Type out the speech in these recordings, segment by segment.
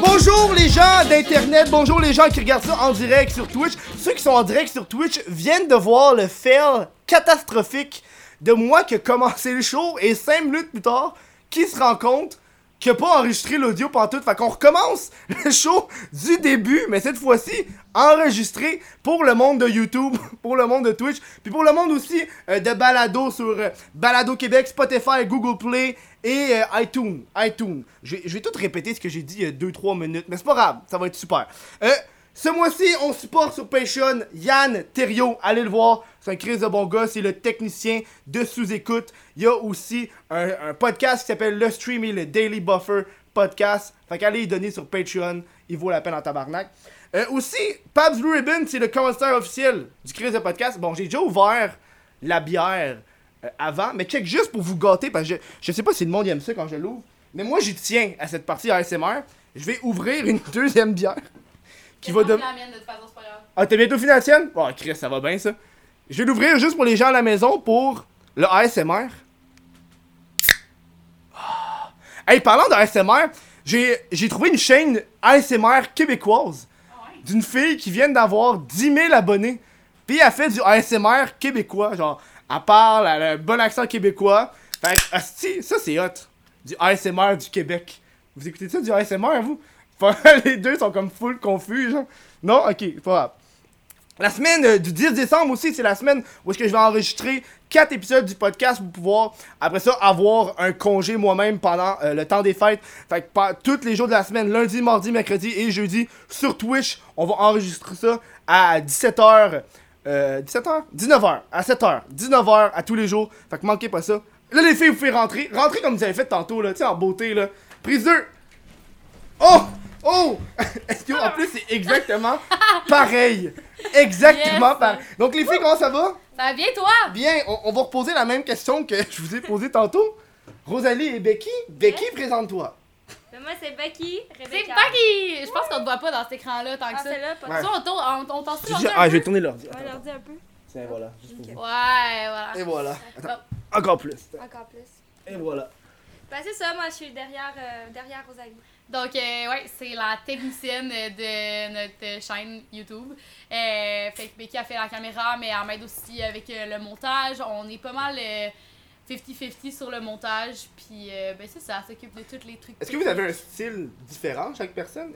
Bonjour les gens d'internet, bonjour les gens qui regardent ça en direct sur Twitch. Ceux qui sont en direct sur Twitch viennent de voir le fail catastrophique de moi qui a commencé le show et 5 minutes plus tard, qui se rend compte qu'il a pas enregistré l'audio pendant tout. Fait qu'on recommence le show du début, mais cette fois-ci enregistré pour le monde de YouTube, pour le monde de Twitch, puis pour le monde aussi euh, de Balado sur euh, Balado Québec, Spotify, Google Play et euh, iTunes. iTunes. Je vais tout répéter ce que j'ai dit il y a 2-3 minutes, mais c'est pas grave, ça va être super. Euh, ce mois-ci, on supporte sur Patreon Yann Thériault. Allez le voir, c'est un crise de bon gars, c'est le technicien de sous-écoute. Il y a aussi un, podcast qui s'appelle Le Stream et le Daily Buffer Podcast. Fait qu'allez y donner sur Patreon, il vaut la peine en tabarnak. Euh, aussi, Pabs Blue Ribbon, c'est le commentaire officiel du crise de podcast. Bon, j'ai déjà ouvert la bière euh, avant, mais check juste pour vous gâter, parce que je, je sais pas si le monde aime ça quand je l'ouvre, mais moi j'y tiens à cette partie ASMR. Je vais ouvrir une deuxième bière qui va. Ah, t'as bientôt fini la tienne? Oh, Chris, ça va bien, ça. Je vais l'ouvrir juste pour les gens à la maison pour le ASMR. Ah. Hey, parlant de ASMR, j'ai trouvé une chaîne ASMR québécoise d'une fille qui vient d'avoir 10 000 abonnés. Puis elle fait du ASMR québécois. Genre, elle parle, elle a un bon accent québécois. Fait que, ça c'est hot. Du ASMR du Québec. Vous écoutez ça du ASMR, vous? les deux sont comme full confus, genre. Non? Ok, pas grave. La semaine euh, du 10 décembre aussi, c'est la semaine où est-ce que je vais enregistrer 4 épisodes du podcast pour pouvoir, après ça, avoir un congé moi-même pendant euh, le temps des fêtes. Fait que tous les jours de la semaine, lundi, mardi, mercredi et jeudi, sur Twitch, on va enregistrer ça à 17h. Euh, 17h? 19h. À 7h. 19h à tous les jours. Fait que manquez pas ça. Là, les filles, vous pouvez rentrer. Rentrez comme vous avez fait tantôt, là. Tu sais, en beauté, là. Prise 2. Oh! Oh! Est-ce que, en plus, c'est exactement pareil? Exactement Yes. pareil. Donc, les filles, comment ça va? Ça va bien, toi? Bien, on, on va reposer la même question que je vous ai posée tantôt. Rosalie et Becky. Becky, présente-toi. Mais moi, c'est Becky. C'est qui. Je pense qu'on te voit pas dans cet écran-là tant que Ah, ça. c'est là, pas Ouais. On tourne, on, on t'en suit ah, je vais peu? tourner l'ordi. On dire un peu. Tiens, voilà. juste pour vous. Ouais, voilà. Et voilà. Attends. Encore plus. Encore plus. Et voilà. Ben, c'est ça, moi, je suis derrière, euh, derrière Rosalie. Donc, euh, ouais, c'est la technicienne de notre chaîne YouTube. Euh, fait que Becky a fait la caméra, mais elle m'aide aussi avec euh, le montage. On est pas mal euh, 50-50 sur le montage. Puis, euh, ben, c'est ça, elle s'occupe de tous les trucs. Est-ce que vous avez un style différent, chaque personne?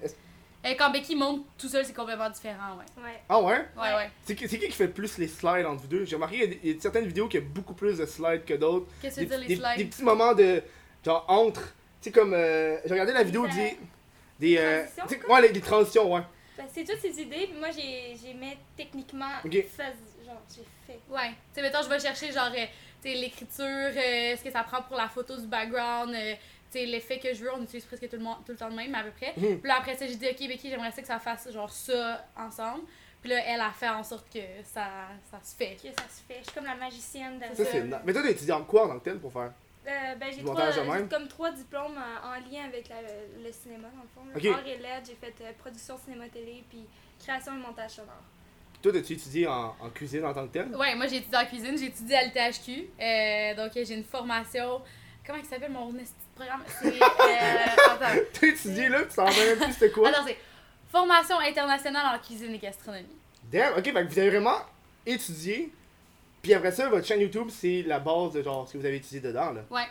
Quand Becky monte tout seul, c'est complètement différent, ouais. Ouais. Ah ouais? Ouais, ouais. C'est qui, c'est qui qui fait plus les slides entre vous deux? J'ai remarqué qu'il y a des- il y, a certaines vidéos qui a beaucoup plus de slides que d'autres. Qu'est-ce que tu veux dire, des- les slides? des petits moments de. genre entre. Tu sais, comme. euh, J'ai regardé la vidéo Des, des. Des. euh, ouais, les, les transitions, ouais. Ben, c'est toutes ces idées, puis moi, j'ai, j'ai mis techniquement. Ok. fais- genre, j'ai fait. Ouais. Tu sais, mettons, je vais chercher, genre, euh, sais, l'écriture, euh, ce que ça prend pour la photo du background, euh, tu sais, l'effet que je veux, on utilise presque tout le, monde, tout le temps le même, à peu près. Mhm. Puis là, après ça, j'ai dit, ok, Becky, j'aimerais ça que ça fasse, genre, ça ensemble. Puis là, elle a fait en sorte que ça, ça se fait. Que ça se fait. Je suis comme la magicienne derrière. Ça, c'est. na- Mais toi, t'es étudiant en quoi en tant que pour faire? Euh, ben, j'ai trois, j'ai comme trois diplômes en, en lien avec la- le cinéma, dans le fond. là. Ok. Art et lettres, j'ai fait euh, production cinéma-télé, puis création et montage sonore. Toi, t'as-tu étudié en, en cuisine en tant que tel? Ouais, moi, j'ai étudié en cuisine, j'ai étudié à l'ITHQ. Euh, donc, euh, j'ai une formation. Comment il s'appelle mon programme? C'est. Euh. T'as étudié là, tu t'en rappelles même plus c'était quoi? Attends, c'est Formation internationale en cuisine et gastronomie. Damn, ok, fait que vous avez vraiment étudié. Puis après ça, votre chaîne YouTube, c'est la base de genre ce que vous avez étudié dedans, là. Ouais. Ouais.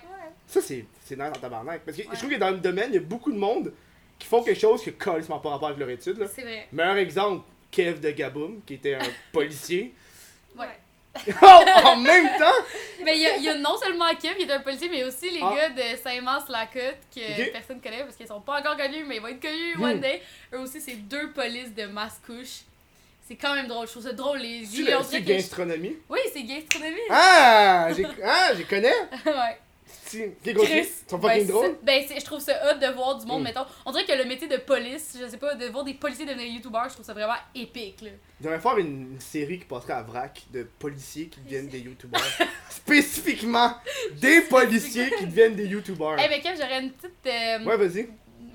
Ça, c'est nice en tabarnak. Parce que Ouais. je trouve que dans le domaine, il y a beaucoup de monde qui font quelque chose qui carrément pas rapport avec leur étude. C'est vrai. Meilleur exemple, Kev de Gaboum, qui était un policier. Ouais. Oh, en même temps! Mais il y, y a non seulement Kev qui est un policier, mais aussi les Ah. gars de Saint-Mans-la-Côte que Ok. personne connaît parce qu'ils sont pas encore connus, mais ils vont être connus Hmm. one day. Eux aussi, c'est deux polices de Mascouche. C'est quand même drôle. Je trouve ça drôle. Les c'est gastronomie? Oui, c'est gastronomie. Ah! J'ai ah, connais! ouais. Chris. Sont Ben, fucking drôles. Ben, je trouve ça hot de voir du monde, Mm. mettons. On dirait que le métier de police, je sais pas, de voir des policiers devenir youtubeurs, je trouve ça vraiment épique, là. Il devrait faire une, série qui passerait à vrac de policiers qui deviennent des youtubeurs. Spécifiquement des policiers qui deviennent des youtubeurs. Eh ben, Kev, j'aurais une petite euh, Ouais, vas-y.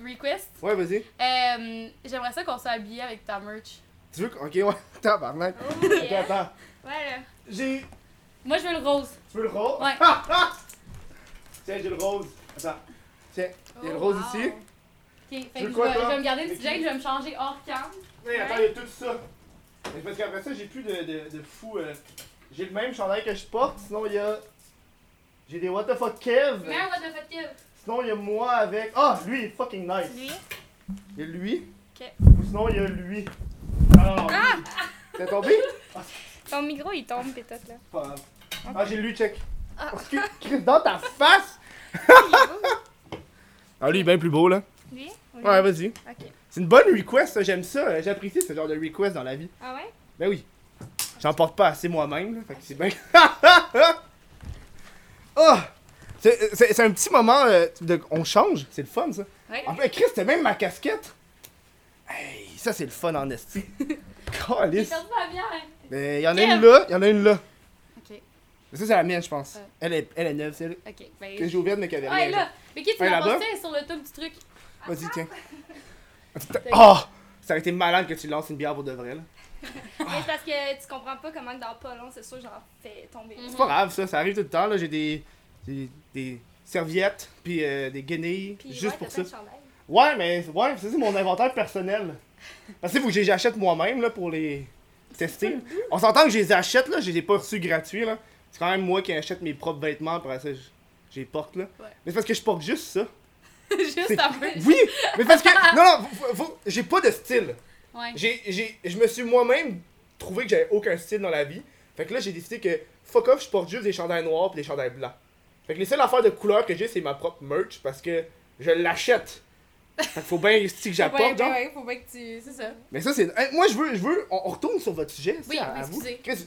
request. Ouais, vas-y. Euh, J'aimerais ça qu'on soit habillé avec ta merch. Tu veux que. Ok, ouais. Tabarnak. Oh, Ok, yeah. attends. Ouais, là. J'ai. Moi, je veux le rose. Tu veux le rose? Ouais. Tiens, j'ai le rose. Attends. Tiens, il y a le Oh, rose wow. ici. Ok, fait Tu que veux je quoi, vais, je vais me garder le petit Jake, je vais me changer hors cam. Mais attends, il y a tout ça. Mais parce qu'après ça, j'ai plus de, de, de fou. euh, J'ai le même chandail que je porte, sinon il y a. J'ai des what the fuck Kev. Mais what the fuck, Kev? Sinon il y a moi avec. Ah, lui, fucking nice. Lui? Il y a lui. Ok. Ou sinon il y a lui. Ah! T'es tombé? Ton micro, il tombe, pis tout, là. c'est pas grave. Ah, j'ai lui, check. Ah. Parce que Chris, dans ta face! Ah, lui, il est bien plus beau, là. Lui? Ou lui? Ouais, vas-y. Ok. C'est une bonne request, ça, j'aime ça. euh, J'apprécie ce genre de request dans la vie. Ah ouais? Ben oui. J'en porte pas assez moi-même, là, fait que c'est bien. oh! C'est c'est- c'est un petit moment euh, de. On change, c'est le fun ça. Ouais. En fait, Chris, c'était même ma casquette. Hey, ça c'est le fun en esti. Calice. bière. Mais y en a une là, y en a une là. Ok, Mais ça c'est la mienne, je pense. Ouais. Elle, est, elle est neuve, c'est elle ok. Ben, que j'ai ouverte mais qui avait Ah, rien. Mais qui tu Ouais, là-bas. posté sur le top du truc? Vas-y, tiens. Oh! Ça aurait été malade que tu lances une bière pour de vrai là. Mais c'est parce que tu comprends pas comment que dans pas long, c'est sûr, j'en fais tomber. C'est pas grave ça, ça arrive tout le temps là. J'ai des, des, des serviettes puis euh, des guenilles Puis, juste ouais, pour t'as ça. plein de chandails. Ouais, mais ouais, ça c'est mon inventaire personnel. Parce que faut que je les achète moi-même là pour les tester. On s'entend que je les achète là, je les ai pas reçus gratuits là. C'est quand même moi qui achète mes propres vêtements pour ça je, je les porte là. Ouais. Mais c'est parce que je porte juste ça. Juste peu. Oui, mais parce que non non, faut- faut- j'ai pas de style. Ouais. J'ai j'ai je me suis moi-même trouvé que j'avais aucun style dans la vie. Fait que là j'ai décidé que fuck off, je porte juste des chandails noirs et des chandails blancs. Fait que les seules affaires de couleur que j'ai c'est ma propre merch parce que je l'achète. Fait faut bien que j'apporte genre. Ouais, faut bien que tu. C'est ça. Mais ça, c'est. Hey, moi, je veux. Je veux on, on retourne sur votre sujet. Oui, ça, à, vous.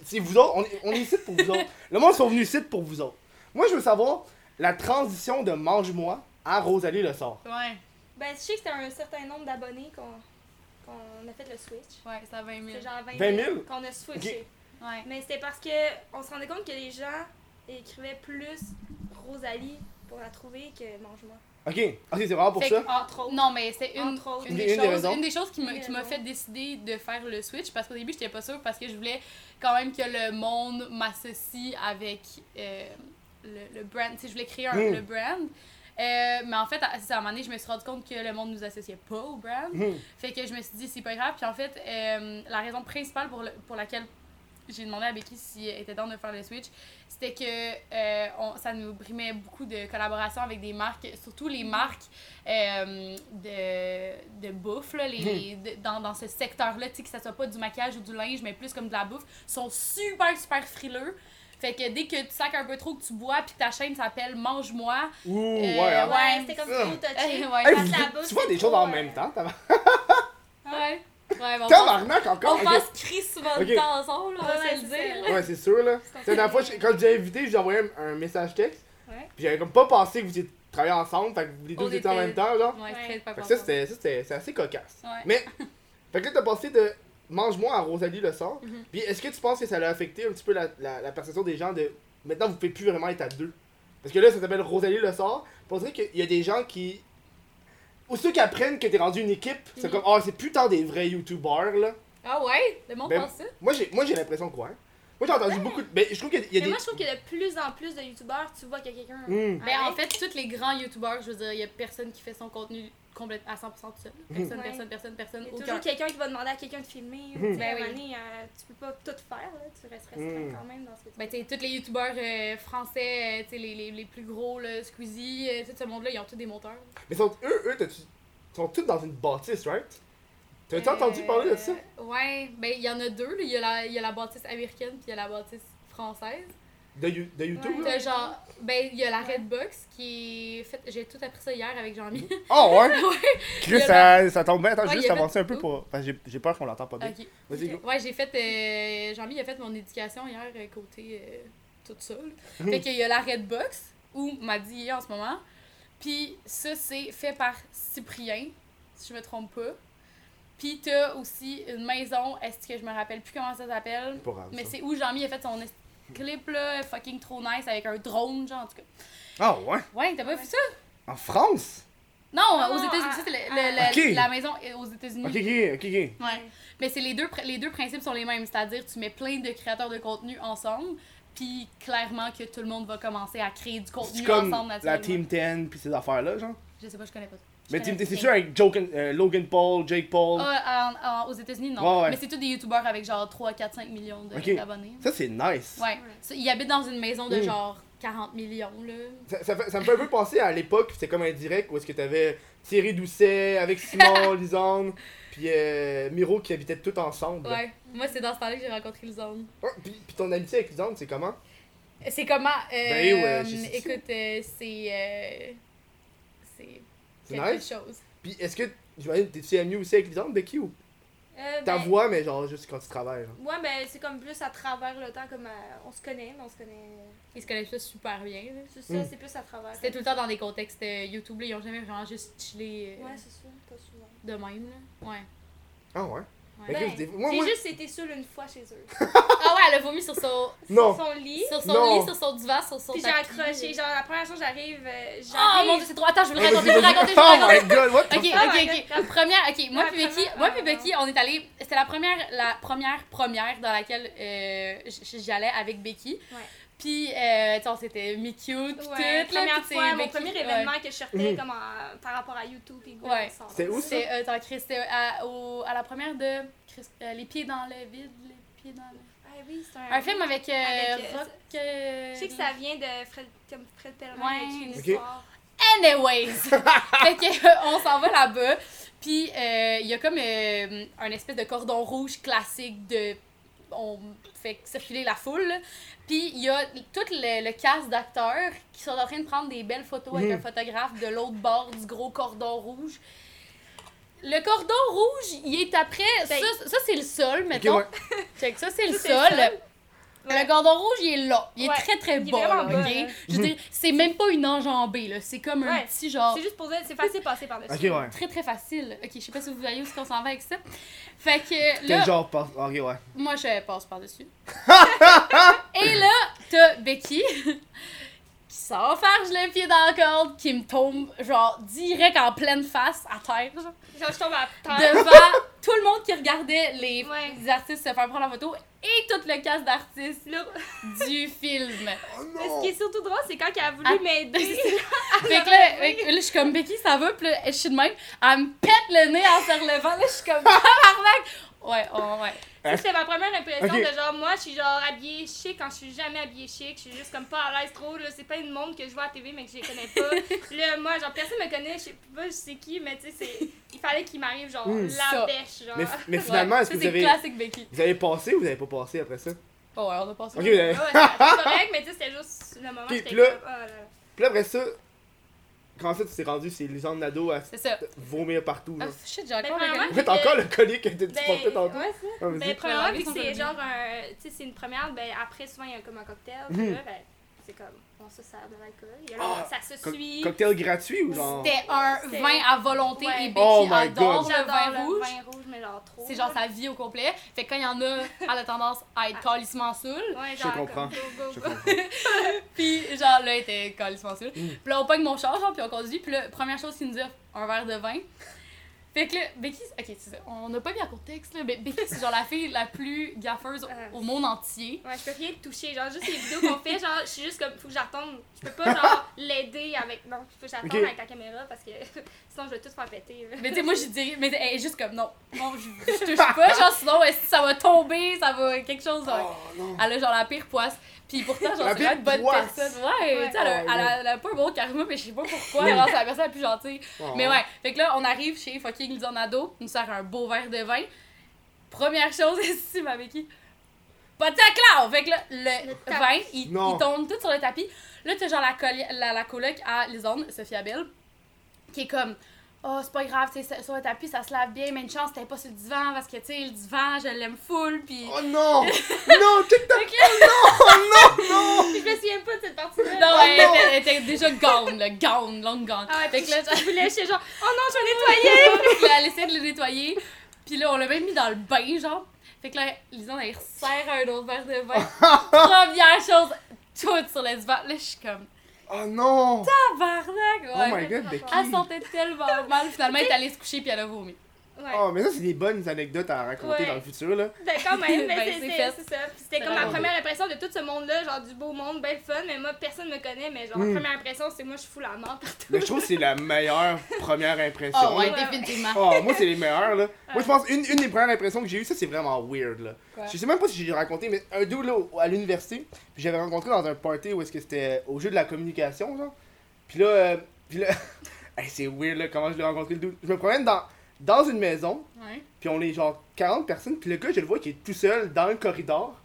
C'est vous autres. On est, on est ici pour vous autres. Le monde sont venus ici pour vous autres. Moi, je veux savoir la transition de Mange-moi à Rosalie Le Sort. Ouais. Ben, je sais que c'était un certain nombre d'abonnés qu'on qu'on a fait le switch. Ouais, c'est à 20 000. C'est genre 20 20 000, 000? qu'on a switché. Ouais. Mais c'était parce que on se rendait compte que les gens écrivaient plus Rosalie pour la trouver que Mange-moi. Ok. Ok, c'est vraiment pour Fait ça. que, Entre autres. Non, mais c'est une, Entre autres. une, Une des choses, raisons. une des choses qui m'a fait décider de faire le switch parce qu'au début, j'étais pas sûre parce que je voulais quand même que le monde m'associe avec euh, le, le brand. Tu sais, je voulais créer un, Mm. le brand. Euh, mais en fait, à, à un moment donné, je me suis rendu compte que le monde nous associait pas au brand. Hmm. Fait que je me suis dit, c'est pas grave. Puis en fait, euh, la raison principale pour, le- pour laquelle j'ai demandé à Becky si elle était dans de faire le switch, c'était que euh, on- ça nous brimait beaucoup de collaborations avec des marques, surtout les marques euh, de, de bouffe, là, les, les- de- dans, dans ce secteur-là, tu sais, que ça soit pas du maquillage ou du linge, mais plus comme de la bouffe, sont super, super frileux. Fait que dès que tu sacs un peu trop que tu bois puis que ta chaîne s'appelle Mange-moi, Ouh, Euh, ouais. hein. ouais. Ouais, c'était comme ça. trop touché. Ouais, Hey, vous- la bouffe, tu vois des choses en même temps, t'as ouais. Tabarnak encore. on passe Chris souvent Ok. de temps ensemble, on va se le c'est dire. Ouais, c'est sûr là. C'est la dernière fois, quand je l'ai invité, je lui ai envoyé un, un message texte. Ouais. Puis j'avais comme pas pensé que vous étiez travaillé ensemble, fait que vous les deux étiez en même temps, genre. Ouais, Ouais. très pas Fait que ça, c'était ça, c'était- c'est assez cocasse. Ouais. Mais, fait que là, t'as passé de Mange-moi à Rosalie le sort. Mhm. Puis est-ce que tu penses que ça a affecté un petit peu la, la, la perception des gens de. Maintenant, vous pouvez plus vraiment être à deux? Parce que là, ça s'appelle Rosalie le sort. On dirait qu'il y a des gens qui. Ou ceux qui apprennent que t'es rendu une équipe, c'est Mhm. comme, ah, c'est plus tant des vrais youtubeurs, là. Ah ouais? Le monde Ben, pense ça? Moi, j'ai moi j'ai l'impression que ouais. Moi, j'ai entendu beaucoup de. Ben, je trouve qu'il y a, il y a Mais des. moi, je trouve que de plus en plus de youtubeurs, tu vois qu'il y a quelqu'un. Hmm. Ben, en fait, tous les grands youtubeurs, je veux dire, il y a personne qui fait son contenu complètement à 100% tout seul. Personne, Ouais. personne, personne, personne. Il y a toujours quelqu'un qui va demander à quelqu'un de filmer. Tu sais, Ben oui. euh, tu peux pas tout faire, là. tu restes restreint Mhm. quand même dans ce que tu Ben, tu sais, tous les youtubeurs euh, français, euh, tu sais, les, les, les plus gros, là, Squeezie, euh, tout ce monde-là, ils ont tous des monteurs. Mais sont, eux, eux, t'as-tu- sont tous dans une bâtisse, right? T'as-tu entendu Euh, parler de ça? Ouais, ben, il y en a deux, là. Il y, a la- il y a la bâtisse américaine, puis il y a la bâtisse française. De, You- de YouTube, Ouais. genre, ben, il y a la Redbox qui est faite. J'ai tout appris ça hier avec Jean-Mi. Oh, ouais? Ouais. Chris, ça, ça tombe bien. Attends, Ouais, juste avancer un peu pour. Que j'ai- peur qu'on l'entend pas bien. Vas-y, Ok. go. Ouais, j'ai fait. euh, Jean-Mi a fait mon éducation hier euh, côté euh, toute seule. Mhm. Fait qu'il y a la Redbox, où m'a dit en ce moment. Puis ça, c'est fait par Cyprien, si je me trompe pas. Puis t'as aussi une maison, est-ce que je me rappelle plus comment ça s'appelle? Mais c'est où Jean-Mi a fait son est- clip là, fucking trop nice avec un drone, genre en tout cas. Ah, ouais? Ouais, t'as pas vu ça? En France? Non, Non, aux États-Unis, ça, c'est le- à- le- le- Ok. la maison aux États-Unis. Ok, ok, ok. Ouais. Mais c'est les deux, pr- les deux principes sont les mêmes, c'est-à-dire tu mets plein de créateurs de contenu ensemble, Puis clairement que tout le monde va commencer à créer du contenu comme ensemble la naturellement. Team 10 puis ces affaires-là, genre? Je sais pas, je connais pas. Je Mais connais Team 10, c'est sûr avec Joken- euh, Logan Paul, Jake Paul. Ah, en- en- aux États-Unis, non. Ouais, ouais. Mais c'est tous des youtubeurs avec genre 3, 4, 5 millions d'abonnés. Ça, c'est nice. Ouais. Ça, Ils habitent dans une maison de Mm. genre 40 millions, là. Ça, ça fait- ça me fait un peu penser à l'époque, c'était comme un direct où est-ce que t'avais Thierry Doucet avec Simon, Lisande, puis euh, Miro qui habitaient tout ensemble. Ouais. Moi, c'est dans ce temps-là que j'ai rencontré Lisande. Ouais, puis, puis ton amitié avec Lisande, c'est comment? C'est comment euh, Ben, ouais, Écoute, euh, c'est. Quelque nice. chose. Puis est-ce que, j'imagine, t'es-tu ami aussi avec Lisande, Becky, ou? Euh, ta ben, voix, mais genre juste quand tu travailles, genre. Ouais, ben c'est comme plus à travers le temps, comme euh, on se connaît, mais on se connaît. Ils se connaissent pas super bien. C'est ça, Mm. c'est plus à travers. C'était tout le temps dans des contextes euh, YouTube, là. Ils ont jamais vraiment juste chillé euh, Ouais, c'est ça, pas souvent. de même, là. Ouais. Ah ouais? Ouais. Ben, J'ai juste été seule une fois chez eux. Ah ouais, elle a vomi sur son, Non. Sur son lit. sur son Non. lit, sur son divan, sur son Puis j'ai accroché. Genre, la première chose, j'arrive. euh, Oh mon dieu, c'est trop. Attends, je veux le Ah, raconter, je veux le raconter, je le Oh raconter. my god, what the Ok, Oh ok, my ok. Première, ok, moi puis Becky, moi puis non. Becky, on est allés, c'était la première, la première première dans laquelle euh, j'allais avec Becky. Ouais. Puis, euh, tu sais, on s'était mis cute, Ouais, tout, là, première sais, fois, mon Becky- premier ouais. événement que je sortais Mhm. comme en- par rapport à YouTube et Google. Ouais. C'était où ça? C'était, euh, attends, Chris, c'était à, au- à la première de Chris- euh, Les pieds dans le vide, les pieds dans le... Ah oui, c'est un. Un film avec, euh, Avec, euh, Rock... euh, Je sais que ça vient de Fred, comme Fred Pellerin Ouais. une Ok. histoire. Anyways! fait que, euh, on s'en va là-bas. Puis, euh, il y a comme euh, un espèce de cordon rouge classique de. On fait circuler la foule. Puis, il y a tout le, le cast d'acteurs qui sont en train de prendre des belles photos avec Mhm. un photographe de l'autre bord du gros cordon rouge. Le cordon rouge, il est après. Ça, Ben- ça, c'est le sol, mettons. ouais. Check, ça, c'est le Ça, c'est le sol. Le cordon rouge, il est là. Il est Ouais. très, très Il est bas. vraiment là, bas, ok? là. Je veux dire, c'est même pas une enjambée, là. C'est comme un Ouais. petit genre. C'est juste pour dire, c'est facile de passer par-dessus. Ok, ouais. Très, très facile. Ok, je sais pas si vous voyez où qu'on s'en va avec ça. Fait que Quel là, genre, par- ok, ouais. moi, je passe par-dessus. Et là, t'as Becky qui s'enfarge le pied dans la corde, qui me tombe, genre, direct en pleine face, à terre, genre, Genre, je tombe à terre. devant tout le monde qui regardait les, Ouais. les artistes se faire prendre la photo et tout le cast d'artistes Là, du film. Oh ce qui est surtout drôle, c'est quand il a voulu Ah. m'aider. Fait que là, fait que là, je suis comme Becky, ça va, pis là, je suis de même. Elle me pète le nez en se relevant, là, je suis comme tabarnak! Ouais, ouais. Ça, C'était ma première impression de genre, moi, je suis genre habillée chic quand je suis jamais habillée chic. Je suis juste comme pas à l'aise trop. Là, c'est pas une monde que je vois à TV, mais que je les connais pas. là, moi, genre, personne me connaît. Je sais pas, je sais qui, mais tu sais, c'est. Il fallait qu'il m'arrive, genre, Mm. Ça. la bêche, genre. Mais, mais finalement, Ouais, est-ce que vous c'est avez, classique Becky. vous avez passé ou vous avez pas passé après ça? Oh, ouais, on a passé. Ok, vous avez- Ouais, c'était correct, mais tu sais, c'était juste le moment. Ok, j'étais puis là- oh là. Puis là, après ça, quand ça, tu t'es rendu, c'est Lisande Nado à vomir partout. Ah, Là. shit, j'ai encore Ben, le fait, encore le collier que tu Ben, portais tantôt. ouais, ça. Ah. Ben, premièrement, vu que c'est genre un. Tu sais, c'est une première, ben après, souvent, il y a comme un cocktail. là, ben, c'est comme. On se sert de l'alcool. Ah, ça se Co- suit. cocktail gratuit ou genre? C'était un vin à volonté Ouais. et Becky Oh adore God. le vin le rouge. vin rouge, mais genre trop. C'est genre sa vie au complet. Fait que quand il y en a, elle a tendance à être calissement saoul. Ouais, Je genre, comprends. comme, go, go, Je go. comprends. Puis genre là, elle était calissement saoul. Mm. Puis là, on pogne mon char, genre, puis on conduit. Puis là, première chose qu'il nous offre, un verre de vin. Fait que là, Becky, ok, on n'a pas mis à contexte, là, mais Becky, c'est genre la fille la plus gaffeuse Euh. au monde entier. Ouais, je peux rien toucher. Genre, juste les vidéos qu'on fait, genre, je suis juste comme, faut que j'attende. Je peux pas, genre, l'aider avec. Non, faut que j'attende Ok. avec la caméra parce que sinon, je vais tout faire péter. là. Mais tu sais, moi, je dirais, mais elle est juste comme non, non, je, je touche pas, genre, sinon, est-ce que ça va tomber, ça va quelque chose. genre. Oh non! Elle a genre la pire poisse. Puis pourtant, genre, c'est une bonne poisse. personne. Ouais, Ouais. tu sais, elle, a- Oh, elle, elle a pas un bon charisme, mais je sais pas pourquoi. genre, c'est la personne la plus gentille. Oh. Mais ouais, fait que là, on arrive chez fucking Lisonado, il nous sert un beau verre de vin. Première chose, ici, ma Becky. Pas de clair! Fait que là, le, vin, il, tombe tout sur le tapis. Là, t'as genre la, la, la coloc à Lisonde, Sophia Bell, qui est comme. Oh, c'est pas grave, tu sais, sur le tapis, ça se lave bien, mais une chance, t'es pas sur le divan, parce que, tu sais, le divan, je l'aime full, pis. Oh non! non, tic tac! Fait que là- Je me souviens pas de cette partie-là. Non, Oh elle, non! était, elle était déjà gone, le gone, long gone. Ah ouais, fait puis que là, je voulais, j'étais genre, oh non, je vais nettoyer! Puis là, elle essaie de le nettoyer. Puis là, on l'a même mis dans le bain, genre. Fait que là, Lisande, elle resserre un autre verre de vin. Première chose, tout sur le divan. Là, je suis comme, Oh non! tabarnak! Oh Ouais. my god, Becky! Elle sentait tellement mal. Finalement, elle est allée se coucher puis elle a vomi. Ouais. Oh, mais ça, c'est des bonnes anecdotes à raconter Ouais. dans le futur, là. Ben quand même, mais Ben, c'est- c'est c'est fait. c'est ça. Puis c'était comme ma première impression de tout ce monde-là, genre du beau monde, belle fun, mais moi personne me connaît, mais genre Mm. ma première impression c'est moi je fous la mort partout. Mais je trouve que c'est la meilleure première impression. Oh, ouais, définitivement. Oh, moi, c'est les meilleures, là. Moi, je pense, une, une des premières impressions que j'ai eues, ça, c'est vraiment weird, là. Quoi? Je sais même pas si j'ai raconté, mais un dude, là, à l'université, puis j'avais rencontré dans un party où est-ce que c'était au jeu de la communication, genre. Puis là, euh, puis là, hey, c'est weird, là, comment je l'ai rencontré, le dude. Je me promène dans, dans une maison, puis on est genre 40 personnes, puis le gars, je le vois qui est tout seul dans le corridor,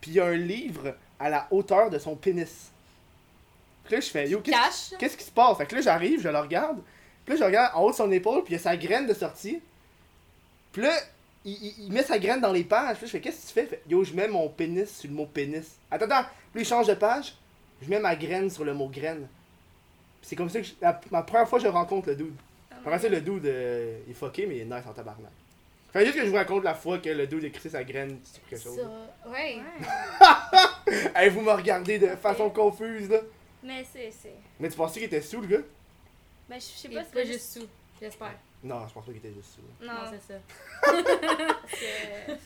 puis il y a un livre à la hauteur de son pénis. Puis là, je fais, yo, qu'est-ce qui se passe? Fait que là, j'arrive, je le regarde. Puis là, je regarde en haut de son épaule, puis il y a sa graine de sortie. Puis là, il, il- il met sa graine dans les pages. Puis là, je fais, qu'est-ce que tu fais? Fait, Yo, je mets mon pénis sur le mot pénis. Attends, attends. Puis là, il change de page. Je mets ma graine sur le mot graine. C'est comme ça que je- la, ma première fois je rencontre le dude. Après ça, le dude, euh, il est fucké, mais il est nice en tabarnak. Fait juste que je vous raconte la fois que le dude a crissé sa graine sur quelque chose. Ça, ouais. Ouais. Hey, vous me regardez de façon confuse, là. Mais c'est c'est Mais tu pensais qu'il était sous, le gars? ben je sais pas si pas c'est juste sous, j'espère. Non, je pense pas qu'il était juste sous. Non, Non, c'est ça. c'est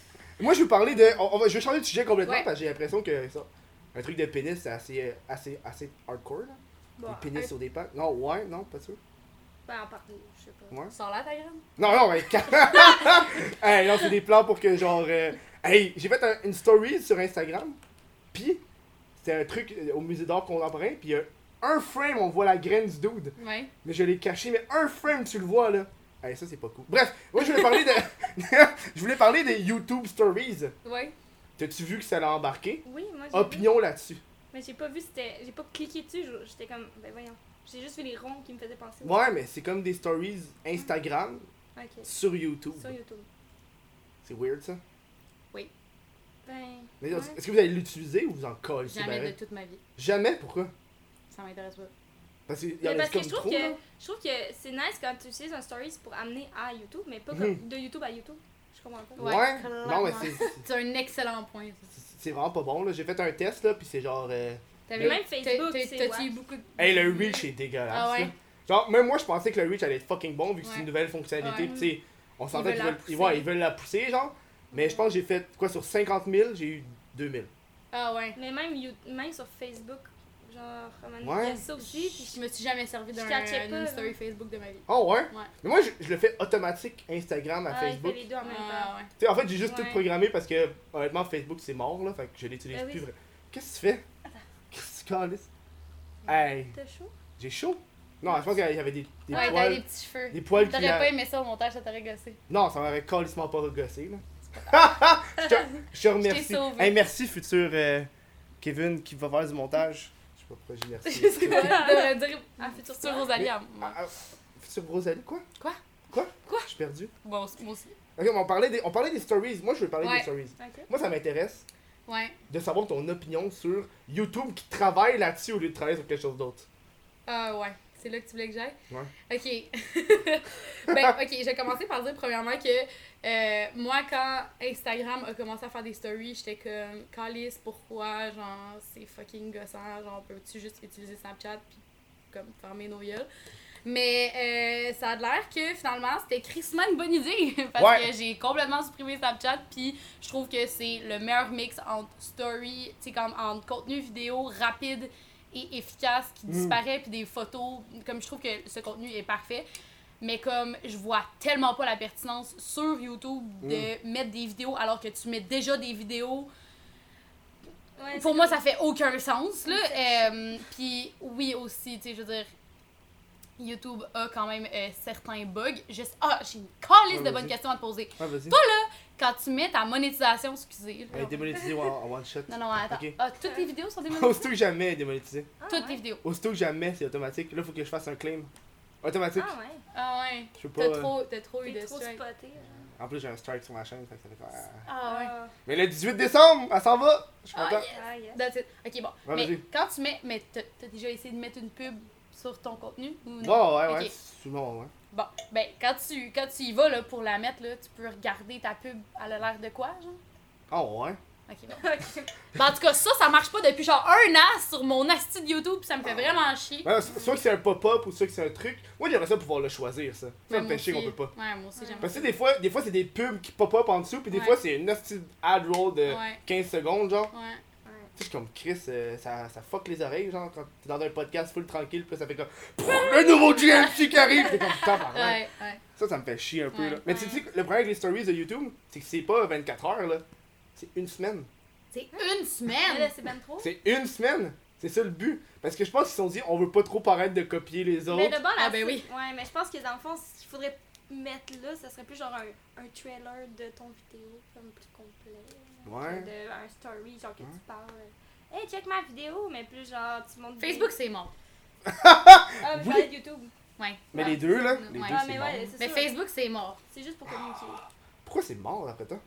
Moi, je vais vous parler de. on- va- je vais changer de sujet complètement Ouais. parce que j'ai l'impression que ça. Un truc de pénis, c'est assez, euh, assez, assez hardcore, là. bon. Des pénis sur des pattes. Non, ouais, non, pas sûr. Ben en partout, je sais pas. Ouais. Sors là ta graine. Non, non, mais. hey, non, c'est des plans pour que, genre. euh, Hey, j'ai fait un- une story sur Instagram. Puis, c'était un truc euh, au musée d'art contemporain. Puis, un frame, on voit la graine du dude. Ouais. Mais je l'ai caché, mais un frame, tu le vois, là. Hey, ça, c'est pas cool. Bref, moi, je voulais parler de. je voulais parler des YouTube Stories. Ouais. T'as-tu vu que ça l'a embarqué? Oui, moi j'ai vu. Opinion là-dessus. Mais j'ai pas vu c'était j'ai pas cliqué dessus, je- j'étais comme ben voyons. J'ai juste vu les ronds qui me faisaient penser. Ouais, mais c'est comme des stories Instagram OK. sur YouTube. Sur YouTube. C'est weird ça. Ben Mais ouais. est-ce que vous allez l'utiliser ou vous en collez Jamais de toute ma vie. Jamais? Pourquoi? Ça m'intéresse pas. Parce Mais que comme je trouve trop. que je trouve que c'est nice quand tu utilises un stories pour amener à YouTube, mais pas Mhm. comme de YouTube à YouTube. Je comprends pas. Ouais. Ouais, non, mais c'est- c'est- un excellent point. c'est vraiment pas bon là. J'ai fait un test là, puis c'est genre. euh, T'avais- Même Facebook, T'as-tu eu beaucoup de. Hey, le reach est dégueulasse. Ah ouais? Genre, même moi, je pensais que le reach allait être fucking bon vu que c'est une nouvelle fonctionnalité. Tu sais, on s'entend veulent qu'ils veulent, ils, pousser. ouais, ils veulent la pousser, genre. Mais je pense que j'ai fait quoi sur 50 000, j'ai eu 2000. Ah ouais. Mais même, You- même sur Facebook, genre, Ouais. il y a ça aussi. Puis Je me suis jamais servi d'un là. story Facebook de ma vie. Oh ouais? Ouais. Mais moi, je, je le fais automatique Instagram à Ah, Facebook. fait les deux en même Ah temps. ouais. Tu sais, en fait, j'ai juste Ouais. tout programmé parce que, honnêtement, Facebook, c'est mort, là. Fait que je l'utilise Ben oui. plus. vrai. Qu'est-ce que tu fais? Calisses? Hey, T'as chaud? j'ai chaud? Non, je pense qu'il y avait des, des Ouais, poils. des petits cheveux. Des poils qui. T'aurais pas aimé ça au montage, ça t'aurait gossé. Non, ça m'aurait calissement pas gossé, là. je, te, je te remercie. Hey, merci, futur euh, Kevin qui va faire du montage. Je sais pas pourquoi j'ai merci. Je sais pas, dire Ah, futur futur Rosalie. À moi. Ah, ah, futur Rosalie, quoi? Quoi? Quoi? Quoi? Je suis perdu. Bon, moi aussi. Ok, mais on parlait des, on parlait des stories. Moi, je veux parler Ouais. des stories. Moi, ça m'intéresse Ouais. de savoir ton opinion sur YouTube qui travaille là-dessus au lieu de travailler sur quelque chose d'autre. Ah ouais. C'est là que tu voulais que j'aille? Ouais. Ok. ben, ok, je vais commencer par dire premièrement que euh, moi, quand Instagram a commencé à faire des stories, j'étais comme, Calice, pourquoi? Genre, c'est fucking gossant. Genre, peux-tu juste utiliser Snapchat puis comme fermer nos gueules? Mais euh, ça a l'air que finalement, c'était crissement une bonne idée. Parce Ouais. que j'ai complètement supprimé Snapchat. Puis je trouve que c'est le meilleur mix entre story, tu sais, comme entre contenu vidéo rapide et efficace qui Mm. disparaît. Puis des photos. Comme je trouve que ce contenu est parfait. Mais comme je vois tellement pas la pertinence sur YouTube de mettre des vidéos alors que tu mets déjà des vidéos Ouais, pour moi, comme- ça fait aucun sens, là. Euh, Puis oui, aussi, tu sais, je veux dire, YouTube a quand même euh, certains bugs. Juste, ah, j'ai une calice Ouais, de bonnes questions à te poser. Ouais, vas-y. Quand tu mets ta monétisation, excusez. Elle là. est démonétisée en, en one shot. Non, non, attends. Ok. Ah, toutes tes vidéos sont démonétisées? Aussitôt que jamais, elle est démonétisée. Ah, Toutes ouais. tes vidéos. Aussitôt que jamais, c'est automatique. Là, il faut que je fasse un claim. Automatique. Ah ouais. Ah ouais. Je peux pas. T'as euh, trop, t'as trop eu T'es de trop spoté. là. En plus, j'ai un strike sur ma chaîne. Fait que ça fait quoi? Ah ouais. Ah, Mais le 18 décembre, elle s'en va. Je suis content. ah, yes. That's it. Ok, bon. Ouais, mais quand tu mets. Mais t'as déjà essayé de mettre une pub sur ton contenu ou Ouais, non? ouais, ouais. Ok. C'est bon, ouais. Bon, ben, quand tu, quand tu y vas là, pour la mettre, là, tu peux regarder ta pub, elle a l'air de quoi, genre? Oh, ouais. Ok, bon. Ben, en tout cas, ça, ça marche pas depuis genre un an sur mon asti de YouTube, pis ça me fait vraiment chier. Ouais, so- soit que c'est un pop-up ou soit que c'est un truc. Moi, j'aimerais ça pouvoir le choisir, ça. Ça Ouais, me moi fait chier qu'on peut pas. Ouais, moi aussi, j'aime Parce que des fois, des fois c'est des pubs qui pop-up en dessous, puis des Ouais. fois, c'est une hostie ad roll de Ouais. 15 secondes, genre. Ouais. Tu sais, comme Chris, euh, ça, ça fuck les oreilles, genre, quand t'es dans un podcast full tranquille, puis là, ça fait comme. Le nouveau GMC qui arrive! T'es comme, tabarnak. Ouais, ouais. Ça, ça me fait chier un peu, Ouais. là. Mais tu sais, le problème avec les stories de YouTube, c'est que c'est pas 24 heures, là. C'est une semaine. C'est une Mais là, semaine! c'est ben trop. C'est une semaine! C'est ça le but. Parce que je pense qu'ils se sont dit, on veut pas trop paraître de copier les Mais autres. de bon, la Ah, ben oui. Ouais, mais je pense que dans le fond, qu'il faudrait mettre là, ça serait plus genre un, un trailer de ton vidéo, comme plus complet. Ouais. De, un story, genre que Ouais. tu parles. Hey, check ma vidéo, mais plus genre, tu montres. des- Facebook, c'est mort. Ah, mais Oui. YouTube. Ouais. Mais Ouais. les deux, là, les Ouais. deux, Ah, mais ouais, c'est Mais. Facebook, c'est mort. C'est juste pour communiquer. Pourquoi c'est mort, après toi?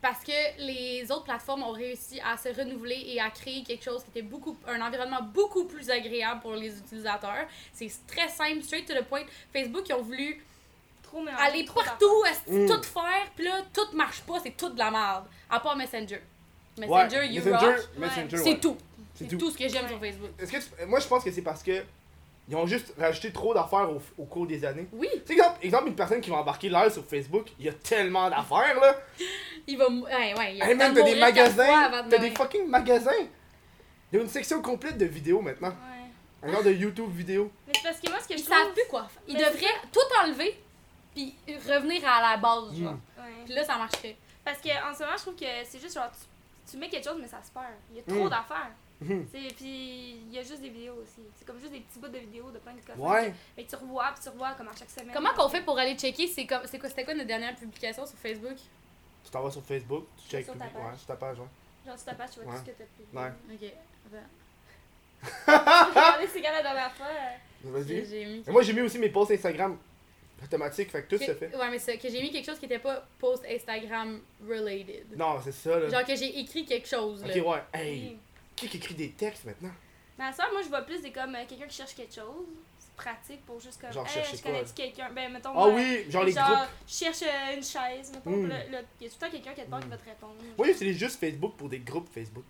Parce que les autres plateformes ont réussi à se renouveler et à créer quelque chose qui était beaucoup, un environnement beaucoup plus agréable pour les utilisateurs. C'est très simple, straight to the point. Facebook, ils ont voulu Trop aller trop partout, esti, Mm. tout faire, puis là, tout marche pas, c'est tout de la merde. À part Messenger. Messenger, ouais, you Messenger, rock. Messenger, C'est tout. C'est tout. tout. ce que j'aime Ouais. sur Facebook. Est-ce que tu- Moi, je pense que c'est parce que ils ont juste rajouté trop d'affaires au, au cours des années. Oui, Tu sais, exemple, exemple, une personne qui va embarquer l'air sur Facebook, il y a tellement d'affaires, là. il va. Ouais, ouais, il y a Hey, même, t'as de des magasins, t'as des fucking magasins. Il y a une section complète de vidéos maintenant. Ouais. Un genre de YouTube vidéo. Mais c'est parce que moi, ce que Ils je savent trouve. plus quoi faire. Ils Mais devraient tout enlever, puis revenir à la base, genre. Mm. Ouais. Puis là, ça marcherait. Parce que en ce moment, je trouve que c'est juste genre, tu, tu mets quelque chose, mais ça se perd. Il y a trop Mm. d'affaires. Mhm. C'est- Puis il y a juste des vidéos aussi. C'est comme juste des petits bouts de vidéos de plein de coffres. Ouais. Mais tu revois, puis tu revois comme à chaque semaine. Comment qu'on fait pour aller checker? C'est comme c'est quoi c'était quoi notre dernière publication sur Facebook? Tu t'en vas sur Facebook, tu checkes Sur ta page. Ouais, sur ta page, ouais. Genre, sur ta page, tu vois Ouais. tout ce que t'as publié. Ouais. OK. Attends. Regardez, c'est quand la dernière fois. Vas-y. Mis moi, j'ai mis aussi mes posts Instagram automatiques, fait que tout se fait. Ouais, mais c'est que j'ai mis quelque chose qui était pas post Instagram related. Non, c'est ça, là. Genre que j'ai écrit quelque chose là. Ok, ouais. Hey, oui. qui qui écrit des textes maintenant? Mais à ça, moi, je vois plus des comme euh, quelqu'un qui cherche quelque chose. C'est pratique pour juste comme. Genre hey, chercher je quoi, connais-tu quelqu'un? Ben, mettons. Ah euh, oui, genre les genre, groupes. je cherche euh, une chaise, mettons. Mm. là, là, il y a tout le temps quelqu'un qui te parle qui va te répondre. Moi, j'utilise juste Facebook pour des groupes Facebook.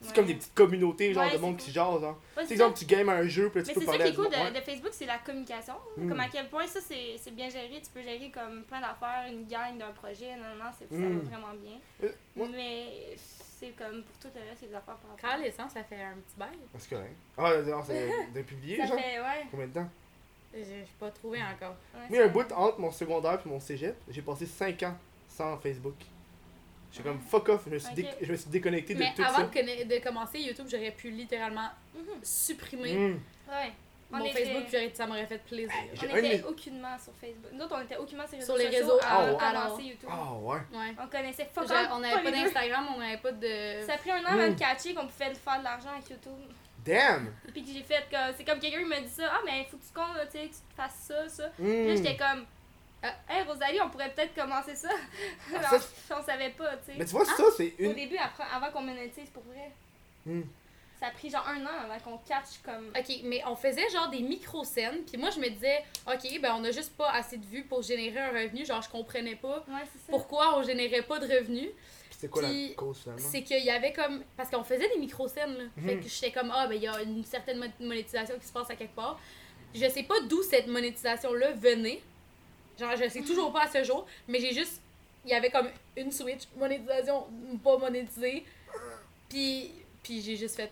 C'est Ouais. comme des petites communautés, genre Ouais, de c'est monde cool. qui jase, genre. Ouais, Tu c'est sais, exemple, tu games un jeu, puis tu Mais peux c'est ça parler qui à est cool de, de Facebook, c'est la communication. Mm. Comme à quel point ça, c'est c'est bien géré. Tu peux gérer comme plein d'affaires, une gang d'un projet. Non, non, c'est ça Mm. va vraiment bien. Euh, Mais c'est comme pour tout le reste, c'est des affaires par Quand rapport. l'essence, ça fait un petit bail. Parce que, hein. Ah, non, c'est de publier, Ça genre? fait, ouais. Combien de temps? J'ai j'ai pas trouvé encore. ouais Moi, il y a un bout entre mon secondaire et mon cégep, j'ai passé 5 ans sans Facebook. J'ai comme fuck off, je me suis, dé- Ok. je me suis déconnecté de Mais tout avant ça. de, conna- de commencer YouTube, j'aurais pu littéralement Mhm. supprimer Mm. Ouais. Mon était- Facebook, j'aurais- ça m'aurait fait plaisir. On un de était mes- aucunement sur Facebook. Nous autres, on était aucunement sur les Sur réseaux, sociaux avant de à- commencer YouTube. Ah ouais. Ouais. On connaissait fuck Genre, all, on n'avait pas d'Instagram, on n'avait pas de. Ça a pris un an avant Mm. de catcher qu'on pouvait faire de l'argent avec YouTube. Damn! Puis que j'ai fait que c'est comme quelqu'un qui m'a dit ça, ah mais faut que tu comptes, tu sais, que tu fasses ça, ça. Puis là Mm. j'étais comme, ah, hey Rosalie, on pourrait peut-être commencer ça. Ah, Alors, ça, on savait pas, tu Mais sais. tu vois, ça, c'est Au une. début, après, avant qu'on monétise pour vrai. Mm. Ça a pris genre un an avant qu'on catch comme. Ok, mais on faisait genre des micro-scènes, puis moi je me disais, ok, ben on a juste pas assez de vues pour générer un revenu, genre je comprenais pas Ouais, c'est ça. pourquoi on générait pas de revenus. C'est quoi Puis, la cause finalement? C'est qu'il y avait comme. Parce qu'on faisait des micro-scènes, là. Fait Mhm. que j'étais comme, ah, ben il y a une certaine mo- monétisation qui se passe à quelque part. Je sais pas d'où cette monétisation-là venait. Genre, je sais toujours pas à ce jour, mais j'ai juste. Il y avait comme une switch, monétisation pas monétisée. Puis, puis j'ai juste fait.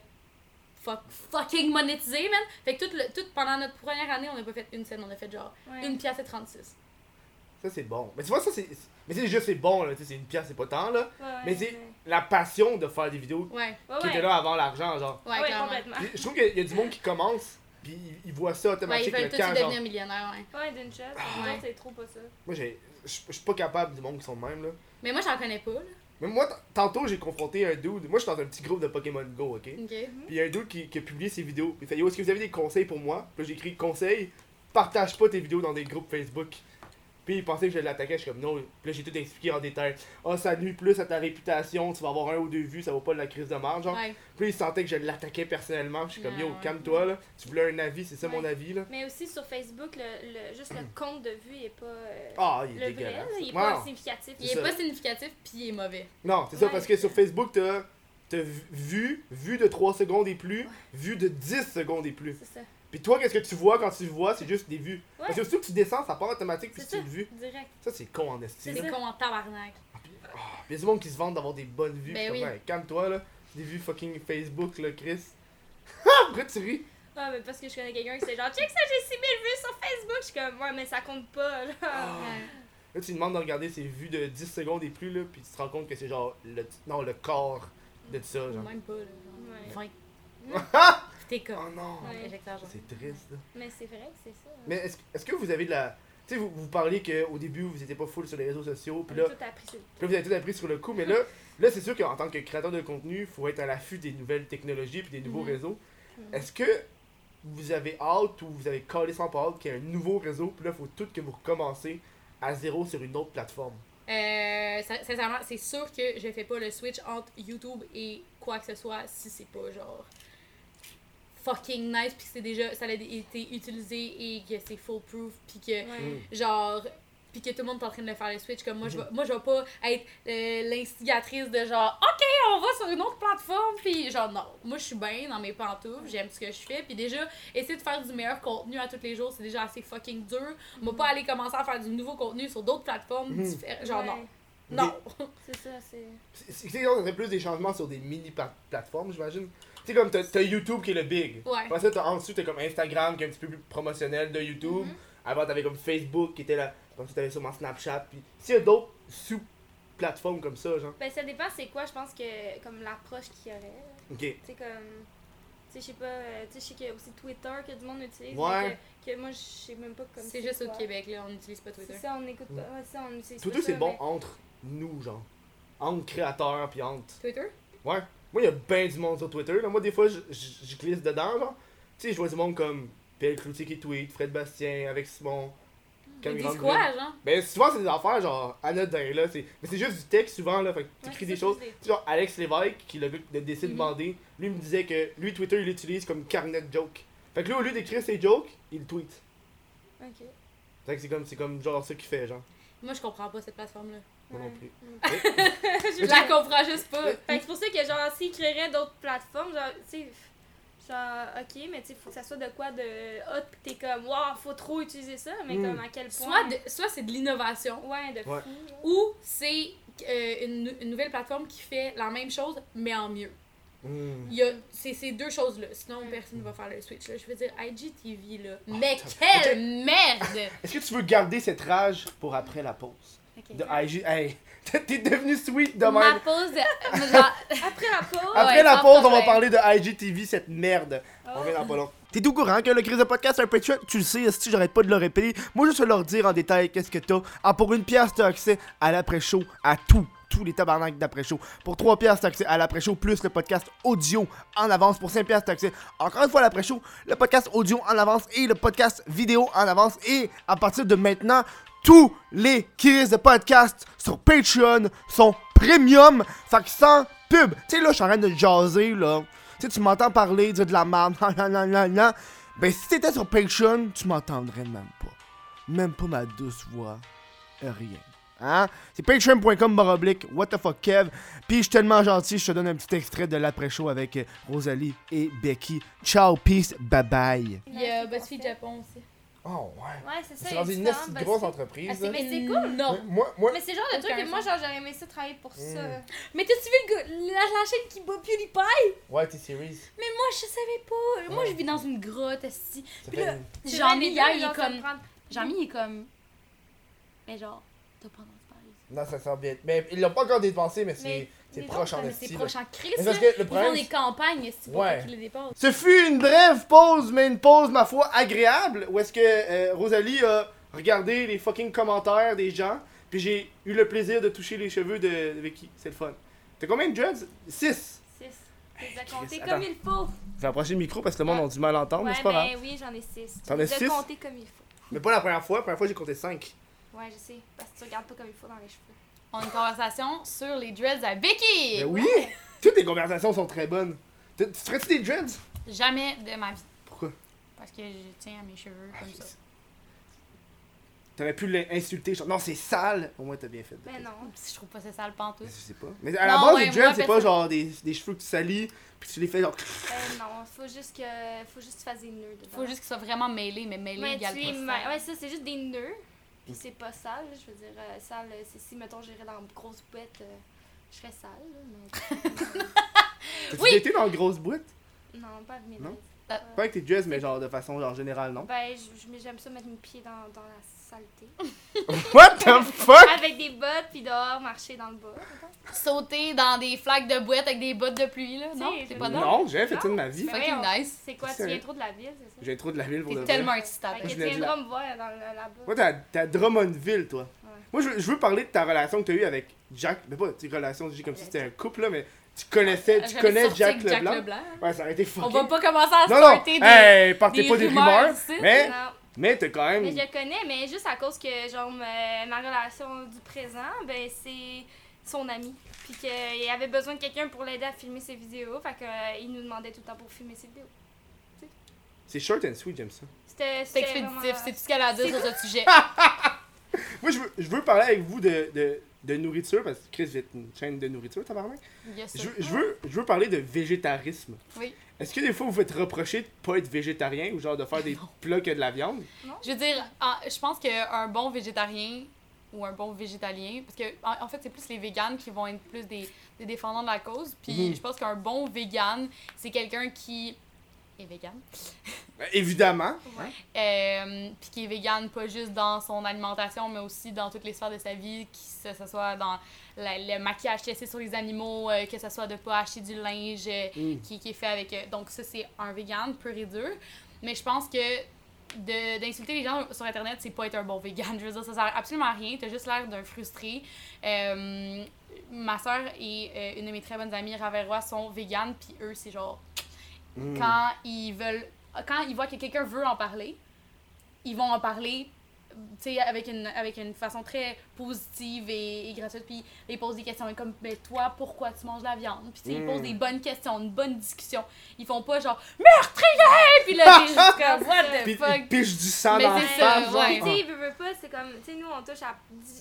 Fuck, fucking monétisé, man! Fait que tout le, tout, pendant notre première année, on a pas fait une scène, on a fait genre Ouais. une pièce et 36. Ça, c'est bon. Mais tu vois, ça, c'est. Mais c'est juste, c'est bon, là. Tu sais, c'est une pièce, c'est pas tant, là. Ouais, Mais c'est ouais. la passion de faire des vidéos Ouais, Ouais, qui ouais. était là avant l'argent, genre. ouais, complètement. Je trouve qu'il y a du monde qui commence, puis ils- voient ça Ouais, ils automatique veulent le tous genre. devenir millionnaires, ouais. Ouais, d'une shot. Ouais. c'est trop pas ça. Moi, j'ai. Je je suis pas capable du monde qui sont de même, là. Mais moi, j'en connais pas, là. Mais moi, tantôt, j'ai confronté un dude. Moi, je suis dans un petit groupe de Pokémon Go, ok? Ok. Puis il y a un dude qui, qui a publié ses vidéos. Il fait Yo, est-ce que vous avez des conseils pour moi? Puis là, j'ai écrit conseils. Partage pas tes vidéos dans des groupes Facebook. Puis il pensait que je l'attaquais, je suis comme non. Puis là, j'ai tout expliqué en détail. Ah, ça nuit plus à ta réputation, tu vas avoir un ou deux vues, ça vaut pas de la crise de marge, genre. Ouais. Puis il sentait que je l'attaquais personnellement, je suis comme Non, yo, ouais. calme-toi là. Tu voulais un avis, c'est ça mon avis là. Mais aussi sur Facebook, le, le- juste le compte de vue est pas. euh, Ah, il est le vrai, il est pas significatif. Il est pas significatif, puis il est mauvais. Non, c'est ça, parce que sur Facebook, t'as t'as vu, vu de 3 secondes et plus, vu de 10 secondes et plus. C'est ça. Puis toi, qu'est-ce que tu vois quand tu le vois? C'est juste des vues. Ouais. Parce que surtout que tu descends, ça part automatique, puis c'est une vue. Direct. Ça, c'est con en estime. C'est con en tabarnak. Oh, il y qui se vante d'avoir des bonnes vues. Ben oui. Calme-toi, là. Des vues fucking Facebook, là, Chris. Pourquoi tu ris ah, mais parce que je connais quelqu'un qui c'est genre, check ça, j'ai 6000 vues sur Facebook. Je suis comme, ouais, mais ça compte pas, là. Oh. Là, tu demandes de regarder ses vues de 10 secondes et plus, là, puis tu te rends compte que c'est genre, le, non, le corps de ça, genre. Même pas, là. Genre. Ouais. T'es comme. Oh non! Ouais. C'est triste, là. Mais c'est vrai que c'est ça. Mais est-ce est-ce que vous avez de la. Tu sais, vous, vous parliez qu'au début, vous étiez pas full sur les réseaux sociaux, On puis a là, tout appris sur le puis là, vous avez tout appris sur le coup, mais là, là c'est sûr qu'en tant que créateur de contenu, il faut être à l'affût des nouvelles technologies puis des nouveaux Mhm. réseaux. Mhm. Est-ce que vous avez hâte ou vous avez collé sans pas hâte qu'il y ait un nouveau réseau, puis là, il faut tout que vous recommencez à zéro sur une autre plateforme? Euh, sin- sincèrement, c'est sûr que je fais pas le switch entre YouTube et quoi que ce soit si c'est pas genre fucking nice puis que c'est déjà ça a été utilisé et que c'est foolproof puis que Ouais. Mm. genre puis que tout le monde est en train de faire le switch comme moi je Mhm. vais moi je vais pas être euh, l'instigatrice de genre OK, on va sur une autre plateforme puis genre non, moi je suis bien dans mes pantoufles, j'aime ce que je fais puis déjà essayer de faire du meilleur contenu à tous les jours, c'est déjà assez fucking dur. On va pas aller commencer à faire du nouveau contenu sur d'autres plateformes différentes. genre non. Ouais. Non. C'est ça, c'est. C'est ça serait plus des changements sur des mini plateformes, j'imagine. Tu sais, comme t'as YouTube qui est le big. Ouais. Après ça, t'as en dessous, t'as comme Instagram qui est un petit peu plus promotionnel de YouTube. Mhm. Avant, t'avais comme Facebook qui était là. Après ça, t'avais sûrement Snapchat. Puis s'il y a d'autres sous-plateformes comme ça, genre. Ben, ça dépend, c'est quoi, je pense que, comme l'approche qu'il y aurait. Ok. Tu sais, comme. Tu sais, je sais pas. euh, Tu sais, je sais qu'il y a aussi Twitter que du monde utilise. Ouais. Que, que moi, je sais même pas comme C'est juste au. Québec là, on n'utilise pas Twitter. C'est ça, on n'écoute pas. Ouais, ça, on utilise Twitter, c'est bon mais- entre nous, genre. Entre créateurs, puis entre. Twitter? Ouais. Moi, il y a ben du monde sur Twitter. Là. Moi, des fois, je, glisse dedans, genre. Tu sais, je vois du monde comme Pierre Cloutier qui tweet, Fred Bastien, avec Simon. Ils disent quoi, genre? Ben, souvent, c'est des affaires, genre, anodins, là. c'est- Mais c'est juste du texte, souvent, là. Fait que tu écris des choses. Tu sais, genre, Alex Lévesque, qui le gars de décide de Mhm. demander, lui, me disait que lui, Twitter, il l'utilise comme carnet de jokes. Fait que lui, au lieu d'écrire ses jokes, il tweet. Ok. Fait que c'est comme, c'est comme genre ça qu'il fait, genre. Moi je comprends pas cette plateforme là. Moi non plus. Je la comprends juste pas. Fait que c'est pour ça que, genre, s'ils créeraient d'autres plateformes, genre, tu sais, genre, ok, mais tu sais, faut que ça soit de quoi de hot, pis t'es comme, waouh, faut trop utiliser ça, mais Mm. comme à quel point? Soit, de- soit c'est de l'innovation Ouais, de fou. Ouais. ou c'est euh, une, une nouvelle plateforme qui fait la même chose mais en mieux. Hmm. Il y a c'est ces deux choses là. Sinon Mm. personne ne va faire le switch là. Je veux dire IGTV là. Oh, mais t'as- quelle merde! Est-ce que tu veux garder cette rage pour après la pause? De IG. Hey, t'es devenu sweet de Ma même. pause de. genre, Après la pause. Après Ouais, la pause, on va parler de IGTV, cette merde. On revient dans pas long. T'es au courant que le crise de podcast un Patreon? Tu le sais, si j'arrête pas de le répéter. Moi, je vais leur dire en détail qu'est-ce que t'as. Ah, pour une pièce, t'as accès à l'après-show, à tout. Tous les tabarnaks d'après-show. Pour 3 pièces, t'as accès à l'après-show, plus le podcast audio en avance. Pour 5 pièces, t'as accès encore une fois à l'après-show, le podcast audio en avance et le podcast vidéo en avance. Et à partir de maintenant, tous les crises de podcast sur Patreon sont premium. Fait que sans pub. Tu sais, là, je suis en train de jaser, là. Tu sais, tu m'entends parler, dire de la merde. Ben, si t'étais sur Patreon, tu m'entendrais même pas. Même pas ma douce voix. Rien. Hein? C'est patreon.com baroblique, what the fuck Kev? Puis je suis tellement gentil, je te donne un petit extrait de l'après-show avec euh, Rosalie et Becky. Ciao, peace, bye bye. il y a BuzzFeed Japon aussi. Oh, ouais. Ouais, c'est ça. C'est il y a rendu une grosse entreprise. Ah, c'est là. mais c'est cool. Non. Moi, moi, Mais c'est le genre de truc que moi, genre, j'aurais aimé ça travailler pour ça. Mm. Mais t'as-tu vu le gars- la, la chaîne qui bat PewDiePie? ouais, T-Series. Mais moi je savais pas. Moi je vis dans une grotte. Ça Puis là, une- C'est Jean-Mi hier il est comme. Jean-Mi il est comme. Mais genre, t'as pas entendu parler. Non, ça sent bien. Mais ils l'ont pas encore dépensé, mais c'est Mais c'est proche en Mais esti. c'est là. proche en crise. Mais parce que le Ils font problème, des campagnes esti pour Ouais. qu'ils les dépassent. Ce fut une brève pause, mais une pause, ma foi, agréable, où est-ce que euh, Rosalie a regardé les fucking commentaires des gens, puis j'ai eu le plaisir de toucher les cheveux de, de Vicky. C'est le fun. T'as combien de dreads 6. Six. Tu les as Chris, comptés attends. comme il faut. Je vais approcher le micro parce que le monde a du mal à entendre, mais Ouais, c'est pas grave. ben oui, j'en ai six. T'en Tu as les as six? comptés comme il faut. Mais pas la première fois, la première fois j'ai compté 5. Ouais, je sais. Parce que tu regardes pas comme il faut dans les cheveux. On a une conversation sur les dreads à Becky. Ben oui! Toutes les conversations sont très bonnes. Tu tu ferais-tu des dreads? Jamais de ma vie. Pourquoi? Parce que je tiens à mes cheveux comme ça. T'aurais pu l'insulter. genre, Non, c'est sale! Au moins, t'as bien fait. Mais non. Je trouve pas ça sale pantoute. Je sais pas. Mais à la Non, base, ouais, les dreads, c'est pas genre des, des cheveux que tu salis, puis tu les fais genre. Euh, non, faut juste que. Faut juste que tu fasses des nœuds dedans. Faut juste qu'ils soient vraiment mêlés, mais mêlés Ouais, égale tu es pas ma- sale. Ouais, ça, c'est juste des nœuds. Puis c'est pas sale, je veux dire. euh, sale, euh, c'est si, mettons, j'irais dans une grosse boîte, euh, je serais sale, là, mais. T'as-tu Oui! été dans une grosse boîte? non, pas avec mes Non? Euh, Pas avec tes dreads, mais genre de façon genre générale, non? Ben, j'aime ça mettre mes pieds dans, dans la saleté. What the fuck? avec des bottes, puis dehors, marcher dans le bas. Sauter dans des flaques de boîte avec des bottes de pluie, là. Non, c'est pas Non. j'ai jamais fait ça de ma vie. Fucking nice. C'est quoi, tu viens trop de la ville, c'est ça? J'ai trop de la ville pour T'es le tellement vrai. artistable. Tu viendras me voir dans le, là-bas. Moi, t'as Drummondville, toi. Moi, je veux, parler de ta relation que t'as eue avec Jack. Mais pas tes relations, je dis comme si c'était un couple, là, mais tu connaissais, tu connais Jack Leblanc? Leblanc. Ouais, ça aurait été On fucking. va pas commencer à Non, non! starter des... Hey, partez des pas des rumeurs. Mais, Non. Mais t'as quand même. Mais je le connais, mais juste à cause que, genre, ma, ma relation du présent, ben, c'est son ami. Puis qu'il avait besoin de quelqu'un pour l'aider à filmer ses vidéos. Fait qu'il nous demandait tout le temps pour filmer ses vidéos. C'est short and sweet, j'aime ça. C'était C'est c'était expéditif, vraiment- c'est tout ce qu'elle a à dire sur ce sujet. Moi, je veux, je veux parler avec vous de, de, de nourriture, parce que Chris, vous êtes une chaîne de nourriture, tabarnak. Yes, Je, je, veux, je veux parler de végétarisme. Oui. Est-ce que des fois vous faites reprocher de pas être végétarien ou genre de faire des plats que de la viande? Je veux dire, en- je pense qu'un bon végétarien ou un bon végétalien, parce que en, fait, c'est plus les véganes qui vont être plus des, des défendants de la cause. Puis Mhm. je pense qu'un bon vegan, c'est quelqu'un qui est vegan. Ben, évidemment. Ouais. Euh, puis qui est vegan pas juste dans son alimentation, mais aussi dans toutes les sphères de sa vie, que ce soit dans la- le maquillage qu'il essaie sur les animaux, euh, que ce soit de pas acheter du linge euh, Mm. qui, qui est fait avec... euh, donc ça, c'est un vegan pur et dur. Mais je pense que d'insulter les gens sur Internet, c'est pas être un bon vegan. Je veux dire, ça sert absolument à rien. T'as juste l'air d'un frustré. Euh, ma soeur et euh, une de mes très bonnes amies, Raverois, sont véganes, puis eux, c'est genre Mm. quand ils veulent quand ils voient que quelqu'un veut en parler ils vont en parler avec une avec une façon très positive et, et gratuite puis ils posent des questions comme mais toi pourquoi tu manges de la viande? Puis sais, ils Mm. posent des bonnes questions une bonne discussion. Ils font pas genre meurtrier! Puis là t'es juste comme what the Puis ils fuck pichent du sang Mais dans la c'est ça, face, ouais. Tu sais, veut, veut pas, c'est comme, tu sais, nous, on touche à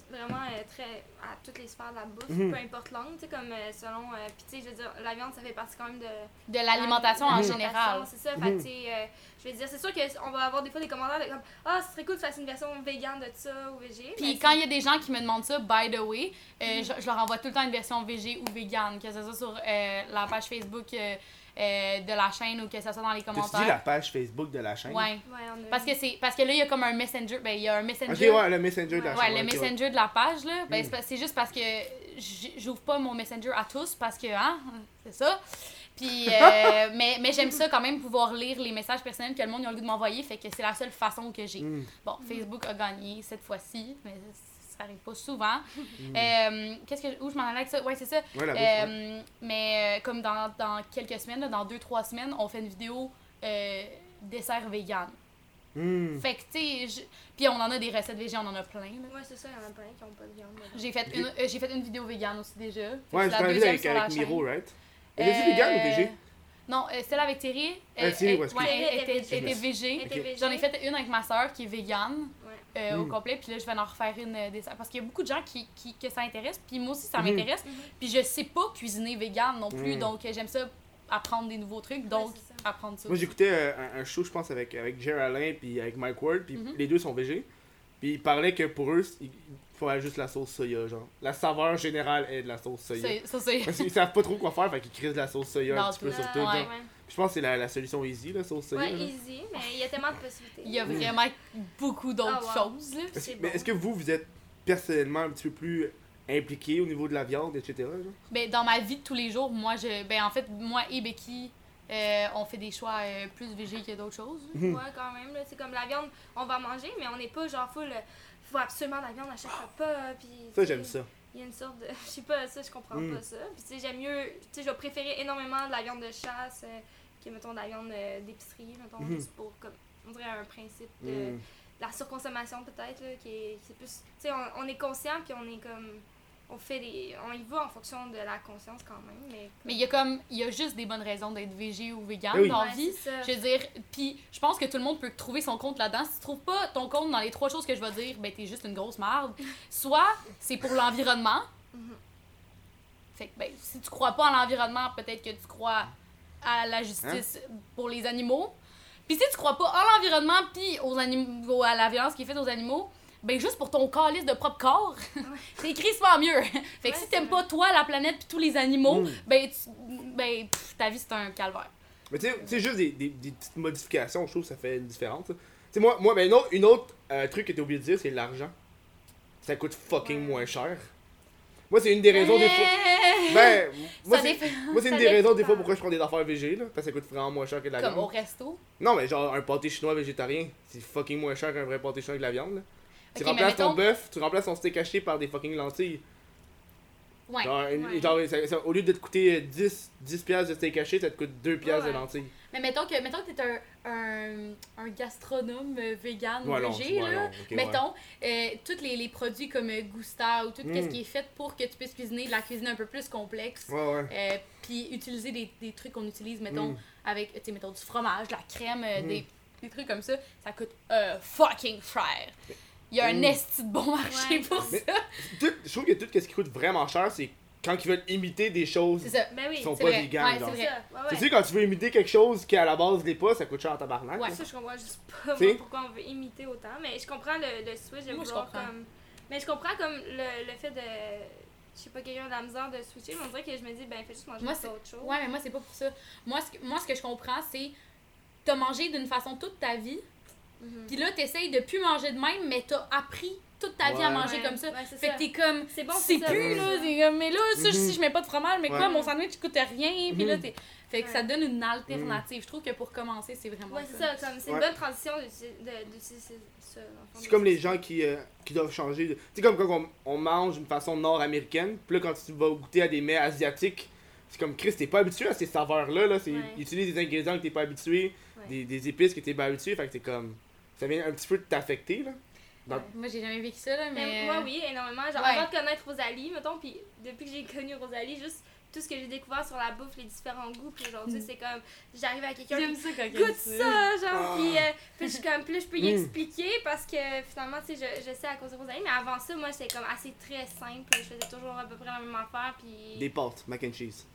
vraiment euh, très, à toutes les sphères de la bouffe, Mhm. peu importe l'angle, tu sais, comme euh, selon, euh, puis tu sais, je veux dire, la viande, ça fait partie quand même de... de l'alimentation en général. C'est ça, fait que, tu sais, euh, je veux dire, c'est sûr qu'on va avoir des fois des commentaires de comme, ah, ce serait cool de faire une version vegan de ça ou végé. Puis quand il y a des gens qui me demandent ça, by the way, euh, je, je leur envoie tout le temps une version végé ou vegan, que ce soit sur euh, la page Facebook euh, euh, de la chaîne ou que ce soit dans les commentaires. dit la page Facebook de la chaîne? Ouais. Ouais, on a- Parce que c'est parce que là il y a comme un messenger, ben il y a un Ok, messenger. ouais, le messenger de la Ouais, chaîne. Ouais, le ouais. messenger de la page là, ben Mm. c'est pas- c'est juste parce que j'ouvre pas mon messenger à tous parce que hein, c'est ça. Puis euh, mais mais j'aime ça quand même pouvoir lire les messages personnels que le monde a le goût de m'envoyer, fait que c'est la seule façon que j'ai. Mm. Bon, Facebook a gagné cette fois-ci, mais ça arrive pas souvent. Mm. Euh, Qu'est-ce que où je m'en allais avec ça? Ouais, c'est ça. Ouais, la bouffe, ouais. Euh, mais comme dans, dans quelques semaines, là, dans deux trois semaines, on fait une vidéo euh, dessert vegan. Mm. Fait que tu sais, je- puis on en a des recettes végé, on en a plein. là. Ouais, c'est ça, il y en a plein qui ont pas de viande. J'ai fait une euh, j'ai fait une vidéo vegan aussi déjà. Fait Ouais, c'est je la t'en ai vu deuxième avec, sur la avec Miro, chaîne. right? Elle Euh, vegan ou végé? Non, euh, celle avec Thierry. Euh, elle- était, était était végé. était. J'en ai fait une avec ma soeur qui est végane Ouais. euh, au Mm. complet, puis là je vais en refaire une euh, dessert. Parce qu'il y a beaucoup de gens qui, qui que ça intéresse, puis moi aussi ça Mhm. m'intéresse. Mhm. Puis je sais pas cuisiner vegan non plus, Mm. donc euh, j'aime ça apprendre des nouveaux trucs, donc Ouais, c'est ça. apprendre ça. Moi, j'écoutais euh, un, un show, je pense, avec, avec Jerry Alain puis avec Mike Ward, puis Mhm. les deux sont végés. Puis ils parlaient que pour eux, il faut juste la sauce soya, genre. La saveur générale est de la sauce soya. C'est- Ça c'est. Parce qu'ils savent pas trop quoi faire, fait qu'ils créent de la sauce soya Dans un petit peu sur tout. Ouais. genre. Je pense que c'est la, la solution easy, la sauce soya. Ouais, genre. easy, mais il y a tellement de possibilités. Il y a vraiment beaucoup d'autres Ah, wow. choses. Là. Est-ce mais bon. est-ce que vous, vous êtes personnellement un petit peu plus impliqué au niveau de la viande, etc. genre? Ben, dans ma vie de tous les jours, moi, je, ben, en fait, moi et Becky, euh, on fait des choix euh, plus végés que d'autres choses. Mhm. Ouais, quand même. là. C'est comme la viande, on va manger, mais on n'est pas genre full. Faut absolument de la viande à chaque repas. Puis, Ça, j'aime ça. Il y a une sorte de. Je sais pas, ça, je comprends Mm. pas ça. Puis, tu sais, j'aime mieux. Tu sais, je vais préférer énormément de la viande de chasse euh, que, mettons, de la viande euh, d'épicerie, mettons, Mhm. juste pour, comme. On dirait un principe de, Mm. la surconsommation peut-être, là, qui est, c'est plus, tu sais, on, on est conscient puis on est comme, on fait des, on y va en fonction de la conscience quand même, mais. Mais il y a comme, il y a juste des bonnes raisons d'être végé ou vegan Oui. dans la Ouais, vie. Je veux dire, puis je pense que tout le monde peut trouver son compte là-dedans. Si tu trouves pas ton compte dans les trois choses que je vais dire, ben t'es juste une grosse merde. Soit c'est pour l'environnement. Mhm. Fait que ben, si tu crois pas en l'environnement, peut-être que tu crois à la justice pour les animaux. Puis si tu crois pas en l'environnement puis aux animaux à la violence qui est faite aux animaux, ben juste pour ton calice de propre corps, c'est crissement mieux. fait que Ouais, si t'aimes pas toi la planète puis tous les animaux, Mm. ben, tu- ben pff, ta vie c'est un calvaire. Mais tu sais- juste des, des, des petites modifications, je trouve que ça fait une différence. Tu sais, moi, moi ben, une autre, une autre euh, truc que t'as oublié de dire, c'est l'argent. Ça coûte fucking Ouais. moins cher. Moi, c'est une des raisons des fois. Ben, moi, c'est dépend. moi, c'est une des raisons des fois pourquoi je prends des affaires végé, là. Parce que ça coûte vraiment moins cher que de la Comme au viande. resto? Non, mais genre, un pâté chinois végétarien, c'est fucking moins cher qu'un vrai pâté chinois avec de la viande, là. Tu remplaces ton bœuf, tu remplaces ton steak haché par des fucking lentilles. Ouais. Genre, une- Ouais. genre, ça- ça- au lieu de te coûter euh, 10, 10 piastres de steak haché, ça te coûte 2 piastres Ouais. de lentilles. Mais mettons que, mettons que t'es un, un, un gastronome euh, vegan Ouais, végé, là. non, ok, ouais. mettons, euh, tous les, les produits comme euh, Gusta ou tout Mm. ce qui est fait pour que tu puisses cuisiner de la cuisine un peu plus complexe. Ouais, ouais. Euh, puis utiliser des, des trucs qu'on utilise, mettons, Mm. avec, tu mettons, du fromage, de la crème, euh, Mm. des, des trucs comme ça, ça coûte euh, fucking cher. Il y a un Mm. esti de bon marché Ouais. pour Mais- ça. Tout- je trouve que tout ce qui coûte vraiment cher, c'est quand ils veulent imiter des choses ça. Ben qui sont pas vegan. Ouais, c'est sais, quand tu veux imiter quelque chose qui à la base l'est pas, ça coûte cher en tabarnak. Ouais. Ça, je comprends juste pas moi, pourquoi on veut imiter autant, mais je comprends le, le switch de Moi, vouloir comme. Mais je comprends comme le, le fait de. Je sais pas, quelqu'un de la misère de switcher, mais on dirait que je me dis, ben, fais juste manger Moi, autre chose. Ouais, mais moi, c'est pas pour ça. Moi, ce que, moi, ce que je comprends, c'est t'as mangé d'une façon toute ta vie, Mhm. puis là, t'essayes de plus manger de même, mais t'as appris toute ta vie à manger Ouais, comme ça. ouais, fait ça. que t'es comme, C'est bon, c'est plus, là, c'est comme, mais là, ça, Mhm. si je mets pas de fromage, mais Ouais. quoi, mon sandwich coûte rien, puis là, Mhm. t'es. Fait que Ouais. ça donne une alternative. Je trouve que pour commencer, c'est vraiment Ouais, c'est ça, comme c'est Ouais. une bonne transition d'utiliser ça. C'est comme les gens qui, euh, qui doivent changer. de- Tu sais, comme quand on, on mange d'une façon nord-américaine, puis là, quand tu vas goûter à des mets asiatiques, c'est comme Chris, t'es pas habitué à ces saveurs-là. Là, c'est Ouais. Ils utilisent des ingrédients que t'es pas habitué, Ouais. des, des épices que t'es pas habitué, fait que t'es comme. Ça vient un petit peu de t'affecter, là. Dans- Moi, j'ai jamais vécu ça, là, Mais mais. moi, oui, énormément. Genre, Ouais. avant de connaître Rosalie, mettons, puis depuis que j'ai connu Rosalie, juste tout ce que j'ai découvert sur la bouffe, les différents goûts, puis aujourd'hui, Mm. c'est comme, j'arrive à quelqu'un qui ça quand goûte ça, genre, Ah. puis, euh, puis je suis comme, là, je peux y Mm. expliquer parce que finalement, tu sais, je, je sais à cause de Rosalie, mais avant ça, moi, c'était comme assez très simple. Je faisais toujours à peu près la même affaire, puis. Des pâtes, mac and cheese.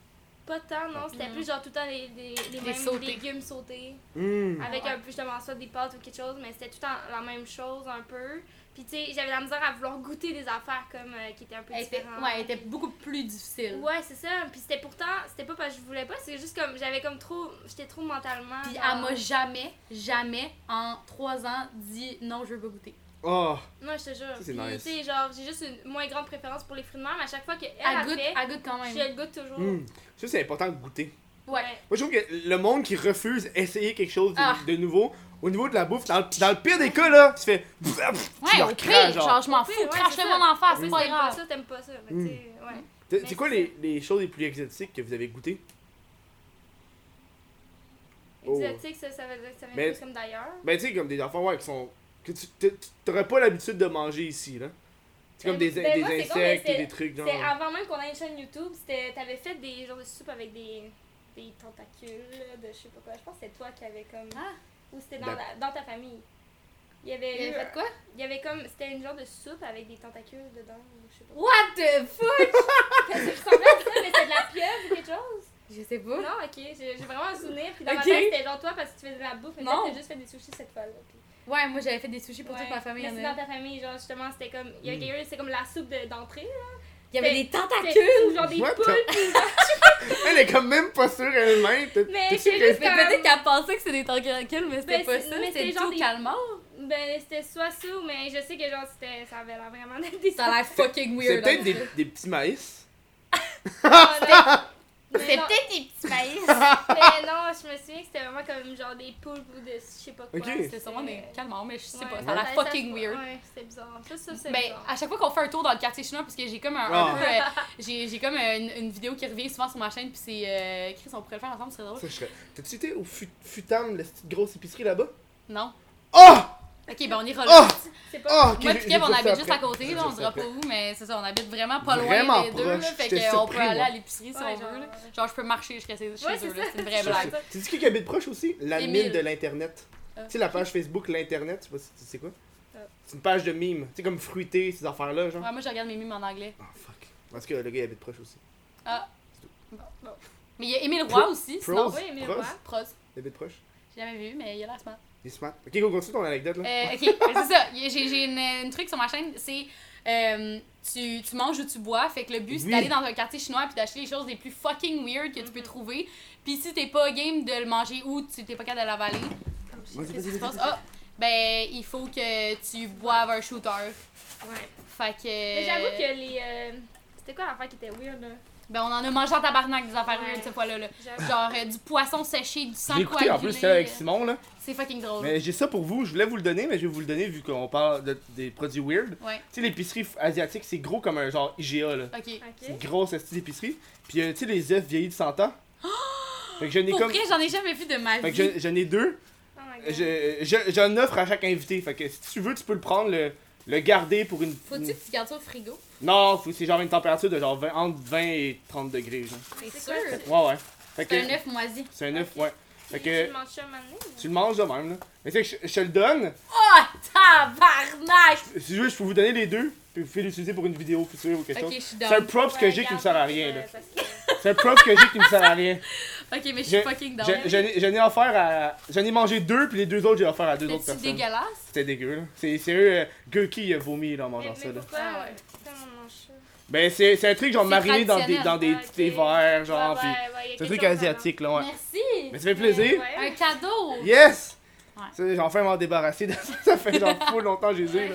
Pas tant, non, c'était Mm. plus genre tout le temps les, les, les mêmes sautés. légumes sautés. Mmh. Avec Ouais. un peu justement soit des pâtes ou quelque chose, mais c'était tout le temps la même chose un peu. Puis tu sais, j'avais la misère à vouloir goûter des affaires comme euh, qui étaient un peu Elle était, différentes. ouais, elle était beaucoup plus difficile. Ouais, c'est ça. Puis c'était pourtant, c'était pas parce que je voulais pas, c'est juste comme j'avais comme trop, j'étais trop mentalement. Puis genre- elle m'a jamais, jamais, en trois ans, dit non, je veux pas goûter. Oh! Non, je te jure. c'est nice. tu sais, genre, j'ai juste une moins grande préférence pour les fruits de mer, mais à chaque fois qu'elle Elle a goûte, fait, elle goûte quand même. je le goûte toujours. Mmh. Que c'est important de goûter. Ouais. Moi, je trouve que le monde qui refuse essayer quelque chose de, Ah. de nouveau, au niveau de la bouffe, dans, dans le pire des cas, là, tu fais. tu Ouais, leur au pire, genre, je m'en fous, ouais, crache c'est le ça. monde en face, c'est pas t'aimes pas grave. ça, t'aimes pas ça. Fait Mm. sais, ouais. C'est quoi les, les choses les plus exotiques que vous avez goûtées? Oh. Exotique, ça, ça veut dire que ça vient plus comme d'ailleurs. Ben, tu sais, comme des enfants, ouais, qui sont. Que tu t'aurais pas l'habitude de manger ici, là. C'est comme Ben, des, ben, des c'est insectes ou c'est- des trucs, genre. C'est avant même qu'on ait une chaîne YouTube, c'était t'avais fait des genres de soupe avec des, des tentacules, là, de je sais pas quoi. Je pense que c'était toi qui avais comme. Ah. Ou c'était dans, la- dans ta famille. Il y avait Elle eu. a fait quoi? Il y avait comme. C'était une genre de soupe avec des tentacules dedans, je sais pas. What the fuck? Ça ressemblait à ça, mais c'était de la pieuvre ou quelque chose. Je sais pas. Non, ok, j'ai j'ai vraiment un souvenir. Puis dans ma Ok. tête, c'était genre toi parce que tu faisais de la bouffe, mais t'as juste fait des sushis cette fois-là. Puis- Ouais, moi j'avais fait des sushis pour Ouais. toute ma famille. Mais c'est a- dans ta famille, genre justement, c'était comme. Il y avait Mm. quelqu'un, c'est comme la soupe de- d'entrée. Il y avait des tentacules! Genre des What poules. Elle est comme même pas sûre elle-même. Mais c'est peut-être qu'elle pensait que c'était des tentacules, mais c'était Ben, pas c'est- ça. mais C'était tout des- calmant. Ben, c'était soit ça, mais je sais que genre, c'était, ça avait l'air vraiment d'être des Ça a l'air fucking C'est weird. peut-être en des, des petits maïs. Non, peut-être des petits maïs. mais non, je me souviens que c'était vraiment comme genre des poules ou de je sais pas quoi. Ok. C'était sûrement des calmants, mais je sais Ouais. pas. Ça a l'air Ouais, fucking ça- weird. Ouais, c'était bizarre. Ça, ça, c'est Ben, bizarre. à chaque fois qu'on fait un tour dans le quartier chinois, parce que j'ai comme un, un Ah. peu. euh, j'ai j'ai comme euh, une, une vidéo qui revient souvent sur ma chaîne, puis c'est. Euh, Chris, on pourrait le faire ensemble, c'est drôle. Ça, je serais- T'as-tu été au Fu- Futam, la petite grosse épicerie là-bas? Non. Oh! Ok, ben on ira Oh! là. C'est pas. Ok, Moi j'ai- et j'ai Kev, on habite juste après. à côté, là, on dira pas où, mais c'est ça, on habite vraiment pas loin Vraiment les deux, là, fait qu'on peut aller moi. à l'épicerie si Ouais, on genre, veut. là. Genre, je peux marcher jusqu'à chez chez Ouais, eux, c'est là, ça. c'est une vraie blague. Tu sais qui habite proche aussi? L'admin Émile. de l'Internet. Ah. Tu sais, la page Facebook, l'Internet, tu sais pas si tu sais quoi? Ah. C'est une page de mimes. Tu sais, comme fruité, ces affaires-là, genre. Ouais, moi je regarde mes mimes en anglais. Oh, fuck. Parce que le gars, il habite proche aussi. Ah. Mais il y a Émile Roy aussi, sinon. Oui, ouais. Pros. Il habite proche? J'ai jamais vu, mais il a l'air smart. Il est smart. Ok, go, continue ton anecdote, là. Euh, ok, ben, c'est ça. J'ai une, une truc sur ma chaîne, c'est euh, tu, tu manges ou tu bois. Fait que le but, c'est d'aller dans un quartier chinois puis d'acheter les choses les plus fucking weird que tu peux trouver. Puis si t'es pas game de le manger ou tu t'es pas capable de l'avaler, qu'est-ce qui se passe? Ah, ben il faut que tu boives un shooter. Ouais. Fait que. Mais j'avoue que les. euh, C'était quoi l'affaire qui était weird là? Ben on en a mangé en tabarnak des affaires Ouais. weird cette fois-là. Là. Genre euh, du poisson séché, du sang écouté en plus coagulé. celle avec Simon, là. C'est fucking drôle. Mais j'ai ça pour vous, je voulais vous le donner, mais je vais vous le donner vu qu'on parle de- des produits weird. Ouais, Tu sais, l'épicerie asiatique, c'est gros comme un genre IGA, là. ok. C'est une grosse astuce d'épicerie. Puis, euh, tu sais, les œufs vieillis de 100 ans. Fait que j'en ai Pour comme. j'en ai jamais vu de ma Fait que j'en- j'en ai deux. Oh my god. Je- je- J'en offre à chaque invité. Fait que si tu veux, tu peux le prendre, le, le garder pour une. Faut-tu que tu gardes ça au frigo? Non, faut- c'est genre une température de genre 20 entre 20 et 30 degrés. C'est C'est sûr. Ouais, ouais. C'est un œuf moisi. C'est un œuf, ouais. Fait Tu manges le manges de même, là. Mais tu sais, que je, je te le donne. Oh, tabarnak! Si tu veux, je peux vous donner les deux. Puis vous pouvez l'utiliser pour une vidéo future ou quelque Ok, chose. je suis C'est un props que j'ai qui me sert à rien, là. parce que- C'est un props que j'ai qui me sert à rien. Ok, mais je suis Je- fucking down. Je- J'en ai, j'en ai offert à. J'en ai mangé deux, puis les deux autres, j'ai offert à deux autres personnes. dégueulasse? C'était dégueu, là. C'est sérieux, euh, Gurky il a vomi là, en mangeant mais ça, là. pourquoi, Ah ouais. pourquoi on mange ça? Ben, c'est c'est un truc genre C'est mariné dans des, dans des Ah, verts, genre, Ouais, ouais, C'est un truc asiatique, là, ouais. Merci! Mais ça fait plaisir. Ouais. Un cadeau! Yes! Ouais. Ça, J'ai enfin m'en débarrasser de ça. Ça fait genre full longtemps que je les ai, là.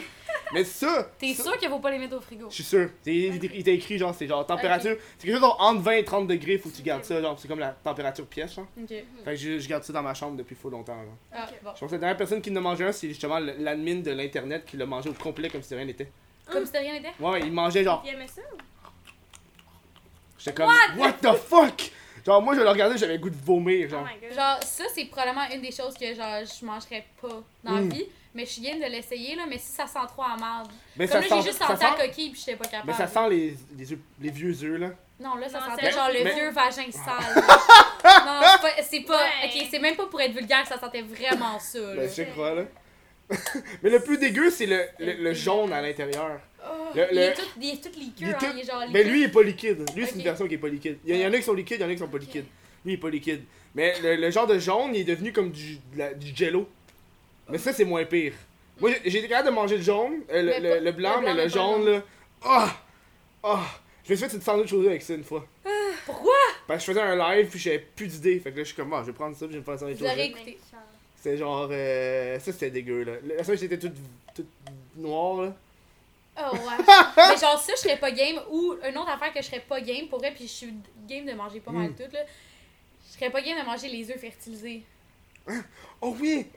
Mais ça, T'es sûr qu'il faut pas les mettre au frigo? je suis sûr. Il t'a écrit genre, c'est genre température. C'est quelque chose genre entre 20 et 30 degrés, faut que tu gardes ça, genre, c'est comme la température pièce, genre. Ok. Fait que je, je garde ça dans ma chambre depuis full longtemps, genre. Ah, bon. Je pense que la dernière personne qui en a mangé un, c'est justement l'admin de l'internet qui l'a mangé au complet comme si rien n'était. Comme si de rien n'était? Ouais, ouais, il mangeait genre. Il aimait ça? ou? J'étais comme, what? the fuck? Genre, moi, je le regardais, j'avais le goût de vomir, Oh genre. my god. Genre, ça, c'est probablement une des choses que genre, je mangerais pas dans la Mm. vie. Mais je suis game de l'essayer, là. Mais si ça sent trop à merde. Mais Comme ça là, j'ai sent, juste senti la sent, coquille puis j'étais pas capable. mais ça sent les, les, les vieux œufs, là. Non, là, ça Non, sentait genre le Mais- vieux vagin sale. non, c'est pas. C'est pas Ouais. Ok, c'est même pas pour être vulgaire, ça sentait vraiment ça, là. Ben, je crois, là. mais le plus dégueu, c'est le, le, le jaune à l'intérieur. Le- Il le- est tout, il est tout il liqueux, est hein. tout- Il est genre liquide. Ben, lui, il est pas liquide. Lui, c'est une version qui est pas liquide. Il y, en a qui sont liquides, il y en a qui sont pas liquides. Lui, il est pas liquide. Mais le, le genre de jaune, il est devenu comme du, de la- du jello. Mais ça, c'est moins pire. Moi, j'ai- été capable de manger le jaune, euh, le, le- blanc, le blanc, mais le jaune, là. Ah! Ah! Je me suis fait une sandwich aux œufs avec ça une fois. Pourquoi? Parce que je faisais un live, puis j'avais plus d'idées. Fait que là, je suis comme, ah, je vais prendre ça, puis je vais me faire un sandwich aux œufs. écouté. C'était genre. Euh, ça, c'était dégueu, là. La sandwich était toute, toute noire, là. Oh ouais. mais genre ça, je serais pas game. Ou une autre affaire que je serais pas game pour vrai, puis je suis game de manger pas mal Mm. tout là. Je serais pas game de manger les œufs fertilisés. Oh oui!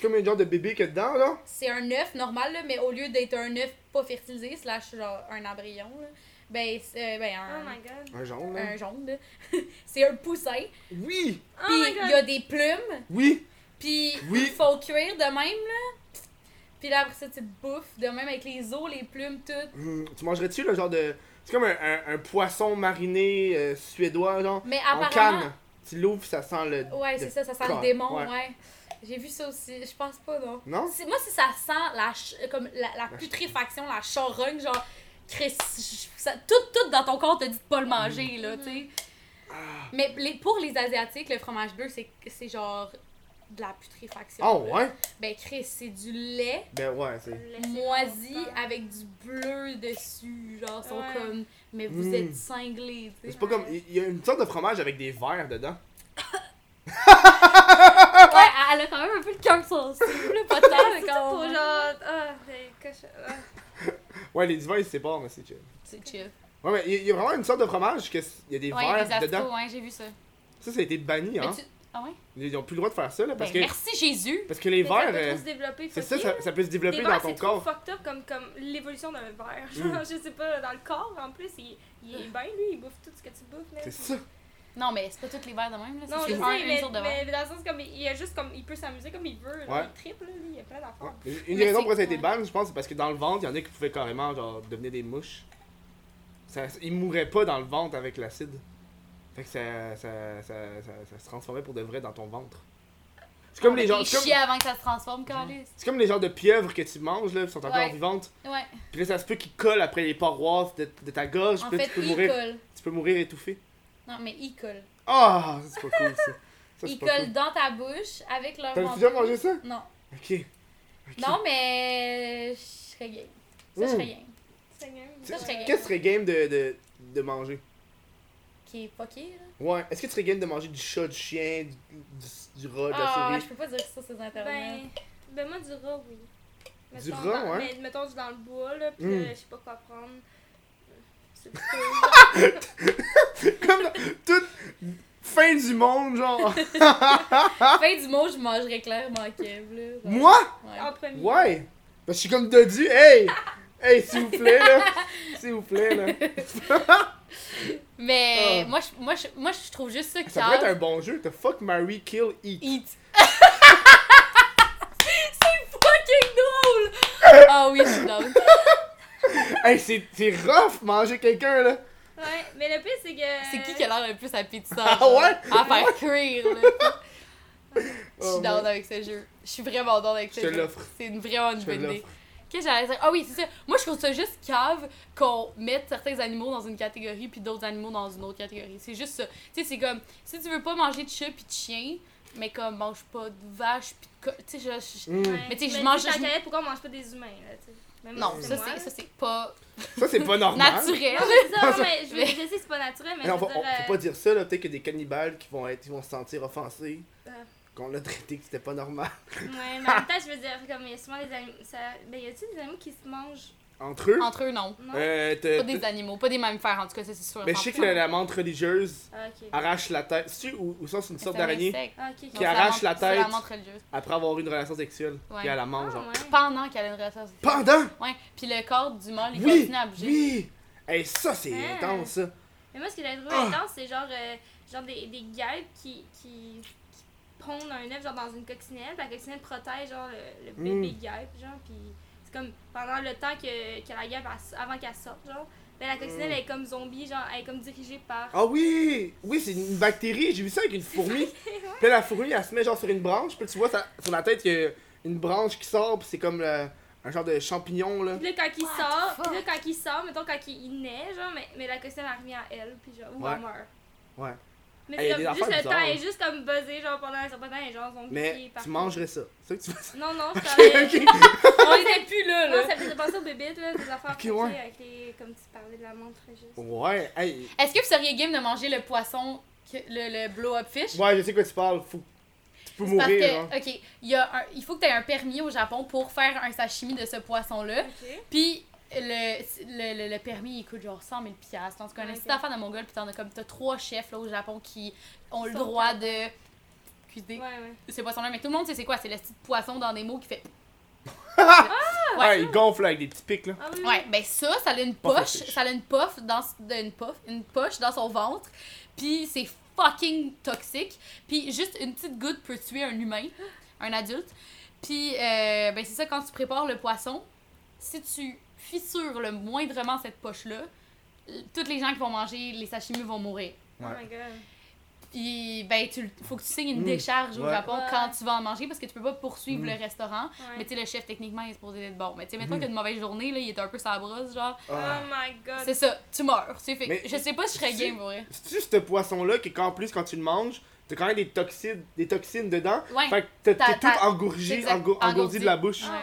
C'est comme un genre de bébé qu'il y a dedans, là. C'est un œuf normal là, mais au lieu d'être un œuf pas fertilisé, slash genre un embryon là, ben c'est ben Oh un, my god. Un jaune, là. un jaune là. c'est un poussin. Oui! Oh Puis il y a des plumes, Oui! puis Oui. il faut cuire de même là. Puis là après ça tu bouffes de même avec les os, les plumes toutes. Hum, tu mangerais-tu le genre de. C'est comme un, un- un poisson mariné euh, suédois, genre? Mais En apparemment canne. Tu l'ouvres, ça sent le. Ouais, c'est ça, ça sent corps, le démon, ouais. ouais. J'ai vu ça aussi, je pense pas, non. Non? C'est- Moi, si ça sent la, ch- comme la, la putréfaction, la charogne, genre, Chris, ça, tout, tout dans ton corps te dit de pas le manger, là, tu sais. Ah. Mais les, pour les Asiatiques, le fromage bleu, c'est c'est genre de la putréfaction. Oh, là. ouais? Ben, Chris, c'est du lait Ben, ouais, c'est. Moisi avec du bleu dessus. Genre, sont Ouais. comme. Mais vous Mm. êtes cinglés, tu sais. C'est pas comme. Il y a une sorte de fromage avec des verres dedans. Ouais, elle a quand même un peu le cœur pas tant, mais C'est quand pour même. genre. Ah, c'est cochon. Ah. Ouais, les ils se séparent, mais c'est chill. C'est chill. Ouais, mais il y a- il y, a vraiment une sorte de fromage que s- il y a des Ouais, verres dedans. ouais, j'ai vu ça. Ça, ça a été banni, hein. Mais. Ah ouais? Ils ont plus le droit de faire ça, là, parce Ben, que. merci Jésus! Parce que les Mais ça verres. peut euh, trop se développer. c'est ça, ça, peut se développer Les dans verres, ton c'est trop corps. fucked up comme, comme l'évolution d'un verre. Mm. Genre, je sais pas, dans le corps, en plus, il, il est bien, lui, il bouffe tout ce que tu bouffes. Là. C'est ça. Non, mais c'est pas tous les verres de même, là. Non, je un, sais, une mais, de mais dans le sens comme il y a juste comme il peut s'amuser comme il veut, là, Ouais. il triple là, lui, il y a plein d'affaires. Ouais. Une des raisons pourquoi ça a été ban, je pense, c'est parce que dans le ventre, il y en a qui pouvaient carrément genre devenir des mouches. Ça, ils mouraient pas dans le ventre avec l'acide. Fait que ça, ça, ça, ça, ça se transformait pour de vrai dans ton ventre. C'est comme les gens. Comme, avant que ça se transforme, Carlis. c'est comme les genres de pieuvres que tu manges là, qui sont encore Ouais. vivantes. Ouais. Puis là, ça se peut qu'ils collent après les parois de, de ta gorge. En puis là, fait, tu peux ils mourir. collent. Tu peux mourir étouffé. Non, mais ils collent. Ah, ça, c'est pas cool ça. Ça, Ils collent cool. dans ta bouche avec leur T'as déjà mangé ça? Non. Ok. Non, mais. Je serais game. Ça, je serais game. Seigneur, Ça, je serais game. Qu'est-ce que serait game de, de, de manger? Qui est fucké, là? Ouais. Est-ce que tu serais game de manger du chat, du chien, du, du, du rat, de la Ah, souris? je peux pas dire ça sur internet. Ben, ben moi du rat, oui. Du Mettons rat, dans- ouais? Mais mettons du dans le bois, là, pis Mm. là, je sais pas quoi prendre. Comme toute fin du monde, genre. fin du mot, je mangerais clairement Kev, là. Genre, Moi? ouais. en premier. Ouais. Que je suis comme Dodu. Hey! Hey, s'il vous plaît, là. S'il vous plaît, là. Mais Ah. moi, je, moi, je, moi, je trouve juste ça Ça pourrait être un bon jeu. The fuck, Mary, kill, eat. Eat. c'est fucking drôle! Ah oui, je suis. Hey, c'est c'est rough manger quelqu'un, là. Ouais, mais le pire, c'est que. C'est qui qui a l'air le plus appétissant? Ah ouais? À faire cuire, là. Je Oh, suis down man. avec ce jeu. Je suis vraiment down avec ce Je te jeu. l'offre. C'est une vraiment une bonne idée. Qu'est-ce que j'allais dire? Ah oui, c'est ça. Moi, je trouve ça juste cave qu'on mette certains animaux dans une catégorie puis d'autres animaux dans une autre catégorie. C'est juste ça. Tu sais, c'est comme, si tu veux pas manger de chat puis de chien, mais comme, mange pas de vache puis de... co- Tu sais, je... je- Mm. Mais tu sais, je mange- je- pourquoi on mange pas des humains, là, tu sais? Non, ça, c'est, là. ça, c'est pas Ça, c'est pas normal. naturel. Non, mais c'est ça, non, mais je, veux- je sais que c'est pas naturel, mais Mais on va, on- faut euh, pas dire ça, là. Peut-être qu'il y a des cannibales qui vont, être, qui vont se sentir offensés. Ah. Qu'on l'a traité que c'était pas normal. Ouais, mais en même temps, je veux dire, comme il y a souvent des animaux. Ça... Ben, y a-tu des animaux qui se mangent Entre eux? Entre eux, non. Non? Euh, Pas des animaux, pas des mammifères, en tout cas, ça, c'est sûr. Mais je sais que eux. la menthe religieuse Ah, arrache la tête. C'est ou, ou ça, c'est une sorte d'araignée. Ah, qui arrache menthe- la la tête. après avoir eu une relation sexuelle. Ouais. Puis elle la Ah, mange. genre. ouais. Pendant qu'elle a une relation sexuelle. Pendant! Ouais, puis le corps du mâle, il Oui! continue à bouger. Oui! Hey, ça, c'est Ah. intense, ça. Mais moi, ce que j'ai trouvé Ah. intense, c'est genre, euh, genre des, des guêpes qui, qui, qui pondent un œuf genre dans une coccinelle. puis La coccinelle protège genre le, le bébé Mm. guêpe, genre. Puis comme pendant le temps que, que la guêpe, avant qu'elle sorte, genre. Ben, la coccinelle, Mm. elle est comme zombie, genre, elle est comme dirigée par. Ah oui! Oui, c'est une bactérie. J'ai vu ça avec une fourmi. Puis la fourmi, elle se met genre sur une branche. Puis tu vois, ça, sur la tête, il y a une branche qui sort. Puis c'est comme euh, un genre de champignon, là. Puis là, quand il What sort, puis là, quand il sort, mettons, quand il, il naît, genre, mais, mais la coccinelle, elle revient à elle, puis genre, ou Ouais. elle meurt. Ouais. Mais Hey, y a c'est comme, juste le temps, elle est juste comme buzzée, genre, pendant un certain temps, est genre zombifiée Mais tu mangerais ça. C'est ça que tu fais. Non, non, je parlais. On était plus là, Non, là. ça faisait penser aux bébites, là, des affaires Ok, foutues ouais. avec les. Comme tu parlais de la montre juste. Ouais, hey. Est-ce que vous seriez game de manger le poisson, que- le, le blow-up fish? Ouais, je sais quoi tu parles. Faut... Tu peux C'est parce mourir, que, ok, il, y a un- il faut que tu aies un permis au Japon pour faire un sashimi de ce poisson-là. Ok. Puis le, le, le, le permis, il coûte genre 100 000 piastres. En tout cas, si t'as affaire de Mongol, puis t'en as comme, t'as trois chefs là, au Japon qui ont le droit de cuisiner Ouais, ouais. ces poissons-là. Mais tout le monde sait c'est quoi, c'est le petit poisson dans des mots qui fait... Ouais, il gonfle avec des petits pics, là. Ah oui. Ouais, ben ça, ça a une poche, ça a une puff dans une puff, une poche dans son ventre, puis c'est fucking toxique, puis juste une petite goutte peut tuer un humain, un adulte. Puis euh, ben c'est ça quand tu prépares le poisson, si tu fissures le moindrement cette poche là, toutes les gens qui vont manger les sashimi vont mourir. Oh my god. Puis ben tu faut que tu signes une Mm. décharge au Ouais. Japon Ouais. quand tu vas en manger parce que tu peux pas poursuivre Mm. le restaurant. Ouais. Mais tu sais le chef techniquement il est supposé être bon. Mais tu sais mettons Mhm. qu'il a une mauvaise journée là, il est un peu sabreuse genre. Oh Ah. my god. C'est ça, tu meurs. Fait. Mais- je sais pas si je serais game pour vrai. C'est-tu ce poisson-là que, qu'en plus, quand tu le manges, t'as quand même des toxines, des toxines dedans? Ouais. Fait que t'es tout t'as- engourgé, exact, engo- engourdi engourdi. de la bouche. Ah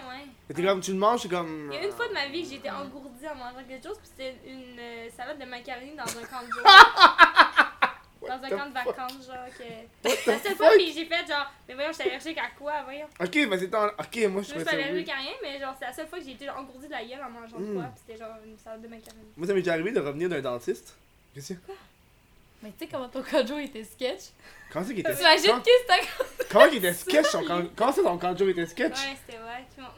Et t'es comme, tu le manges, c'est comme. Il y a une fois de ma vie que j'ai été engourdie en mangeant quelque chose, puis c'était une euh, salade de macaroni dans un camp de jour. dans un camp de vacances, genre que. La seule fois, puis j'ai fait genre, mais voyons, je suis allergique à quoi, voyons. Ok, ben c'est en... Ok, moi je suis ça allergique à rien, mais genre, c'est la seule fois que j'ai été genre, engourdie de la gueule en mangeant de Mm. quoi, puis c'était genre une salade de macaroni. Moi, ça m'est déjà arrivé de revenir d'un dentiste. Qu'est-ce que c'est? Mais tu sais comment ton conjo était sketch? Comment c'est qu'il était T'imagines comment- que c'était Comment il était sketch son Comment ça ton kanjo était sketch? Ouais, c'était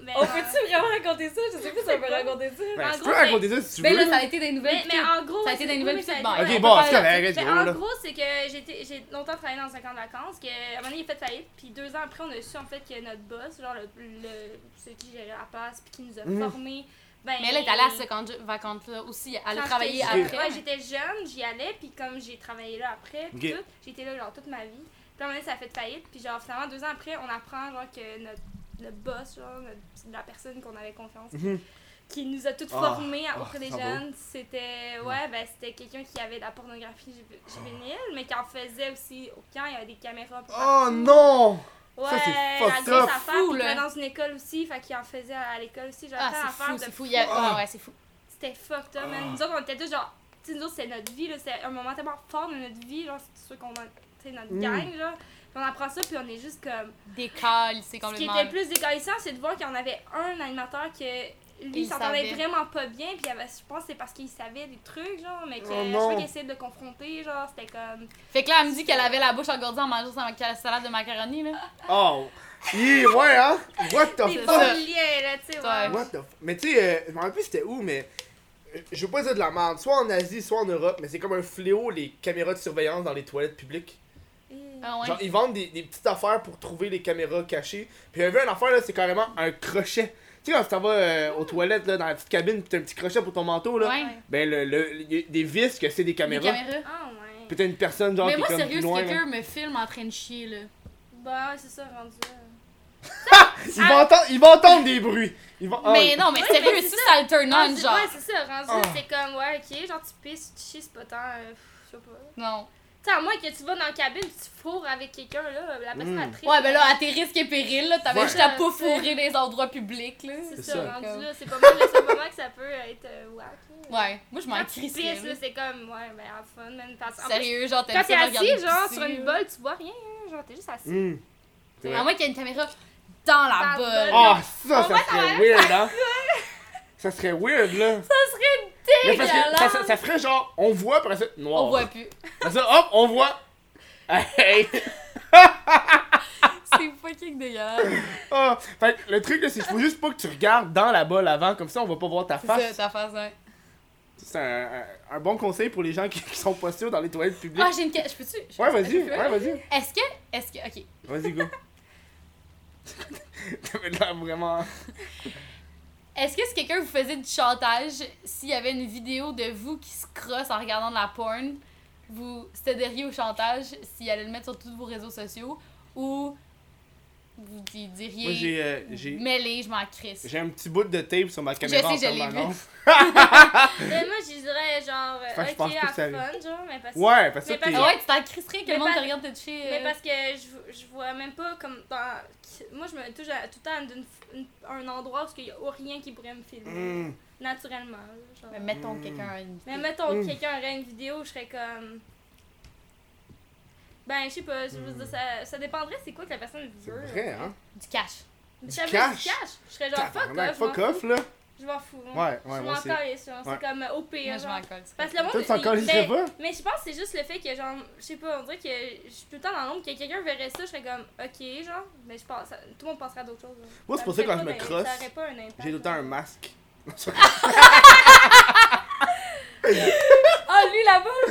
mais, On euh, peut-tu vraiment raconter ça? Je sais pas si on peut raconter ça. Ben, en tu gros, peux raconter ça si tu Ben là, veux. ça a été des nouvelles. Mais, mais en gros, Ça a été des nouvelles petites été- barres. Ok, bon, c'est pas correct, Ben, gros, en là. gros, c'est que j'ai j'ai longtemps travaillé dans un camp de vacances, que à un moment donné, il a fait faillite, puis deux ans après, on a su en fait que notre boss, genre le, le celui qui gérait la place, puis qui nous a Mhm. formés, ben. Mais elle est allée à ce camp- vacances-là aussi. Elle a travaillé j'étais après. Ouais, j'étais jeune, j'y allais, puis comme j'ai travaillé là après, tout, été là genre toute ma vie. Puis à un moment donné, ça a fait faillite, puis genre finalement, deux ans après, on apprend genre que notre, le boss, genre, notre- la personne qu'on avait confiance, Mhm. qui nous a toutes Ah, formés ah, auprès des ça va. jeunes. C'était ouais, ben c'était quelqu'un qui avait de la pornographie juvé- juvénile, mais qui en faisait aussi au camp. Il y avait des caméras. Oh partout. non Ouais, ça, c'est la fucked grosse up. affaire. Fou, là. était dans une école aussi, fait qu'il en faisait à l'école aussi. J'avais Ah, c'est fou, de c'est fou. a- Ah. Ouais, c'est fou. C'était fucked up, man. Nous autres, on était tous genre. Tu sais, nous autres, c'est notre vie, là. C'est un moment tellement fort de notre vie, genre, c'est sûr qu'on a. Tu sais, notre Mm. gang, là. Puis on apprend ça, puis on est juste comme. Décale, c'est Ce qui complètement. était plus décalissant, c'est de voir qu'il y en avait un animateur que lui Il s'entendait vraiment pas bien, puis avait, je pense que c'est parce qu'il savait des trucs, genre, mais que Oh non. fois qu'il essayait de le confronter, genre, c'était comme. Fait que là, elle me dit qu'elle avait la bouche engourdie en mangeant sa salade de macaroni, là. Oh Yeah, ouais, hein? What the fuck? là, tu sais, Ouais. What the f... Mais tu sais, euh, je me rappelle plus c'était où, mais. euh, Je veux pas dire de la merde, soit en Asie, soit en Europe, mais c'est comme un fléau les caméras de surveillance dans les toilettes publiques. Ah ouais. Genre, ils vendent des, des petites affaires pour trouver les caméras cachées. Puis il y avait une affaire, là, c'est carrément un crochet. Tu sais, quand tu t'en vas euh, aux toilettes, là, dans la petite cabine, pis t'as un petit crochet pour ton manteau, là. Ouais. Ben, le, le, y a des vis que c'est des Des caméras. caméras. Ah, ouais. T'as une personne, genre, Mais qui moi, est comme sérieux, plus si loin, là. quelqu'un me filme en train de chier, là. Bah, ouais, c'est ça, rendu là. Il va, entendre, il va entendre des bruits. Il va... ah, Mais non, mais Ouais, sérieux, si c'est ça le turn on, c'est- genre. Ouais, c'est ça, rendu là, Ah. c'est comme, ouais, ok, genre, tu pisses, tu chies, c'est pas tant. euh, je sais pas. Non. Tu sais, à moins que tu vas dans la cabine, tu fourres avec quelqu'un, là, la personne Mm. Ouais, ben là, à tes risques et périls, là, t'avais Ouais. juste à pas fourrer les endroits publics, là. C'est ça, ça. rendu là. C'est pas mal, c'est pas mal que ça peut être euh, whack. là. Ouais, moi, je m'en Quand tu là. c'est comme, ouais, ben, have fun, man. Parce- Sérieux, genre, t'aimes Quand ça t'es me assis, genre, sur une bolle, tu vois rien, hein, genre, t'es juste assis. Hmm. À moins qu'il y ait une caméra dans la Dans bolle. Ah, ça, On ça va serait weird, hein? Ça serait weird, là. Ça serait Mais parce que ça, ça, ça ferait genre, on voit, après ça, noir. On voit plus. Après ça, hop, on voit. Hey! C'est fucking dégueulasse. Ah, fait que le truc, là, c'est qu'il faut juste pas que tu regardes dans la bolle avant, comme ça, on va pas voir ta C'est ça, face. ta face, ouais. C'est un, un- un bon conseil pour les gens qui, qui sont pas sûrs dans les toilettes publiques. Ah, j'ai une question. Je peux-tu? je ouais, peux- vas-y, ouais, vas-y. Est-ce que. Est-ce que. Ok. Vas-y, go. T'avais l'air vraiment. Est-ce que si quelqu'un vous faisait du chantage, s'il y avait une vidéo de vous qui se crosse en regardant de la porn, vous céderiez au chantage s'il allait le mettre sur tous vos réseaux sociaux? Ou vous diriez. Moi, j'ai, euh, j'ai, Mêlé, je m'en crisse. j'ai un petit bout de tape sur ma caméra sais, en je l'ai permanence. Mais moi, je dirais, genre, Fait je ok, pense have ça fun, genre, mais parce que. Ouais, parce que Mais parce ouais, tu t'en crisserais que Mais le monde pas- te regarde te toucher. Mais euh, parce que je, je vois même pas comme dans. Moi, je me touche à, tout le temps d'une- une- un endroit où il y a rien qui pourrait me filmer. Hmm. Naturellement. genre. Mais mettons Mm. quelqu'un a une Mais vidéo. mettons Mm. que quelqu'un aurait une vidéo, je serais comme. Ben, je sais pas, je veux dire, ça, ça dépendrait c'est quoi que la personne C'est veut. vrai, hein? Du cash. Du cash? cash? Je serais genre fuck off. fuck off, là. Je m'en fous. hein. Ouais, Je ouais, m'en moi aussi. calisse, Ouais. C'est comme au pire. Moi, je genre. m'en colle. Parce que le monde. Toi, tu t'en il- calisserais mais- pas? Mais je pense que c'est juste le fait que, genre, je sais pas, on dirait que je suis tout le temps dans l'ombre, que quelqu'un verrait ça, je serais comme, ok, genre, mais je pense, tout le monde penserait à d'autres choses. Moi, c'est pour ça que quand je me crosse. J'ai tout le temps un masque. Ah, lui là-bas!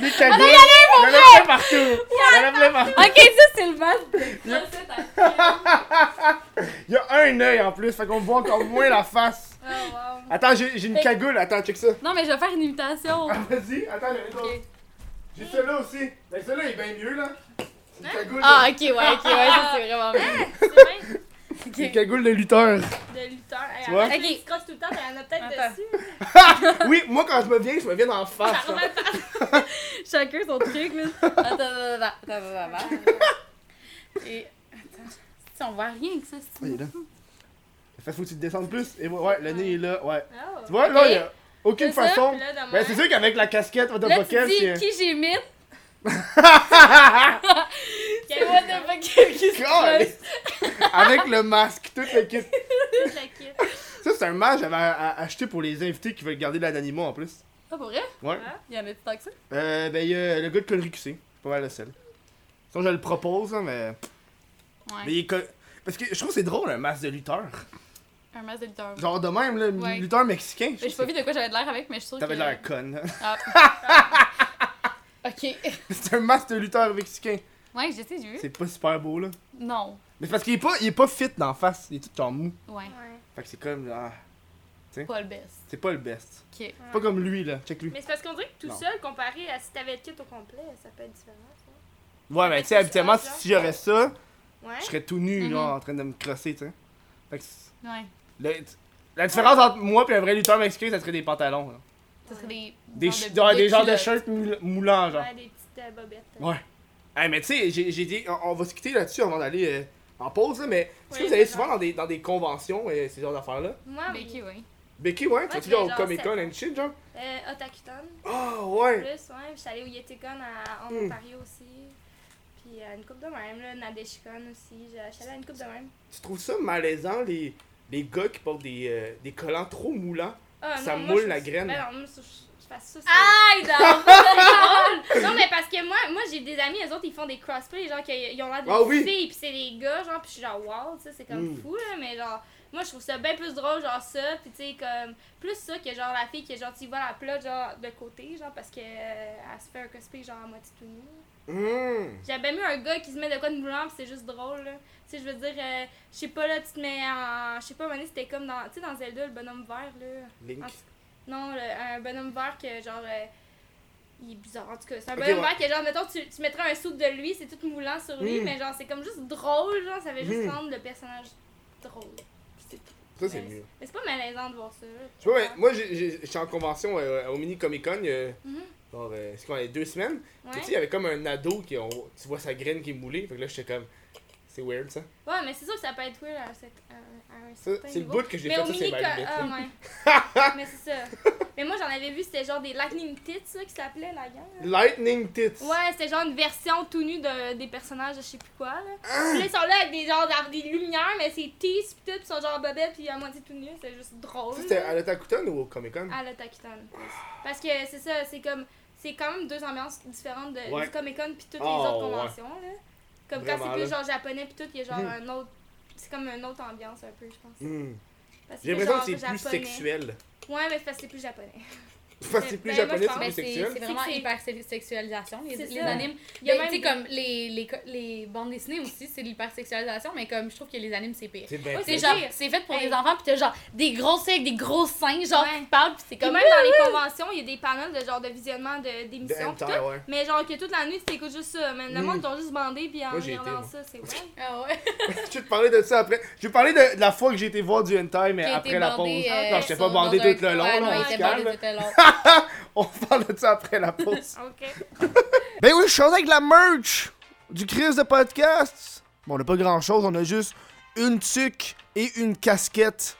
Les cagoules! Il y en a plein partout! Il y en a plein partout! Ok, ça c'est le! Il y a un œil en plus, fait qu'on voit encore moins la face. Oh, wow. Attends, j'ai j'ai une Hey. cagoule, attends, check ça. Non, mais je vais faire une imitation. Ah, vas-y, attends, j'en ai d'autres. Ok. J'ai celui-là aussi. Ben, celui-là est bien mieux, là. C'est une Hein? cagoule, Ah, ok, ouais, ok, ouais, ça c'est vraiment bien. C'est c'est une cagoule de lutteur. de lutteur. Hey, Tu vois? Ok. Tu te crosses tout le temps, t'en as peut-être Attends. dessus. Oui, moi, quand je me viens, je me viens en face. Chacun son truc, là. Attends, attends, attends, attends. Et. Attends. Si, on voit rien que ça, c'est. il est là. Fait faut que tu te descendes plus. Et ouais, le nez est là, ouais. Oh. Tu vois, là, il y a aucune façon. Demain- Ben, c'est sûr qu'avec la casquette, what the Là, tu dis c'est. qui j'imite. Quel- C'est what the fuck qui se God! passe? Avec le masque, toute la kit. Ça, c'est un match que j'avais acheté pour les invités qui veulent garder l'anonymat en plus. Ah, pour vrai? Ouais. Il y en a tout que ça? Euh, ben, il y a le gars de Connery QC. Pas mal le seul. Sinon, je le propose, hein, mais. Ouais. mais il est Parce que je trouve que c'est drôle, un masque de lutteur. Un masque de lutteur. Genre de même, là, Ouais. lutteur mexicain. J'ai pas vu de quoi j'avais de l'air avec, mais je suis sûre que... T'avais de l'air conne. Ah. ok. c'est un masque de lutteur mexicain. Ouais, je sais, j'ai vu. C'est pas super beau, là. Non. Mais c'est parce qu'il est pas, il est pas fit dans la face. Il est tout genre mou. Ouais. Ouais. Fait que c'est comme. Ah, Pas le best. c'est pas le best. Ok. C'est pas comme lui, là. Check lui. Mais c'est parce qu'on dirait que tout Non. seul, comparé à si t'avais le kit au complet, ça peut être différent. ça. Ouais, mais tu sais, habituellement, si, si j'aurais ça, Ouais. je serais tout nu, Mhm. là, en train de me crosser, tu sais. Fait que. c'est- Ouais. le- la différence entre moi et un vrai lutteur mexicain, ça serait des pantalons, là. Serait des. Des, genres de- ouais, des genres de culottes. shirts moul- moulants, genre. Ouais, des petites euh, bobettes. Ouais. Hey, mais tu sais, j'ai dit, on, on va se quitter là-dessus avant d'aller euh, en pause, là, mais est-ce que vous allez souvent dans des, dans des conventions et ces genres d'affaires-là? Moi, oui. Becky, oui. Becky, ouais, tu genre au Comic Con and shit, genre? Euh, Otakuton, Ah, ouais! plus, ouais. Je suis allée au Yeticon à, en Hmm. Ontario aussi. Puis euh, une coupe de même, là. Nadeshikon aussi. Je je suis allée à une coupe de même. Tu trouves ça malaisant, les, les gars qui portent des, euh, des collants trop moulants? Ah, Ça non, moule la graine. Ben non, moi, je, je fais ça. c'est- Aïe, dans! Non, mais parce que moi, moi j'ai des amis, eux autres, ils font des crossplay, genre, qu'ils ils ont l'air de Ah oui. filles, pis c'est des gars, genre, pis je suis genre, wow, tu sais, c'est comme Mm. fou, là, mais genre, moi, je trouve ça bien plus drôle, genre, ça, pis tu sais, comme, plus ça que genre la fille qui est genre, tu vas la plat, genre, de côté, genre, parce que euh, elle se fait un cosplay, genre, à moitié tout nu. Hum! J'avais mieux un gars qui se met de quoi de moulant, pis c'est juste drôle, là. Tu sais, je veux dire, euh, je sais pas, là, tu te mets en. Je sais pas, donné, c'était comme dans. Tu sais, dans Zelda, le bonhomme vert, là. Link. En Non, le- un bonhomme vert que genre. euh, il est bizarre en tout cas. C'est un bonhomme ouais. vert que genre, mettons, tu, tu mettrais un soude de lui, c'est tout moulant sur lui, Mm. mais genre, c'est comme juste drôle, genre, ça fait juste Mm. rendre le personnage drôle. C'est tout. Ça, c'est Mais- mieux. Mais c'est pas malaisant de voir ça. Tu vois, ouais, moi, j'ai- j'étais en convention euh, au Mini Comic Con a, Mhm. Genre, euh, c'est quoi, a deux semaines? Puis Tu sais, Ouais. il y avait comme un ado qui, on- tu vois sa graine qui est moulée. Fait que là, j'étais comme, c'est weird ça. ouais, mais c'est sûr que ça peut être weird à, un cer- à un- à un Ça, certain c'est le bout que j'ai fait, ça, c'est ma limite. ah, ouais. mais c'est ça. Mais moi, j'en avais vu, c'était genre des Lightning Tits, ça, qui s'appelait la là. Lightning Tits. Ouais, c'était genre une version tout nue de, des personnages de je sais plus quoi, là. Ah! Puis là, ils sont là avec des genres d'av- des lumières, mais c'est tease pis tout, pis ils sont genre bobette pis à moitié tout nus, c'est juste drôle. C'était à l'Otakuton ou au Comic Con? À l'Otakuton. Parce que c'est ça, c'est comme. C'est quand même deux ambiances différentes de, Ouais. du Comic Con pis toutes Oh, les autres ouais. conventions, là. Comme quand c'est plus genre japonais pis tout, il y a genre Mhm. un autre. C'est comme une autre ambiance un peu, je pense. Hmm. J'ai l'impression que c'est plus sexuel. Ouais, mais parce que c'est plus japonais. Que c'est plus Ben, moi, japonais, c'est plus c'est sexuel. c'est vraiment hyper sexualisation, les, les animes. Il y a Ben, même tu sais, des- comme les, les, les bandes dessinées aussi, c'est l'hypersexualisation, mais comme je trouve que les animes, c'est pire. C'est genre, c'est fait pour Hey. des enfants, pis t'as genre des gros seins avec des gros seins, genre, Ouais. qui parlent, pis c'est Puis comme. même dans les conventions, il y a des panels de genre de visionnement d'émissions. Mais genre que toute la nuit tu t'écoutes juste ça, mais le Mm. monde ils t'ont juste bandé puis en regardant ça, c'est ouais. Ah ouais. Je vais te parler de ça après. Je vais parler de, la fois que j'ai été voir du hentai, mais après la pause. euh, non, j'étais pas bandé tout le long, Ouais, là, on parle de ça après la pause. Ok. Ben oui, je suis avec la merch du Chris de podcast. Bon, on n'a pas grand chose, on a juste une tuque et une casquette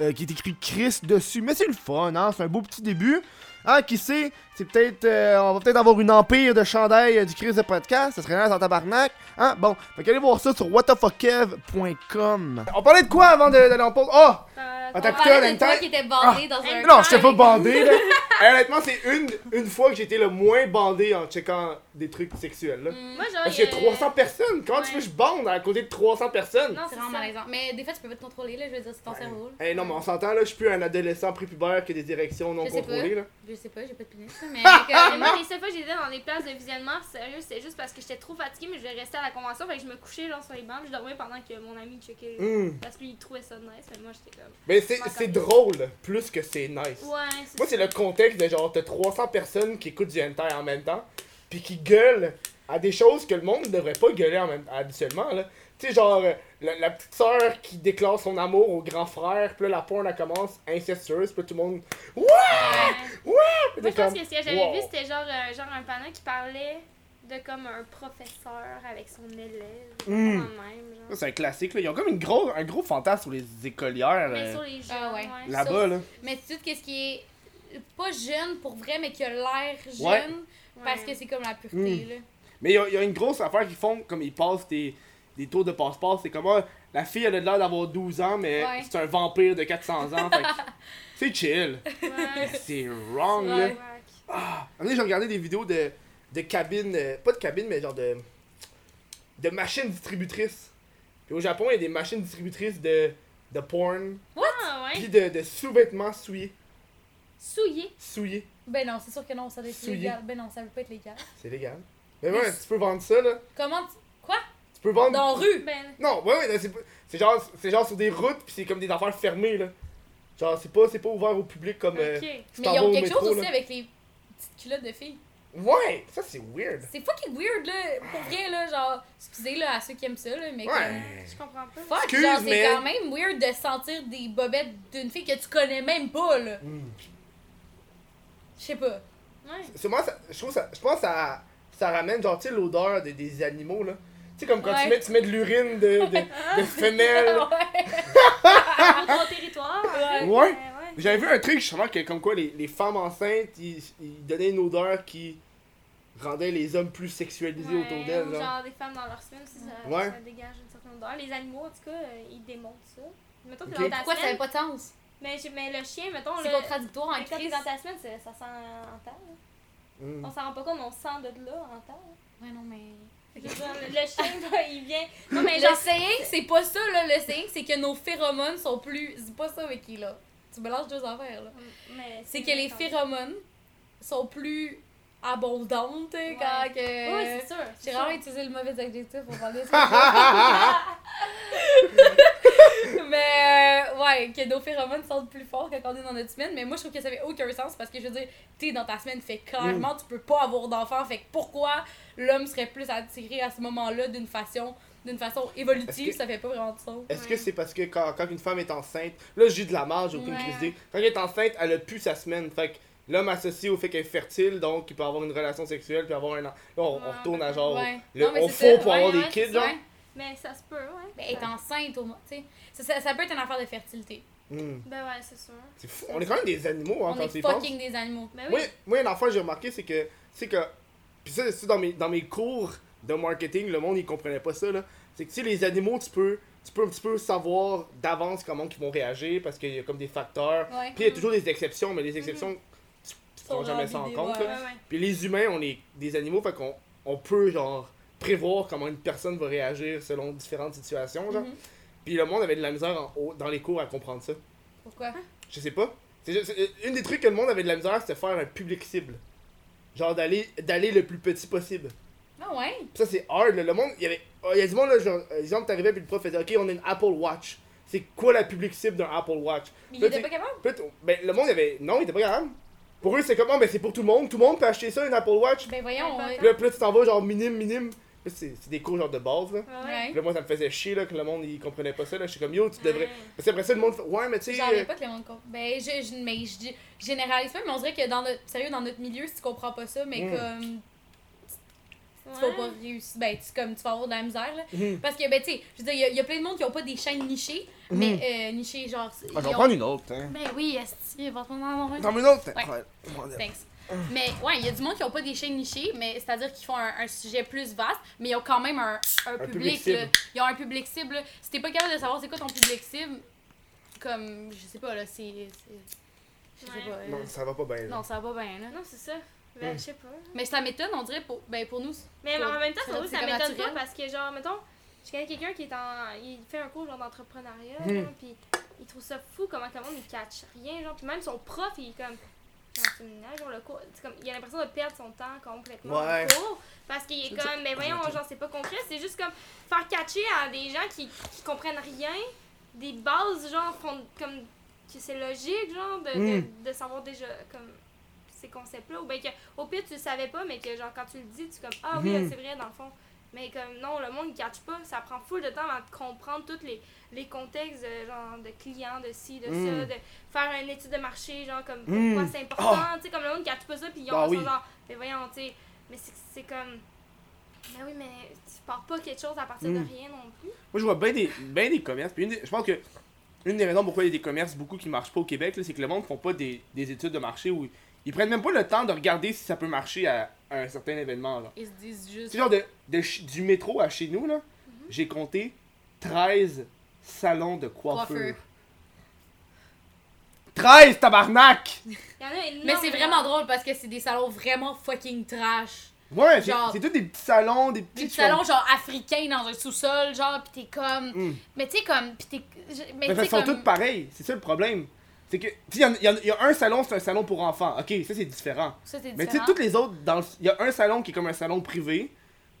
euh, qui est écrit Chris dessus. Mais c'est le fun, hein? C'est un beau petit début. Ah, qui sait, c'est peut-être. euh, on va peut-être avoir une empire de chandail euh, du Chris de podcast. Ça serait nice en tabarnak. Hein? Bon, fait qu'allez voir ça sur whatthefuckev.com. On parlait de quoi avant de- d'aller en pause? Oh! Euh, Ah, t'as on coupé parlait un de toi qui était bandé dans un. Non, j'étais pas bandé, là. Hey, honnêtement, c'est une, une fois que j'ai été le moins bandé en checkant des trucs sexuels, là. Mm. Moi, genre. Parce qu'il y a euh, 300 personnes. Comment tu veux que je bande à côté de 300 personnes? Non, C'est vraiment malaisant. Mais des fois, tu peux pas te contrôler, là. Je veux dire, c'est ton Ouais. cerveau. là. Hey, non, mais on s'entend, là, je suis plus un adolescent prépubère qui a des érections non Je contrôlées, là. Je sais pas, j'ai pas de pénis, mais. Comme- moi, les seules fois que j'étais dans des places de visionnement, sérieux, c'était juste parce que j'étais trop fatiguée, mais je voulais rester à la convention. Fait que je me couchais genre sur les bancs, je dormais pendant que mon ami checkait. Hmm. Parce qu'il trouvait ça nice, mais moi j'étais comme. Mais c'est drôle, plus que c'est nice. Ouais, c'est Moi, c'est le contexte de genre, t'as 300 personnes qui écoutent du hentai en même temps, puis qui gueulent à des choses que le monde ne devrait pas gueuler en même, habituellement, là. Tu sais, genre, euh, la, la petite sœur qui déclare son amour au grand frère, puis là, la porn, elle commence incestueuse, puis là, tout le monde. Ouais. Puis Moi, t'es je pense que ce que j'avais wow. vu, c'était genre, euh, genre un panel qui parlait de comme un professeur avec son élève. Hmm. Quand même, C'est un classique, là. Ils ont comme une gros, un gros fantasme sur les écolières, Mais euh, sur les jeux. Ah ouais. ouais. là-bas, là. Mais tu sais, qu'est-ce qui est pas jeune pour vrai, mais qui a l'air jeune, Ouais. parce Ouais. que c'est comme la pureté, Mm. là. Mais il y, y a une grosse affaire qu'ils font, comme ils passent des, des tours de passe-passe. C'est comme, ah, la fille, elle a l'air d'avoir 12 ans, mais Ouais. c'est un vampire de 400 ans. fait c'est chill. Ouais. C'est wrong, là. Ouais. Ah, j'ai regardé des vidéos de, de cabines, euh, pas de cabines, mais genre de, de machines distributrices. Puis au Japon, il y a des machines distributrices de, de porn, Ah, ouais. puis de, de sous-vêtements souillés. Souillé. Souillés, Ben non, c'est sûr que non, ça doit être légal. Ben non, ça veut pas être légal. c'est légal. Mais ouais, tu peux vendre ça, là. Comment tu... Peux vendre... Dans rue? Ben, Non, ouais, ouais, c'est genre, c'est genre sur des routes, puis c'est comme des affaires fermées, là. Genre, c'est pas, c'est pas ouvert au public comme... euh, ok. tu Mais t'en ils vas ont au quelque métro, chose aussi là. avec les petites culottes de filles. Ouais, ça c'est weird. C'est fucking weird, là. Pour vrai, là, genre... Excusez, là, à ceux qui aiment ça, là, mais comme... Ouais. Je comprends pas. Fuck, Excuse, genre, c'est quand même weird de sentir des bobettes d'une fille que tu connais même pas, là. Mm. Je sais pas. Ouais. C'est moi, ça, je trouve ça, je pense que ça, ça ramène genre, tu sais, l'odeur de- des animaux, là. Tu sais, comme quand Ouais. tu, mets, tu mets de l'urine de, de, de femelles. ouais. Dans ton territoire? Ouais. Ouais. ouais. J'avais vu un truc, justement, que comme quoi les, les femmes enceintes, ils, ils donnaient une odeur qui rendait les hommes plus sexualisés Ouais, autour d'elles, genre. genre des femmes dans leur semaine ça, Ouais. ça dégage une certaine odeur. Les animaux, en tout cas, euh, ils démontrent ça. Mettons que Ok. dans ta Pourquoi ça semaine, avait pas de sens? mais, mais le chien, mettons, C'est le, contradictoire en crise. dans ta semaine, ça, ça sent en temps. là. Mm. On s'en rend pas compte, mais on sent de là en temps. là. Ouais, non, mais... Le, chien, il vient. Non, mais Le saying, c'est pas ça, là. Le saying, c'est que nos phéromones sont plus... C'est pas ça, Vicky, là. Tu mélanges deux affaires, là. mais C'est que les phéromones sont plus abondantes, tu sais, quand que... Oui, c'est sûr. J'ai vraiment utilisé le mauvais adjectif pour parler de ça. mais euh, ouais, que nos phéromones sentent plus fort quand on est dans notre semaine. Mais moi, je trouve que ça fait aucun sens parce que je veux dire, t'es dans ta semaine, fait clairement, tu peux pas avoir d'enfant. Fait que pourquoi l'homme serait plus attiré à ce moment-là d'une façon, d'une façon évolutive, que- ça fait pas vraiment de sens. Est-ce que Ouais. c'est parce que quand, quand une femme est enceinte, là j'ai de la marge, j'ai aucune Ouais. crise d'idée. Quand elle est enceinte, elle a plus sa semaine. Fait que l'homme associe au fait qu'elle est fertile, donc il peut avoir une relation sexuelle, puis avoir un an. Là, on, on Ouais, retourne à genre. Ouais. Le, Non, on faut pour Ouais, avoir ouais, des kids. Ouais. Mais ça se peut, ouais. Mais être enceinte, au moins, tu sais. Ça, ça, ça peut être une affaire de fertilité. Mm. Ben ouais, c'est sûr. C'est fou. On est quand même des animaux, hein, On quand est tu y penses. fucking des animaux. Ben oui. Moi, moi, une affaire que j'ai remarqué, c'est que. C'est que. Puis ça, c'est dans mes, dans mes cours de marketing, le monde, il comprenait pas ça, là. C'est que, tu sais, les animaux, tu peux. Tu peux un petit peu savoir d'avance comment ils vont réagir parce qu'il y a comme des facteurs. Ouais. Puis il y a toujours des exceptions, mais les exceptions, tu tu prends jamais ça en compte. ouais. là. Ouais, ouais. Puis les humains, on est des animaux, fait qu'on on peut, genre, prévoir comment une personne va réagir selon différentes situations, genre. Mhm. Puis le monde avait de la misère en haut, dans les cours à comprendre ça. Pourquoi? Je sais pas. Juste- c'est- une des trucs que le monde avait de la misère, c'était faire un public cible. Genre d'aller d'aller le plus petit possible. Ah ouais? Ça, c'est hard, là. Le monde, il y avait. oh, Il y a du monde, là, genre, euh, exemple, t'arrivais, puis le prof faisait, ok, on a une Apple Watch. C'est quoi la public cible d'un Apple Watch? Mais il était pas capable? Ben, le monde, il avait. Non, il était pas capable. Pour eux, c'est comme, oh, ben, c'est pour tout le monde. Tout le monde peut acheter ça, une Apple Watch. Ben voyons, puis là, tu t'en vas, genre, minime, minime. C'est des cours, genre, de base, là. Ouais. Puis là, moi, ça me faisait chier, là, que le monde, il comprenait pas ça, là. Je suis comme, yo, tu devrais. Ouais. Parce qu'après ça, le monde fait, ouais, mais tu sais. J'en euh, pas que le monde comprend. Ben, je, je, mais je, dis- je généralise pas, mais on dirait que dans notre, sérieux, dans notre milieu, si tu comprends pas ça, mais Mm. comme, tu vas pas réussir, ben, tu, comme, tu vas avoir de la misère, là. mhm. Parce que, ben, tu sais, je veux dire, il y a- il y, a plein de monde qui ont pas des chaînes nichées, mais, euh, nichées, genre. Ah, j'en ont- prends une autre, hein. Ben oui, esti, va prendre en avoir une. J'en prends une autre, Ouais. Thanks. Mais ouais, il y a du monde qui ont pas des chaînes nichées, mais c'est-à-dire qu'ils font un, un sujet plus vaste, mais ils ont quand même un, un, public public. cible. là. Ils ont un public cible. là. Si t'es pas capable de savoir c'est quoi ton public cible, comme, je sais pas, là, c'est. Je sais Ouais. pas. euh, Non, ça va pas bien, là. non, ça va pas bien, là. Non, c'est ça. Ben, Mm. je sais pas. Mais ça m'étonne, on dirait, pour, ben, pour nous. Mais en même temps, ça, m'étonne pas parce que, genre, mettons, je connais quelqu'un qui est en. Il fait un cours genre d'entrepreneuriat, là, puis il trouve ça fou comment comment il catch rien, genre, puis même son prof, il est comme. Genre, le cours, comme, il a l'impression de perdre son temps complètement Ouais. cours parce qu'il est comme, mais voyons, Ok. genre, c'est pas concret, c'est juste comme faire catcher à des gens qui, qui comprennent rien, des bases, genre, font comme, que c'est logique, genre, de, Mm. de, de savoir déjà, comme, ces concepts-là, ou bien que, au pire, tu le savais pas, mais que, genre, quand tu le dis, tu es comme, ah oui, Mhm. c'est vrai, dans le fond. Mais comme, non, le monde, il catch pas, ça prend full de temps avant de comprendre tous les, les contextes, de, genre, de clients, de ci, de Mm. ça, de faire une étude de marché, genre, comme, Mm. pourquoi c'est important, tu sais, comme le monde, catch pas ça, puis ils ont Ah ça, oui. genre, mais voyons, tu sais, mais c'est comme, mais oui, mais tu pars pas quelque chose à partir Mm. de rien non plus. Moi, je vois bien des, ben des commerces. Puis une des- je pense que une des raisons pourquoi il y a des commerces beaucoup qui marchent pas au Québec, là, c'est que le monde ne font pas des, des études de marché où ils prennent même pas le temps de regarder si ça peut marcher à, à un certain événement. Là. Ils se disent juste. C'est genre de, du métro à chez nous, là, j'ai compté 13 salons de coiffure. Coiffeur. 13, tabarnak! Il y en a énormément. Mais c'est vraiment drôle parce que c'est des salons vraiment fucking trash. Ouais, c'est Genre- c'est tous des petits salons, des petits. Des salons genre africains dans un sous-sol, genre, pis t'es comme. Mm. Mais tu sais, comme. Pis t'es. Mais Mais tu sont comme. tous pareils, c'est ça le problème. C'est que, tu sais, il y, a un salon, c'est un salon pour enfants. Ok, ça c'est différent. Ça, c'est Mais tu sais, différent. tous les autres, dans le- il y a un salon qui est comme un salon privé,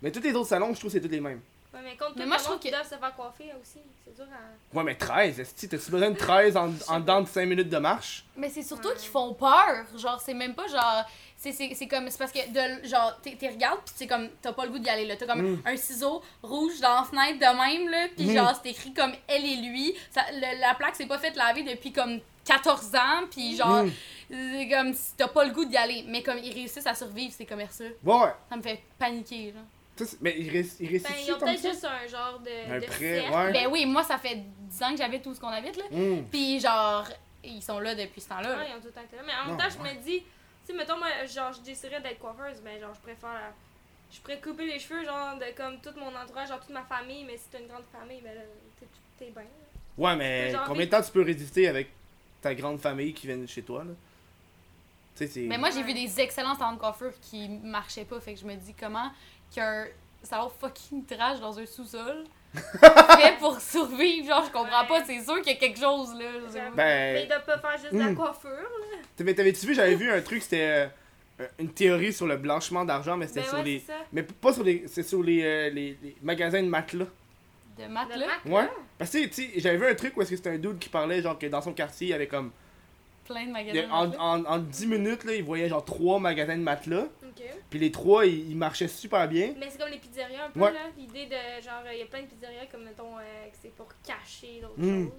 mais tous les autres salons, je trouve que c'est tous les mêmes. Ouais, mais contre Mais tout moi, je trouve qui que- doivent se faire coiffer aussi. C'est dur à. Ouais, mais 13, esti, t'as-tu besoin de 13 en, en dedans de 5 minutes de marche? Mais c'est surtout Ouais. qu'ils font peur. Genre, c'est même pas genre. C'est, c'est, c'est comme. C'est parce que, de, genre, t'es, t'es regardes, pis c'est comme. T'as pas le goût d'y aller, là. T'as comme Mm. un ciseau rouge dans la fenêtre de même, là. Pis Mm. genre, c'est écrit comme elle et lui. Ça, le- la plaque s'est pas faite laver depuis comme 14 ans. Pis genre, Mm. c'est comme. si T'as pas le goût d'y aller. Mais comme ils réussissent à survivre, ces commerçants. Ouais, ouais. Ça me fait paniquer, là. Ça, mais ils réussissent ils Ben, réussissent ils ont peut-être juste un genre de. Un de prêt, cercle. ouais. Ben oui, moi, ça fait 10 ans que j'habite tout ce qu'on habite, là. Mm. Pis genre, ils sont là depuis ce temps-là. là. Ouais, ils ont tout le temps été là. Mais en même temps, je me dis, tu sais, mettons, moi, genre, je déciderais d'être coiffeuse, ben, genre, je préfère. la- Je pourrais couper les cheveux, genre, de comme tout mon entourage, genre, toute ma famille, mais si t'as une grande famille, ben là, t'es- t'es bien. là. Ouais, mais combien de temps tu peux résister avec ta grande famille qui vient chez toi, là? Mais moi, j'ai Ouais. vu des excellents salons de coiffure qui marchaient pas. Fait que je me dis comment qu'un salon fucking trash dans un sous-sol fait pour survivre. Genre, je comprends Ouais. pas. C'est sûr qu'il y a quelque chose, là. Ben- Mais ils doivent pas faire juste de la Hmm. coiffure, là. T'avais- T'avais-tu vu, j'avais vu un truc, c'était euh, une théorie sur le blanchiment d'argent, mais c'était Ben sur ouais, les. Mais pas sur les. C'est sur les, euh, les, les magasins de matelas. De. Mac, Ouais. Parce que, tu sais, j'avais vu un truc où est-ce que c'était un dude qui parlait, genre, que dans son quartier, il y avait comme. Plein de magasins. a- de en, matelas. en, en 10 minutes, là, il voyait genre trois magasins de matelas. Ok. Puis les trois, ils, ils marchaient super bien. Mais c'est comme les pizzerias un peu, Ouais. là. L'idée de, genre, il y a plein de pizzerias comme, mettons, euh, que c'est pour cacher d'autres Hmm. choses.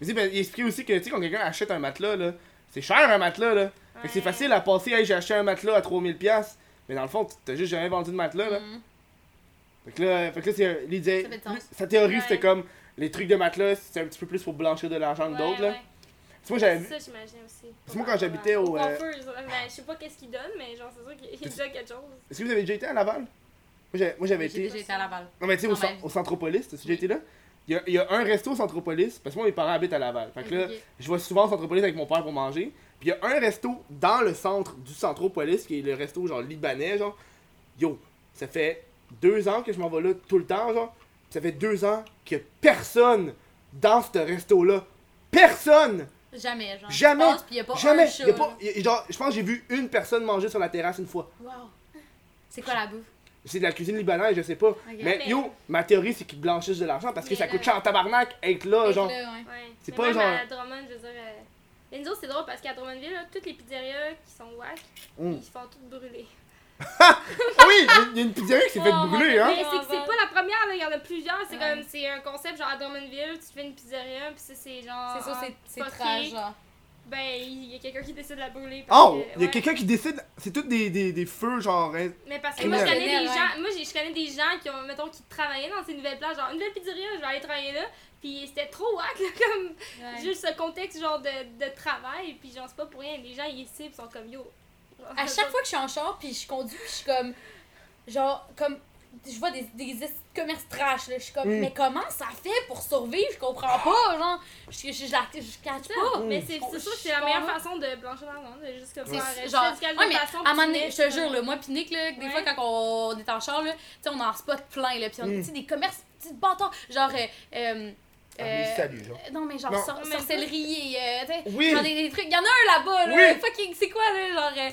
Mais tu ben, il expliquait aussi que, tu sais, quand quelqu'un achète un matelas, là, c'est cher un matelas, là. Fait que c'est facile à passer, hey, j'ai acheté un matelas à 3000$. Mais dans le fond, t'as juste jamais vendu de matelas, là. Mhm. Fait que là, fait que là c'est, l'idée- Ça fait du sens. sa théorie, Ouais. c'était comme les trucs de matelas, c'est un petit peu plus pour blanchir de l'argent que Ouais, d'autres, là. moi, j'avais vu. Ça, j'imagine aussi. Parce que moi, quand j'habitais au, euh, ben, je sais pas qu'est-ce qu'ils donnent, mais genre, c'est sûr qu'il y a déjà quelque chose. Est-ce que vous avez déjà été à Laval? Moi, j'ai- moi, j'avais J'ai été. j'ai été à Laval. Non, mais tu sais, au, ma au Centropolis, t'as déjà été là? Il y, a, il y a un resto au Centropolis, parce que moi, mes parents habitent à Laval. Fait que là, je vais souvent au Centropolis avec mon père pour manger. Puis il y a un resto dans le centre du Centropolis, qui est le resto genre libanais, genre. Yo, ça fait deux ans que je m'en vais là tout le temps, genre. Ça fait deux ans que personne dans ce resto-là. Personne! Jamais, genre. Jamais, y a pas Jamais! un chat, Y a pas, là. y a- genre, je pense que j'ai vu une personne manger sur la terrasse une fois. Wow. C'est quoi la bouffe? C'est de la cuisine libanaise, je sais pas. Mais, Mais- yo, ma théorie, c'est qu'ils blanchissent de l'argent parce que Mais ça là- coûte cher en tabarnak être là, genre. ouais. Ouais. C'est Mais pas même genre- à Drummond, je veux dire. euh, Mais nous autres, c'est drôle parce qu'à Drummondville, là, toutes les pizzerias qui sont whack, Mm. ils se font toutes brûler. Ah oui, il y a- une pizzeria qui s'est fait Oh, brûler, hein. Mais c'est que c'est pas la première, là, il y en a plusieurs. C'est comme, c'est un concept genre à Drummondville, tu fais une pizzeria, puis ça, c'est genre. C'est ça, c'est- trash. Ben, il y a quelqu'un qui décide de la brûler. Oh, il y a quelqu'un qui décide. C'est tous des, des, des feux, genre. hein. Mais parce que moi, je connais des gens, moi, j'ai- je connais des gens qui ont, mettons, qui travaillaient dans ces nouvelles places, genre une nouvelle pizzeria, je vais aller travailler là, puis c'était trop wack, là, comme juste ce contexte, genre, de, de travail, puis genre, c'est pas pour rien, les gens, ils ici, ils sont comme yo. À chaque fois que je suis en char, puis je conduis, puis je suis comme. Genre, comme. Je vois des, des commerces trash, là. Je suis comme, Mm. mais comment ça fait pour survivre? Je comprends pas, genre. Je, je, je, la- je catch Ça, pas. Mais c'est Je- c'est sûr que je c'est la meilleure façon de blanchir l'argent, de juste comme faire euh, genre, ouais, mais façon, à un moment puis donné, tu je te jure, là, moi pis Nick, là, des Ouais. fois quand on est en char, là, tu sais, on en spot plein, là, pis on Mm. tu des commerces, petits bâtards, genre, euh, euh, euh, salut, genre. non, mais genre, Non. sor- sorcellerie et, euh, tu sais, Oui. genre des, des trucs, y'en a un là-bas, là, Oui. fucking, c'est quoi, là, genre, euh,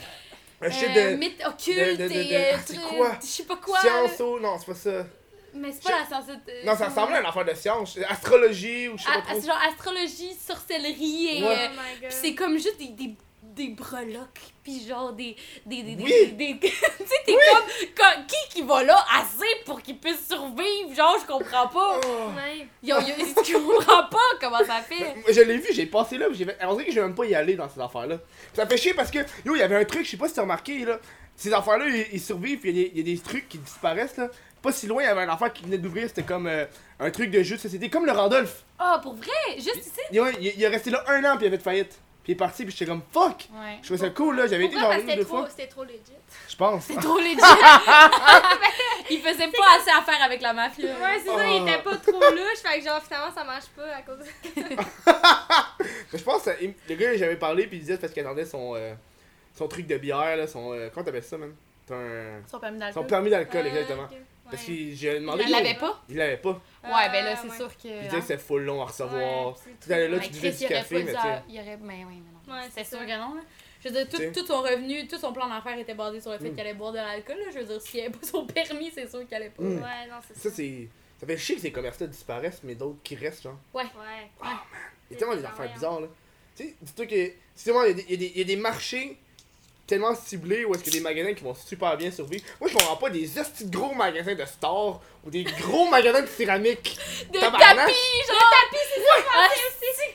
Un shit euh, de. mythe occulte de- de- de- et, de- ah, c'est quoi? je sais pas quoi. Science, oh, non, c'est pas ça. mais c'est pas la science, euh, Non, ça ressemblait à une affaire de science. Astrologie ou je sais à- pas trop. c'est genre astrologie, sorcellerie et, Ouais. euh, Oh my god. Pis c'est comme juste des, des, des breloques, pis genre des. des, des, des- Oui. des- des- tu sais, t'es comme, comme- Qui qui va là assez pour qu'il puisse survivre? Genre, je comprends pas. Oh. Ouais. Yo, yo, je comprends pas comment ça fait. Je l'ai vu, j'ai passé là, puis j'ai fait. On dirait que je vais même pas y aller dans ces affaires-là. Ça fait chier parce que, yo, il y avait un truc, je sais pas si t'as remarqué, là. Ces affaires-là, ils, ils survivent, puis il y, a des- il y a des trucs qui disparaissent, là. Pas si loin, il y avait un affaire qui venait d'ouvrir, c'était comme euh, un truc de jeu de société, comme le Randolph. Ah, pour vrai? Juste ici? Il, il, il est resté là un an, puis il avait de faillite. Il est parti, puis j'étais comme fuck! Ouais. Je trouvais ça cool, là. J'avais été une ou deux fois. trop, c'était trop legit. Je pense. C'est trop legit. il faisait pas assez affaire avec la mafia. Ouais, c'est ça, il était pas trop louche, fait que genre finalement ça marche pas à cause de Mais je pense le gars, j'avais parlé, puis il disait parce qu'il attendait son, euh, son truc de bière, là. Son. euh, comment t'appelles ça, man? T'as un. Son permis Son d'alcool. permis d'alcool, Ah, exactement. Parce Ouais. que j'ai demandé. Il l'avait pas? Il l'avait pas. Ouais, ben là, Ah, c'est ouais. sûr que. Puis il disait que c'était full long à recevoir. Ouais, c'est Tu allais là, tout. tu Mais buvais du café, mais tu sais. à- Il aurait. Mais oui, mais non. Ouais, c'est sûr que non, là. Je veux dire, tout, tout son revenu, tout son plan d'affaires était basé sur le fait Mm. qu'il allait boire de l'alcool. là. Je veux dire, s'il avait pas son permis, c'est sûr qu'il allait pas. Mm. Ouais, non, c'est Ça, ça. c'est. Ça fait chier que ces commerces-là disparaissent, mais d'autres qui restent, genre. Ouais. Il y a tellement des affaires bizarres, là. Tu sais, dis-toi que. Il y, y a des- il y a des marchés tellement ciblés où est-ce qu'il y a des magasins qui vont super bien survivre. Moi, je comprends pas des de gros magasins de stores ou des gros magasins de céramique. De Tabarnak! tapis, genre! Ah,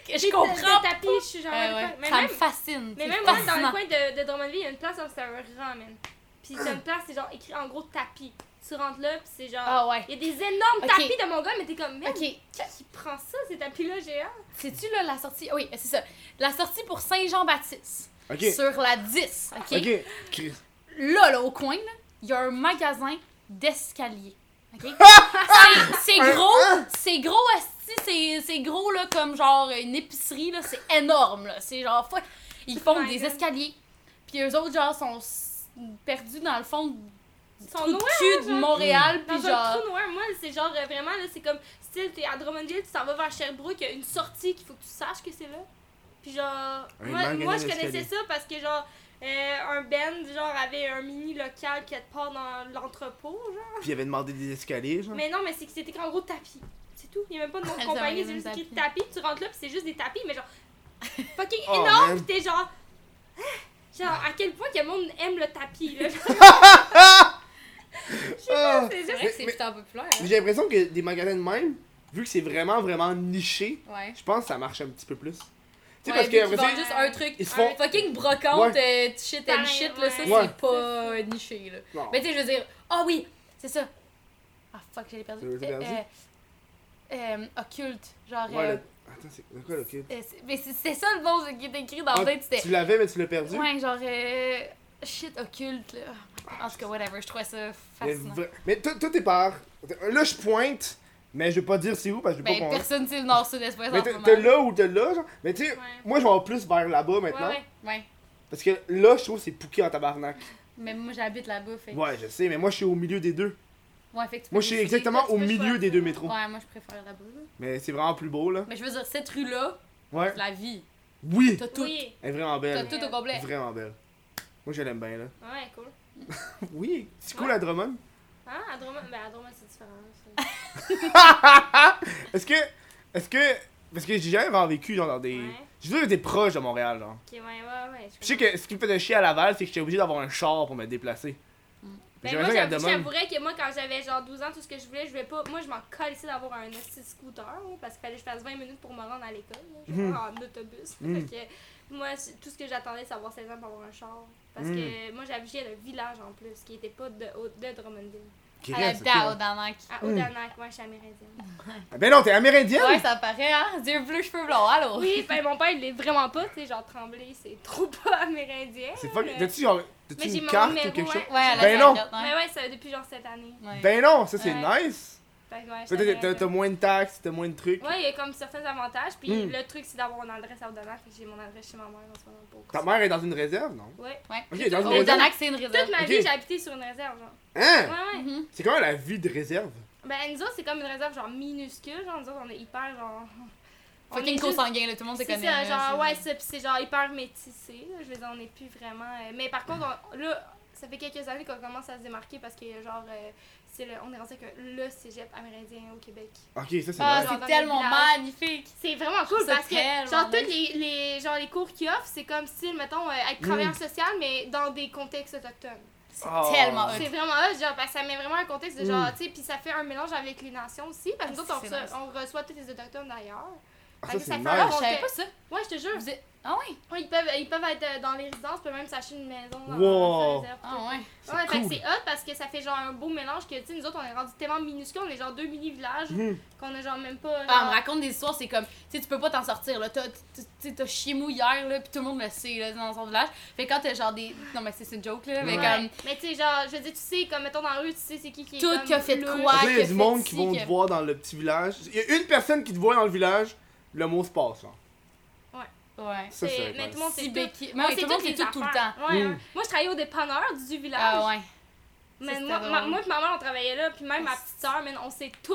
c'est- Je comprends. Des tapis, je suis genre. Ouais, ouais. Mais Ça me même, fascine. mais même moi, dans le coin de, de Drummondville, il y a une place où c'est un rang, man. Puis c'est une place, c'est genre écrit en gros tapis. Tu rentres là, puis c'est genre. Ah ouais. Il y a des énormes tapis de mon gars, mais t'es comme, merde, qui prend ça, ces tapis-là géants? sais-tu là la sortie? Oui, c'est ça. La sortie pour Saint-Jean-Baptiste. Ok. Sur la 10, ok? Ok. Chris. Là, là, au coin, il y a un magasin d'escalier. Ok? C'est- gros, c'est gros, c'est- c'est gros, là, comme genre une épicerie, là, c'est énorme, là. C'est genre, fuck. Ils font des God. escaliers. Puis eux autres, genre, sont perdus dans le fond du sont trou de noirs, cul de. Montréal, Dans puis un genre. trou noir, moi, c'est genre euh, vraiment, là, c'est comme, style, t'es à Drummondville, tu t'en vas vers Sherbrooke, il y a une sortie qu'il faut que tu saches que c'est là. Puis genre, Un moi, moi je connaissais ça parce que genre, euh, un band, genre, avait un mini local quelque part dans l'entrepôt, genre. Puis il avait demandé des escaliers, genre. Mais non, mais c'est que c'était écrit en gros tapis. C'est tout. Il n'y a même pas de nom de compagnie, c'est juste écrit tapis. Tu rentres là, puis c'est juste des tapis, mais genre, fucking Oh, énorme, man. pis t'es genre. ah, Genre, à quel point que le monde aime le tapis, là? Ah. C'est juste. vrai que c'est putain populaire. Mais hein. J'ai l'impression que des magasins de même, vu que c'est vraiment, vraiment niché, Ouais. je pense que ça marche un petit peu plus. Tu sais, Ouais, parce que vendent juste un truc. ils se font- fucking brocante, euh, shit and shit, là, ça, ouais. Ouais. c'est pas euh, niché, là. Non. Mais tu sais, je veux dire, ah oui, c'est ça. Ah fuck, j'ai perdu. L'as perdu? Euh, euh, occulte, genre. Ouais, euh, le- Attends, c'est quoi euh, c'est- mais c'est c'est ça le nom qui est écrit dans Ah, le tête. Tu l'avais, mais tu l'as perdu? Ouais, genre. euh, shit occulte, là. En tout cas, whatever, je trouvais ça Mais, fascinant. mais toi, toi, t'es par. Là, je pointe, mais je vais pas dire c'est où parce que je veux Ben, pas personne sait le nord sud est Mais en t'es là ou t'es là, genre. Mais tu sais, Ouais. moi, je vais plus vers là-bas maintenant. ouais. Ouais. Parce que là, je trouve que c'est pouqué en tabarnak. Mais moi, j'habite là-bas, fait. Ouais, je sais, mais moi, je suis au milieu des deux. Ouais, fait que tu Moi, je suis exactement au milieu choisir. des deux métros. Ouais, moi, je préfère là-bas. là. Mais c'est vraiment plus beau, là. Mais je veux dire, cette rue-là, Ouais. c'est la vie. Oui! T'as tout. Oui. Elle est vraiment T'as belle. tout au complet. Vraiment belle. Moi, je l'aime bien, là. Ouais, cool. Oui, c'est cool Ouais. à Drummond? Hein, à Drummond, ben à Drummond, c'est différent. Est-ce que. Est-ce que. Parce que j'ai jamais vraiment vécu genre, dans des. Ouais. J'ai toujours été proche de Montréal, genre. Ok, ouais, ouais, ouais. Je sais que ce qui me faisait chier à Laval, c'est que j'étais obligé d'avoir un char pour me déplacer. Ben J'ai moi, j'avouerais que moi, quand j'avais genre 12 ans, tout ce que je voulais, je voulais pas. Moi, je m'en calissais d'avoir un de scooter, parce qu'il fallait que je fasse 20 minutes pour me rendre à l'école, Mhm. en autobus. Mhm. Fait que moi, tout ce que j'attendais, c'est avoir 16 ans pour avoir un char. Parce Mhm. que moi, j'habitais d'un village en plus, qui était pas de, de Drummondville. Ouais. Danac. À. Odanak, moi, je suis amérindienne. Ah, Ben non, t'es amérindienne? Ouais, ça paraît, hein? Dieu bleu, cheveux blonds, allô? Oui, ben mon père, il l'est vraiment pas, tu sais, genre Tremblay, c'est trop pas amérindien. C'est fuck. mais- T'as-tu genre. Mais T'as-tu j'ai une mon carte numéro, ou quelque chose? Ouais, à la Ben non. Sarriette, ouais. Mais ouais, c'est depuis genre cette année. Ouais. Ben non, ça c'est Ouais. nice. Ouais, je T'as- moins de taxes, t'as moins de trucs. Ouais, il y a comme certains avantages. Puis Mm. le truc, c'est d'avoir une adresse à Odanak. Que j'ai mon adresse chez ma mère en ce moment pour Ta mère est dans une réserve, non? Ouais. Ouais. Ok, dans une Au réserve. C'est une réserve. Toute ma vie, j'ai habité sur une réserve, genre. Hein? Ouais, ouais. Mhm. C'est comment la vie de réserve? Ben, nous autres, c'est comme une réserve, genre minuscule. Genre, nous autres, on est hyper, genre. Fucking est co-sanguin, là, tout le monde se C'est connaît. ça, là, genre, c'est- ouais, ça, pis c'est genre hyper métissé, là, je veux dire, on n'est plus vraiment... euh, mais par contre, on- là, ça fait quelques années qu'on commence à se démarquer parce que, genre, euh, c'est le, on est rendu avec le cégep amérindien au Québec. Ok, ça c'est Ah, c'est tellement magnifique. C'est vraiment cool parce que, genre, tous les, les, genre, les cours qu'ils offrent, c'est comme style, mettons, euh, être travailleur social, mais dans des contextes autochtones. C'est Oh. tellement hot. C'est vraiment hot, genre, parce que ça met vraiment un contexte de genre, Mm. tu sais, puis ça fait un mélange avec les nations aussi, parce que nous autres, on, on reçoit tous les autochtones d'ailleurs. Ah, ça, c'est fait nice. Ah, en je savais pas ça. Ouais, je te jure. Vous êtes- Ah ouais? Ouais, ils, peuvent, ils peuvent être euh, dans les résidences, ils peuvent même s'acheter une maison. Dans Wow. réserve, Ah ouais. Ouais, fait que cool. c'est hot parce que ça fait genre un beau mélange que, tu sais, nous autres, on est rendu tellement minuscules, on est genre deux mini-villages, Mhm. qu'on a genre même pas. Ah, on genre- me raconte des histoires, c'est comme, tu sais, tu peux pas t'en sortir, là. T'as- chié mou hier, là, pis tout le monde le sait, là, dans son village. Fait que quand t'as genre des. Non, mais c'est une joke, là. Mais comme. Mais tu sais, genre, je veux dire, tu sais, comme mettons dans la rue, tu sais c'est qui qui est. Tout comme qui a fait quoi? Il y a du monde qui vont te voir dans le petit village. Il y a une personne qui te voit dans le village, le mot se passe. là. Ouais. Ça, C'est- c'est mais tout Mais sait tout les tout tout le temps. Ouais, Mm. ouais. Moi, je travaillais au dépanneur du village. Ah ouais. Mais Ça, moi, ma, moi et ma mère, on travaillait là, puis même ma petite soeur, mais on sait tout.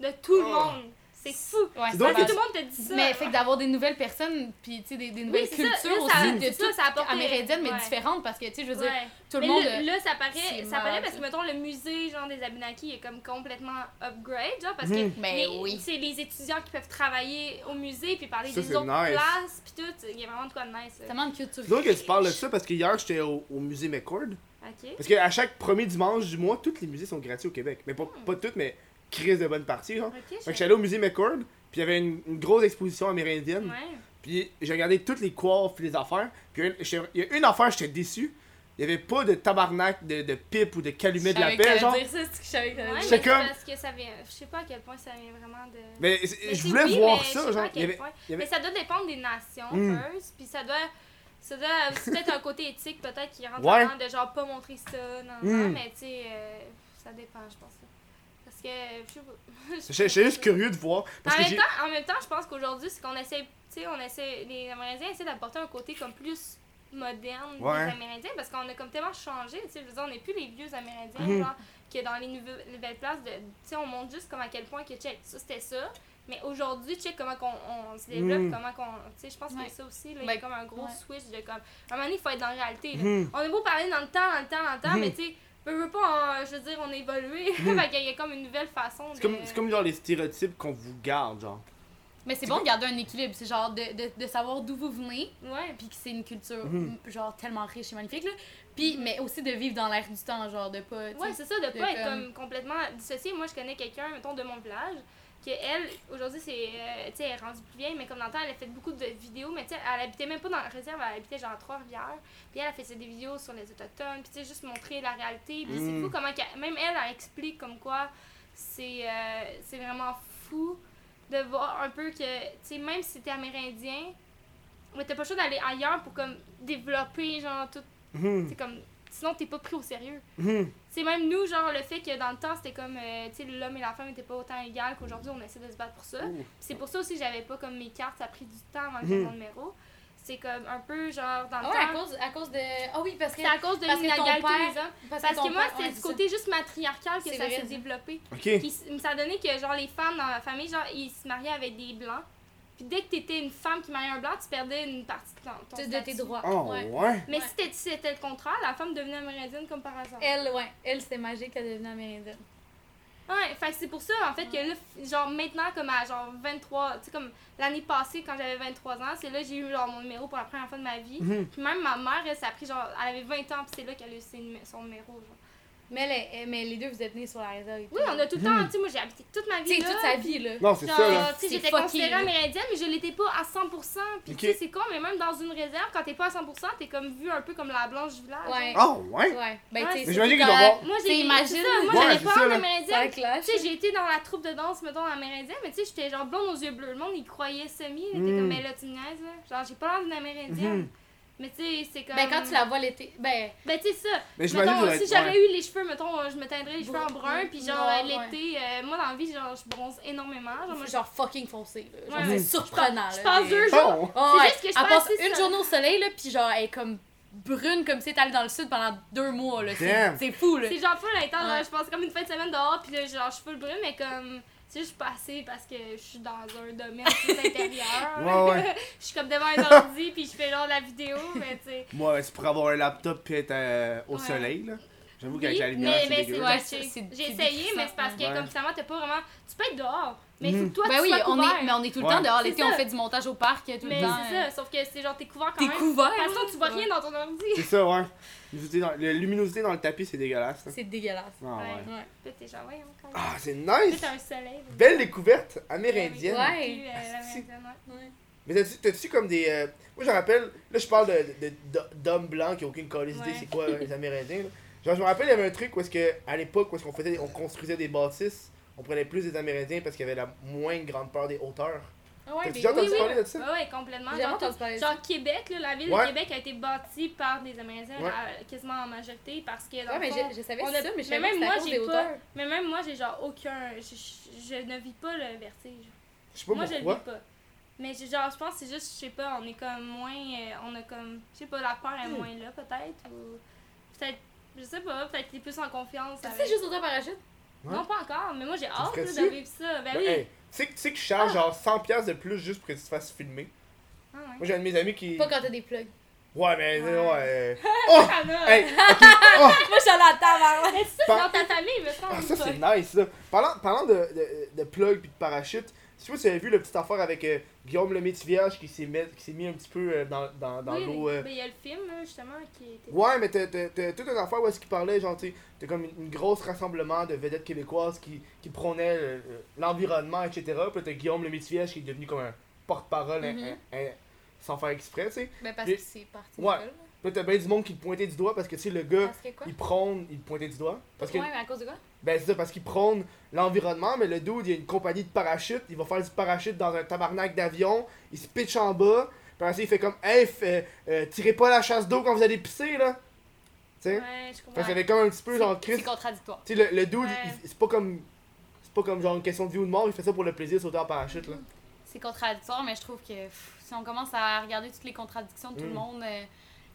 De tout le Oh. monde. C'est fou. Ouais, C'est ça donc que tout le monde te dit ça. Mais fait que d'avoir des nouvelles personnes, puis tu sais, des, nouvelles ça. cultures Là, aussi, ça- de c'est ça, ça a apporté- amérindiennes, mais ouais. différentes, parce que tu sais, je veux dire, Ouais. tout le Mais monde. là, euh, là, ça paraît, ça paraît parce que, ça. mettons, le musée, genre, des Abenaki est comme complètement upgrade, genre, parce que les, oui. c'est les étudiants qui peuvent travailler au musée, puis parler Ça, des autres nice. places, puis tout, il y a vraiment de quoi de nice. Tellement de culture. Que tu parles de ça parce que hier, j'étais au, au musée McCord. Ok. Parce qu'à chaque premier dimanche du mois, tous les musées sont gratuits au Québec. Mais pas, pas toutes, mais crise de bonne partie. Hein. Ok, Fait que allé au musée McCord, puis il y avait une, une grosse exposition amérindienne. Ouais. Puis j'ai regardé toutes les coiffes, puis les affaires. Puis il y a une affaire, j'étais déçu. Il y avait pas de tabarnak, de, de pipe ou de calumet de la Je savais paix, genre. dire ça, c'est que je savais que t'allais Ouais, dire. J'étais mais c'est comme- parce que ça vient. Je sais pas à quel point ça vient vraiment de. Mais je voulais oui, voir mais ça, sais pas genre. à Il y quel avait, point. il y avait- Mais ça doit dépendre des nations, Mm. first, puis ça doit. Ça doit aussi peut-être un côté éthique, peut-être, qui rentre Ouais. de genre pas montrer ça, non, Mm. non, mais tu sais, euh, ça dépend, je pense. Que, je sais j'étais juste curieux de voir. Parce en, que même temps, en même temps, je pense qu'aujourd'hui, c'est qu'on essaie, tu sais, on essaie, les Amérindiens essaient d'apporter un côté comme plus moderne Ouais. des Amérindiens parce qu'on a comme tellement changé, tu sais, je veux dire, on n'est plus les vieux Amérindiens, Mhm. genre, que dans les nouvel- nouvelles places, de, tu sais, on montre juste comme à quel point que, check, ça c'était ça, mais aujourd'hui, check comment qu'on, on se développe, Mhm. comment qu'on, tu sais, je pense Ouais. que ça aussi, là, il y Ben, a comme un gros ouais. switch de comme, à un moment donné, il faut être dans la réalité. Mhm. On a beau parler dans le temps, dans le temps, dans le temps, mais tu sais, veux, veux pas, euh, je veux dire, on a évolué, fait qu'il y a comme une nouvelle façon de... C'est comme, genre les stéréotypes qu'on vous garde, genre. Mais c'est bon de garder un équilibre, c'est genre de, de, de savoir d'où vous venez, Ouais, puis que c'est une culture Mhm. m- genre tellement riche et magnifique, là. Puis, mais aussi de vivre dans l'air du temps, genre de pas. Ouais, c'est ça, de de pas être comme- comme complètement dissocié. Moi, je connais quelqu'un, mettons, de mon village, que elle, aujourd'hui, c'est, euh, tu sais, elle est rendue plus vieille, mais comme dans le temps, elle a fait beaucoup de vidéos, mais tu sais, elle habitait même pas dans la réserve, elle habitait genre à Trois-Rivières. Puis elle a fait des vidéos sur les Autochtones, puis tu sais, juste montrer la réalité. Puis c'est Mm. fou comment, même elle, elle explique comme quoi c'est, euh, c'est vraiment fou de voir un peu que, tu sais, même si t'es amérindien, mais t'as pas le choix d'aller ailleurs pour comme développer, genre, tout, Mhm. c'est comme, sinon t'es pas pris au sérieux. Mhm. C'est même nous, genre, le fait que dans le temps, c'était comme, euh, tu sais, l'homme et la femme n'étaient pas autant égales qu'aujourd'hui, on essaie de se battre pour ça. C'est pour ça aussi que j'avais pas comme mes cartes, ça a pris du temps avant que j'ai mon numéro. C'est comme un peu, genre, dans le Ah ouais, à temps. cause, à cause de. Ah oui, parce que. C'est à cause de l'inégalité des hommes. Parce, Parce que moi, c'est ouais, du ça. côté juste matriarcal que ça s'est ça. développé. Ok. Puis c- ça a donné que, genre, les femmes dans la famille, genre, ils se mariaient avec des blancs. Puis dès que t'étais une femme qui mariait un blanc, tu perdais une partie de ton, ton De tes droits. Oh, ouais. ouais? Mais Ouais. si c'était le contraire, la femme devenait amérindienne comme par hasard. Elle, ouais. Elle, c'était magique, elle devenait amérindienne. Ouais, fait que c'est pour ça en fait que là, genre maintenant comme à genre 23, tu sais comme l'année passée quand j'avais 23 ans, c'est là que j'ai eu genre mon numéro pour la première fois de ma vie. Mhm. Puis même ma mère, elle, ça a pris genre, elle avait 20 ans puis c'est là qu'elle a eu son numéro. Genre. Mais, elle- elle- mais les deux, vous êtes nés sur la réserve. et Oui, on a tout le temps, tu sais, moi j'ai habité toute ma Tu vie sais, là. toute sa vie, là. Non, c'est ça, là. Tu sais, j'étais considérée là. amérindienne, mais je l'étais pas à 100%. Puis tu sais, c'est con, mais même dans une réserve, quand t'es pas à 100%, t'es comme vu un peu comme la blanche du village. Ouais. Oh, ouais? Ouais. Ben, Ouais, tu sais, Mais j'imagine Moi, j'ai ça, moi j'avais pas en amérindienne. Tu sais, j'ai été dans la troupe de danse, mettons, amérindien, mais tu sais, j'étais genre blonde aux yeux bleus. Le monde, il croyait semi. là. T'es Mm. comme, mais là, tu me niaises, là. Genre, j'ai pas l'air d'une amérindienne. Mais tu sais, c'est comme. Ben, quand tu la vois l'été. Ben, Ben, tu sais, ça. Mais j'imagine Mettons, si ouais. eu les cheveux, mettons, euh, je me teindrais les cheveux en Brun- puis genre, l'été, euh, moi, dans la vie, genre, je bronze énormément. Genre, moi, je genre fucking foncé, là. Genre, Ouais. c'est surprenant, je là. passe deux jours. Oh. Oh, C'est ouais. juste que je Elle passe une ça. journée au soleil, là, pis genre, elle est comme brune comme si elle était allée dans le sud pendant deux mois, là. C'est fou, là. C'est genre full intense, Ouais. je passe comme une fin de semaine dehors, puis là, genre, je suis full brune, mais comme. Tu sais, je suis passée parce que je suis dans un domaine plus intérieur. Ouais, ouais. je suis comme devant un ordi, puis je fais genre de la vidéo, mais tu sais. Moi, c'est pour avoir un laptop puis être euh, au Ouais. soleil, là. J'avoue qu'avec Oui, la lumière, mais, c'est J'ai essayé, mais c'est parce que ouais. comme finalement, t'as pas vraiment. Tu peux être dehors, Mais il faut que toi, Ben tu oui, sois on couvert. est, mais on est tout le Ouais. temps dehors. L'été, on fait du montage au parc tout Mais le temps. c'est ça, sauf que c'est genre, t'es couvert quand T'es même. couvert. De toute façon, tu vois rien dans ton ordi. C'est ça, ouais. Luminosité dans- La luminosité dans le tapis, c'est dégueulasse. là. C'est dégueulasse. Ah, ouais. Ouais. Ouais. Là, t'es genre, ouais, encore. Ah, c'est nice! t'as un soleil. Belle découverte amérindienne. Ouais. Puis, euh, l'Amérindienne, ouais. Ouais. Mais t'as-tu- t'as-tu comme des. euh, Moi, je me rappelle, là, je parle de- de- de- d'hommes blancs qui n'ont aucune colise idée Ouais. c'est quoi euh, les Amérindiens. là. Genre, je me rappelle, il y avait un truc où est-ce que, à l'époque, où est-ce qu'on faisait, on construisait des bâtisses, on prenait plus des Amérindiens parce qu'il y avait la moins grande peur des hauteurs. Ah ouais, T'as mais déjà entendu oui, oui. parler de ça? Ouais, complètement. J'ai Genre, entendu parler de Genre. Québec, là, la ville Ouais. de Québec a été bâtie par des Amérindiens Ouais. à- quasiment en majorité parce que dans Ouais, mais le fond, je, je savais on a- ça, mais je mais savais même que c'était moi, j'ai pas- mais même moi j'ai genre aucun je, je, je ne vis pas le vertige. Je sais pas moi je le pourquoi. vis pas. Mais genre je pense que c'est juste je sais pas, on est comme moins euh, on a comme je sais pas la peur est Hmm. moins là peut-être ou peut-être je sais pas, peut-être t'es plus en confiance Tu avec... sais, juste en parachute? Ouais. Non, pas encore, mais moi j'ai hâte de vivre ça. Ben Ben, oui. Sais que- tu sais que je charge genre 100$ de plus juste pour que tu te fasses filmer. Ah, ouais. Moi, j'ai un de mes amis qui. Pas quand t'as des plugs. Ouais, mais. Ouais. Ouais. Oh! Ah, là. Hey! Ok! Oh! Moi, je table. Mais ça, c'est Par- dans ta famille, me semble. Ah, ça, pas. c'est nice, ça. Parlant, parlant de, de, de plug puis de parachute, sais pas si vous avez vu la petite affaire avec euh, Guillaume le Métivierge qui s'est mis, qui s'est mis un petit peu euh, dans, dans, dans oui, l'eau. euh. mais il y a le film, justement, qui était. Ouais, mais t'as toute une affaire où est-ce qu'il parlait, genre, tu t'as comme une, une grosse rassemblement de vedettes québécoises qui, qui prônaient le- le- l'environnement, etc. Puis t'as Guillaume le Métivierge qui est devenu comme un porte-parole hein, Mhm. hein, hein, sans faire exprès, tu sais. Ben, parce Et- que c'est parti. Ouais. de là, t'as bien du monde qui le pointait du doigt parce que, tu sais, le gars, il prône, il le pointait du doigt. Parce que Ouais, mais à cause de quoi? Ben c'est ça, parce qu'il prône l'environnement, mais le dude, il y a une compagnie de parachute, il va faire du parachute dans un tabarnak d'avion, il se pitch en bas, puis après il fait comme « Hey, fait, euh, tirez pas la chasse d'eau quand vous allez pisser, là! » Tu sais? Ouais, je Fait comprends. que fait comme un petit peu genre Chris... C'est contradictoire. Tu sais, le, le dude, Ouais. c'est pas comme... C'est pas comme genre une question de vie ou de mort, il fait ça pour le plaisir de sauter en parachute, là. C'est contradictoire, mais je trouve que pff, si on commence à regarder toutes les contradictions de tout Mm. le monde, euh,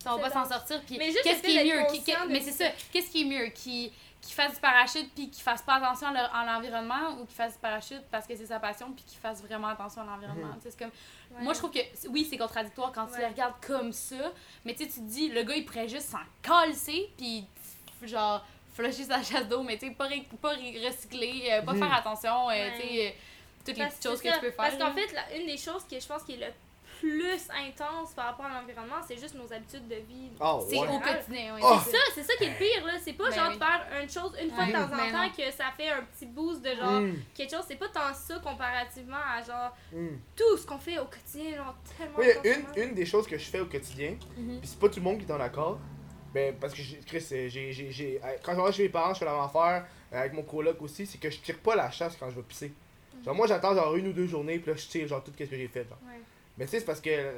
ça va pas s'en sortir. Puis Mais juste qu'est-ce qui est mieux? Qui- Mais c'est ça. Qu'est-ce qui est mieux? Qui qui fasse du parachute puis qui fasse pas attention à l'environnement ou qui fasse du parachute parce que c'est sa passion puis qui fasse vraiment attention à l'environnement? Mhm. C'est comme Ouais. moi je trouve que oui c'est contradictoire quand tu les regardes comme ça mais tu sais tu te dis le gars il pourrait juste s'en calisser puis genre flusher sa chasse d'eau mais tu sais pas, ré- pas ré- recycler euh, pas Mhm. faire attention euh, Ouais. tu sais euh, toutes les petites choses que tu peux faire Parce qu'en fait, une des choses que je pense qui est le plus intense par rapport à l'environnement, c'est juste nos habitudes de vie. Oh, c'est ouais. au quotidien ouais, Oh. c'est ça, c'est ça qui est le pire, là. C'est pas Ben genre oui. de faire une chose une fois de temps en Ben temps non. que ça fait un petit boost de genre Mm, quelque chose. C'est pas tant ça comparativement à genre mm. tout ce qu'on fait au quotidien, genre tellement. Une, une des choses que je fais au quotidien, Mhm. Pis c'est pas tout le monde qui est en accord. Ben, parce que j'ai- Chris, euh, j'ai, j'ai, j'ai, euh, quand je vais chez mes parents, je fais la même affaire, euh, avec mon coloc aussi, c'est que je tire pas la chasse quand je vais pisser. Genre, moi, j'attends genre une ou deux journées, puis là, je tire genre tout ce que j'ai fait. Genre. Ouais. Mais tu sais, c'est parce que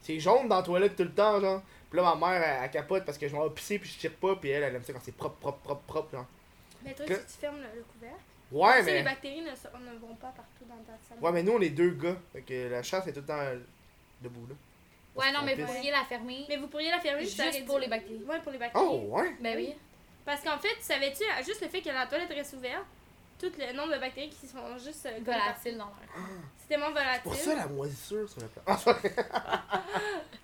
c'est jaune dans la toilette tout le temps, genre. Puis là, ma mère, elle, elle capote parce que je m'en vais pisser, puis je tire pas, puis elle, elle aime ça quand c'est propre, propre, propre, propre, genre. Mais toi, Que- si tu fermes le, le couvercle, Ouais, ça, les mais. bactéries ne, ne vont pas partout dans ta salle. Ouais, mais nous, on est deux gars. Fait que la chasse est tout le temps euh, debout, là. ouais non On mais pisse. vous pourriez la fermer Mais vous pourriez la fermer Juste pour les bactéries. Ouais, pour les bactéries. Oh, ouais. ben oui Parce qu'en fait, savais-tu, juste le fait que la toilette reste ouverte, tout le nombre de bactéries qui sont juste. euh, volatile dans l'air C'est tellement volatile. Pour ça, la moisissure sur le plan. Ah.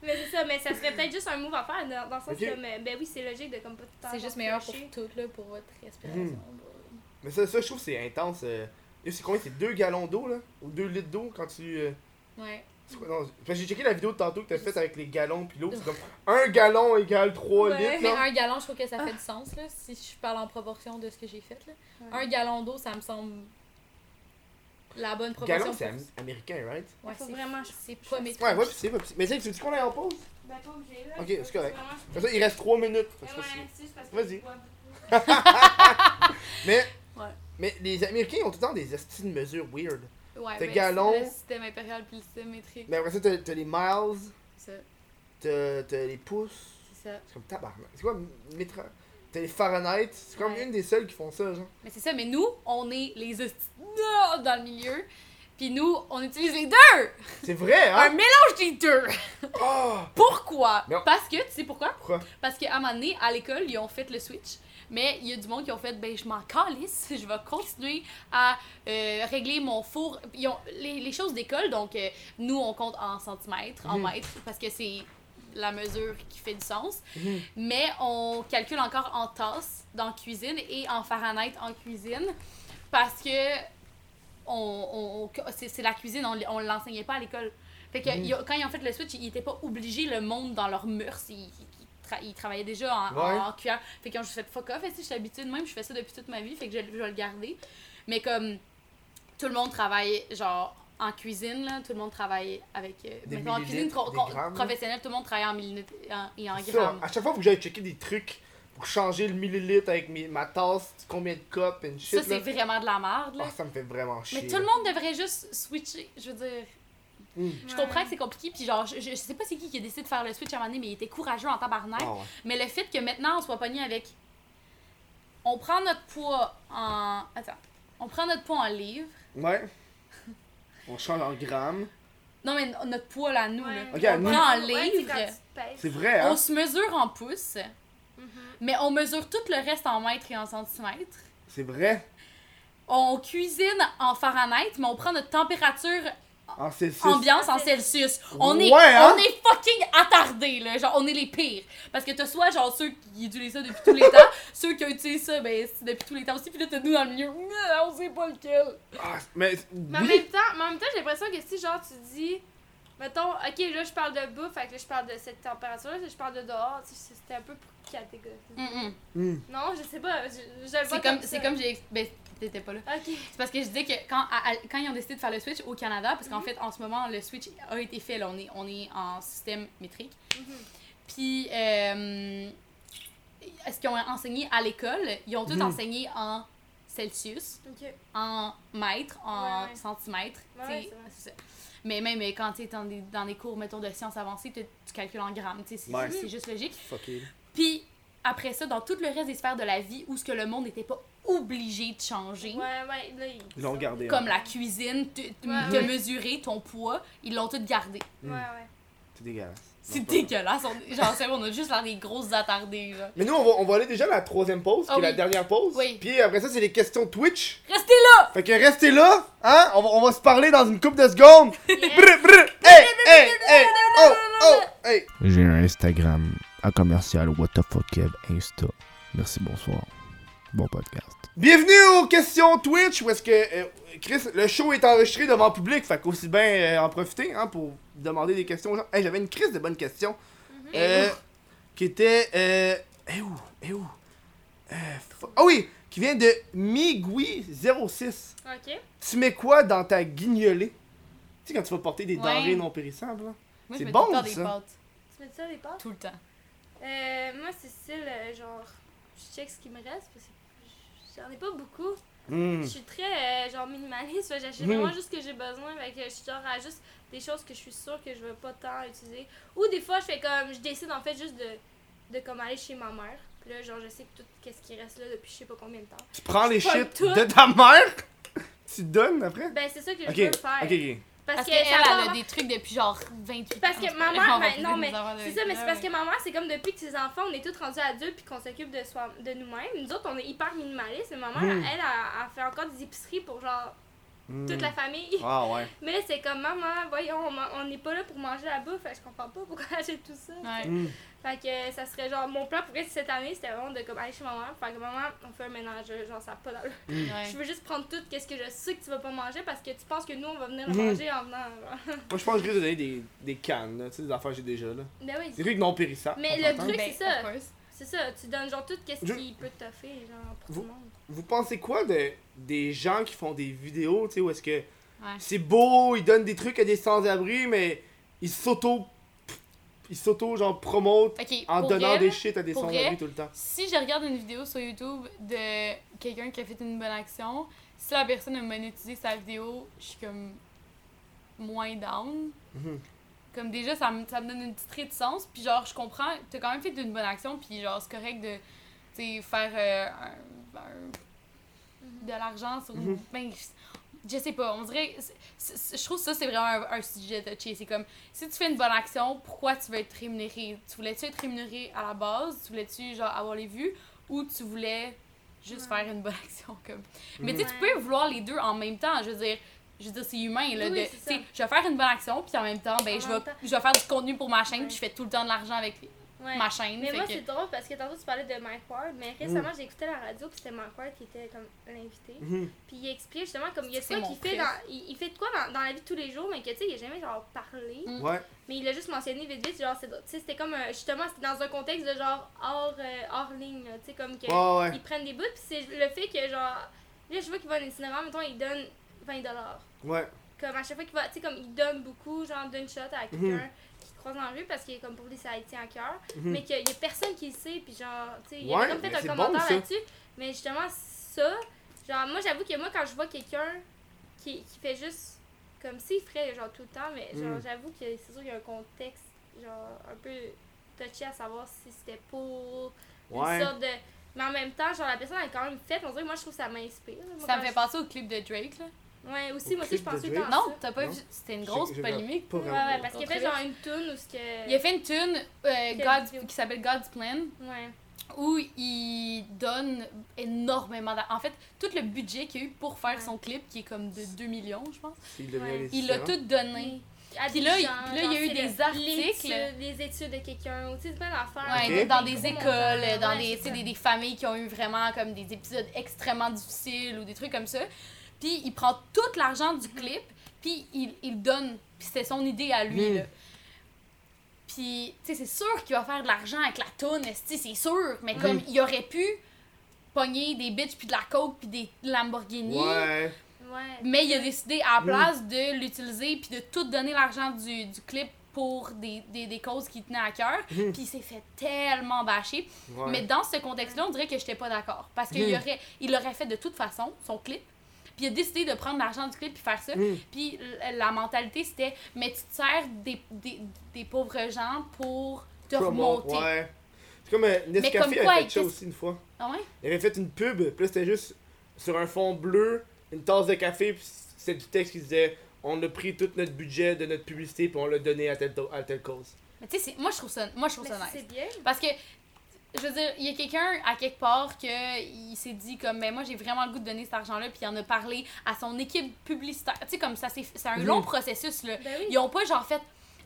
Mais c'est ça, mais ça serait peut-être juste un move à faire dans, dans le sens Ok. que, mais, ben oui, c'est logique de comme pas tout. C'est juste meilleur pour tout, là, pour votre respiration. Mhm. Mais ça, ça, je trouve que c'est intense. euh. Et C'est combien? C'est 2 gallons d'eau, là? Ou 2 litres d'eau quand tu. euh, ouais c'est j'ai checké la vidéo de tantôt que t'as faite avec les gallons puis l'eau. C'est comme 1 gallon égale 3 Ouais, litres, Mais là. un gallon, je trouve que ça fait du sens, là, si je parle en proportion de ce que j'ai fait. Là. Ouais. Un gallon d'eau, ça me semble la bonne Gallon, proportion. c'est pour- am- américain, right? Ouais, Faut c'est vraiment- C'est pas mes Ouais, ouais, c'est pas. Mais tu sais, tu dis qu'on est en pause Ben, pas obligé, là. Ok, c'est correct. Vraiment, Comme ça, il reste 3 minutes. C'est c'est Vas-y. Mais. Ouais. Mais les Américains ont tout le temps des estis de mesures weird. Ouais T'as ben, le système impérial puis le système métrique Mais après ça, t'as t'as les miles, c'est ça t'as t'as les pouces. c'est ça C'est comme tabarnak. C'est quoi, métra... T'as les Fahrenheit. C'est comme Ouais. une des seules qui font ça, genre. Mais c'est ça, mais nous, on est les dans le milieu. Puis nous, on utilise les deux! C'est vrai, Un hein mélange des deux! Oh! Pourquoi? Parce que, tu sais pourquoi? Pourquoi? Parce qu'à un moment donné, à l'école, ils ont fait le switch. Mais il y a du monde qui ont fait, ben je m'en calisse, je vais continuer à euh, régler mon four. Ils ont, les, les choses d'école, donc euh, nous on compte en centimètres, en Mhm. mètres, parce que c'est la mesure qui fait du sens. Mhm. Mais on calcule encore en tasses dans la cuisine et en Fahrenheit en cuisine parce que on, on- on- c'est la cuisine, on, on l'enseignait pas à l'école. Fait que Mhm. il quand ils ont fait le switch, ils étaient pas obligés, le monde dans leurs mœurs, ils tra- ils travaillaient déjà en, en- Ouais. en cuillère. Fait qu'ils ont juste fait fuck off, et si je suis habituée de même, je fais ça depuis toute ma vie, fait que je, je vais le garder. Mais comme tout le monde travaille genre en cuisine, là, tout le monde travaille avec. euh, en cuisine professionnelle, tout le monde travaille en millilitres en- et en grammes. à chaque fois, faut que j'aille checker des trucs pour changer le millilitre avec mes- ma tasse, combien de cups et shit. Ça, c'est vraiment de la merde, là. Ah, ça me fait vraiment chier. Mais tout le monde devrait juste switcher. Je veux dire, Je comprends que c'est compliqué, puis genre, je, je sais pas c'est qui qui a décidé de faire le switch à un moment donné, mais il était courageux en tabarnak. Ah ouais. Mais le fait que maintenant on soit pogné avec. On prend notre poids en. Attends. On prend notre poids en livres. Ouais. On change en grammes. Non, mais notre poids là, nous, Ouais. là. Ok, à on nous. prend en livres. C'est vrai, hein? On se mesure en pouces. Mhm. Mais on mesure tout le reste en mètres et en centimètres. C'est vrai. On cuisine en Fahrenheit, mais on prend notre température En Celsius. ambiance en Celsius. On est, Ouais, hein? on est fucking attardés, là. Genre, on est les pires. Parce que t'as soit, genre, ceux qui utilisent ça depuis tous les temps, ceux qui utilisent ça, ben, depuis tous les temps aussi, puis là, t'as nous dans le milieu. On sait pas lequel. Ah, mais Mais en même temps, mais en même temps, j'ai l'impression que si genre tu dis mettons OK, là je parle de bouffe, fait que là je parle de cette température là, je parle de dehors, c'était un peu pour catégoriser. Mm. Non, je sais pas, je, je le vois C'est comme, ça. c'est comme j'ai. Ben, t'étais pas là. C'est parce que je disais que quand, à- à- quand ils ont décidé de faire le switch au Canada, parce qu'en fait, en ce moment, le switch a été fait, là, on est, on est en système métrique. Mhm. Puis, euh, est-ce qu'ils ont enseigné à l'école? Ils ont tous Mhm. enseigné en Celsius, en mètres, en Ouais, ouais. centimètres. Ouais, c'est. Mais même euh, quand tu es dans des, dans des cours, mettons, de sciences avancées, tu calcules en grammes. C'est juste logique. Fuck it. Puis, après ça, dans tout le reste des sphères de la vie où ce que le monde n'était pas obligé de changer, Ouais, ouais, là ils Ils l'ont gardé. comme hein. la cuisine, te, te- Ouais, te ouais. mesurer ton poids, ils l'ont tout gardé. Ouais, ouais. C'est dégueulasse. C'est dégueulasse. On, genre, c'est on a juste l'air des grosses attardées, là. Mais nous, on va, on va aller déjà à la troisième pause, qui Ah est la dernière pause. Oui. Puis après ça, c'est les questions Twitch. Restez là! Fait que restez là, hein? On va, on va se parler dans une couple de secondes. Yeah. Brr, brr. Hey, hey, hey, oh, oh, hey. J'ai un Instagram à commercial WTF Insta. Merci, bonsoir. Bon podcast. Bienvenue aux questions Twitch, où est-ce que, euh, Chris, le show est enregistré devant public, fait qu'aussi bien euh, en profiter, hein, pour demander des questions aux gens. Hey, j'avais une crise de bonnes questions. Euh, qui était, euh, eh où, eh où? Euh, Ah oui, qui vient de Migui06. OK. Tu mets quoi dans ta guignolée? Tu sais, quand tu vas porter des Ouais. denrées non périssables, C'est bon, temps des ça. pâtes. Tu mets ça les pâtes? Tout le temps. Euh moi c'est style euh, genre je check ce qui me reste parce que j'en ai pas beaucoup. Hmm. Je suis très euh, genre minimaliste, j'achète Mhm. vraiment juste ce que j'ai besoin, fait que je suis genre à juste des choses que je suis sûre que je veux pas tant utiliser. Ou des fois je fais comme je décide en fait juste de, de comme aller chez ma mère. Puis là genre je sais tout qu'est-ce qui reste là depuis je sais pas combien de temps. Tu prends les shit tout. de ta mère, tu donnes après? Ben c'est ça que je veux faire. ok, ok. Parce, Parce que elle, a des trucs depuis genre 28 Parce ans. que c'est ma pas- mère, on va ben, non, mais c'est ça, mais c'est Ouais, parce que ma mère, c'est comme depuis que ses enfants, on est tous rendus adultes puis qu'on s'occupe de, soi, de nous-mêmes. Nous autres, on est hyper minimalistes, mais ma mère, Mm. elle, elle, elle fait encore des épiceries pour genre Hmm. toute la famille. Ah ouais. Mais là, c'est comme maman, voyons, on n'est pas là pour manger la bouffe, fait je comprends pas pourquoi achète tout ça. Ouais. Hmm. Fait que ça serait genre, mon plan pour cette année, c'était vraiment de comme aller chez ma mère, faire que maman, on fait un ménage, genre ça pas d'allure. Ouais. Je veux juste prendre tout, qu'est-ce que je sais que tu vas pas manger parce que tu penses que nous, on va venir le Mhm. manger en venant. genre. Moi, je pense que je risque de donner des, des cannes, là. Tu sais, des affaires que j'ai déjà, là. Ben oui, Des trucs non périssables. Mais le truc- Ben, c'est ça. C'est ça, tu donnes genre tout qu'est-ce Je- qui peut t'offrir, genre, pour Vous- tout le monde. Vous pensez quoi de des gens qui font des vidéos, tu sais, où est-ce que Ouais. c'est beau, ils donnent des trucs à des sans-abri, mais ils s'auto. Ils s'auto, genre, promotent Ok, en donnant vrai, des shit à des sans-abri tout le temps. Si je regarde une vidéo sur YouTube de quelqu'un qui a fait une bonne action, si la personne a monétisé sa vidéo, je suis comme moins down. Mhm. Comme déjà, ça me, ça me donne une petite réticence. Puis genre, je comprends, t'as quand même fait une bonne action, puis genre, c'est correct de faire euh, un- un- de l'argent sur une. Mhm. ben, je- je sais pas, on dirait. je trouve ça, c'est vraiment un, un sujet touché. C'est comme, si tu fais une bonne action, pourquoi tu veux être rémunéré? Tu voulais-tu être rémunéré à la base? Tu voulais-tu, genre, avoir les vues? Ou tu voulais juste Ouais. faire une bonne action comme? Mais tu sais, tu peux vouloir les deux en même temps. Je veux dire, je veux dire c'est humain. Là, Oui, de, je vais faire une bonne action, puis en même temps, ben, En je, même vais, temps. je vais faire du contenu pour ma chaîne, Ouais. puis je fais tout le temps de l'argent avec Ouais. ma chaîne. Mais moi, que- c'est drôle parce que tantôt tu parlais de Mike Ward, mais récemment j'ai écouté la radio puis c'était Mike Ward qui était comme l'invité. Mhm. Puis il explique justement comme il y a quoi qu'il fait dans il, il fait de quoi dans, dans la vie de tous les jours mais que tu sais il a jamais genre parlé Mm. Ouais. mais il a juste mentionné vite vite genre c'est tu sais c'était comme un- justement c'était dans un contexte de genre hors euh, hors ligne tu sais comme que Ouais, ouais. ils prennent des bouts puis c'est le fait que genre là je vois qu'il va dans les cinémas mettons il donne 20 dollars Ouais. comme à chaque fois qu'il va tu sais comme il donne beaucoup genre d'une shot à quelqu'un Mhm. qui croise dans la rue parce qu'il est comme pour lui ça tient à cœur Mhm. mais qu'il y a personne qui le sait puis genre tu sais il Ouais, a comme fait mais un bon, commentaire là-dessus mais justement ça genre moi j'avoue que moi quand je vois quelqu'un qui, qui fait juste comme s'il ferait genre tout le temps mais genre Mm. j'avoue que c'est sûr qu'il y a un contexte genre un peu touché à savoir si c'était pour Ouais. une sorte de mais en même temps genre la personne a quand même fait on dirait que moi je trouve que ça m'inspire Ça me fait penser au clip de Drake, là. Ouais aussi Au moi aussi je Drake? à Non, t'as pas Non. vu. C'était une grosse polémique. pas Ouais, ouais, parce qu'il a fait genre une tune où ce que. Il a fait une tune euh, qui s'appelle God's Plan Ouais. où il donne énormément d'argent. En fait, tout le budget qu'il a eu pour faire Ouais. son clip, qui est comme de 2 millions, je pense, Il Ouais. l'a tout donné. À Puis là, il- gens, puis là, il y a eu des le- articles. Les études de quelqu'un, tu sais, plein d'affaires. Ouais, dans des écoles, dans ouais, des, des, des familles qui ont eu vraiment comme des épisodes extrêmement difficiles ou des trucs comme ça. Puis il prend tout l'argent du clip, puis il, il le donne. Puis c'est son idée à lui, là. Puis, tu sais, c'est sûr qu'il va faire de l'argent avec la toune, c'est sûr. Mais comme il aurait pu pogner des bitches puis de la coke puis des Lamborghini. Ouais. Ouais. Mais il a décidé à la place de l'utiliser puis de tout donner l'argent du, du clip pour des, des, des causes qui tenaient à cœur. Mhm. Puis il s'est fait tellement bâcher. Ouais. Mais dans ce contexte-là, on dirait que j'étais pas d'accord. Parce qu'il aurait, il l'aurait fait de toute façon, son clip. Puis il a décidé de prendre l'argent du clip puis faire ça. Mhm. Puis la mentalité, c'était mais tu te sers des, des, des pauvres gens pour te remonter. Ouais. C'est comme euh, Nescafé comme quoi, avait fait ça aussi une fois. Ah ouais? Il avait fait une pub, puis là c'était juste sur un fond bleu, une tasse de café, puis c'était du texte qui disait on a pris tout notre budget de notre publicité, puis on l'a donné à telle, à telle cause. Mais tu sais, c'est- moi je trouve ça, moi, je trouve ça nice. c'est bien. Parce que, je veux dire, il y a quelqu'un à quelque part que il s'est dit comme, mais moi j'ai vraiment le goût de donner cet argent-là, puis il en a parlé à son équipe publicitaire. Tu sais, comme ça, c'est c'est un long processus, là. Ben oui. Ils ont pas genre fait,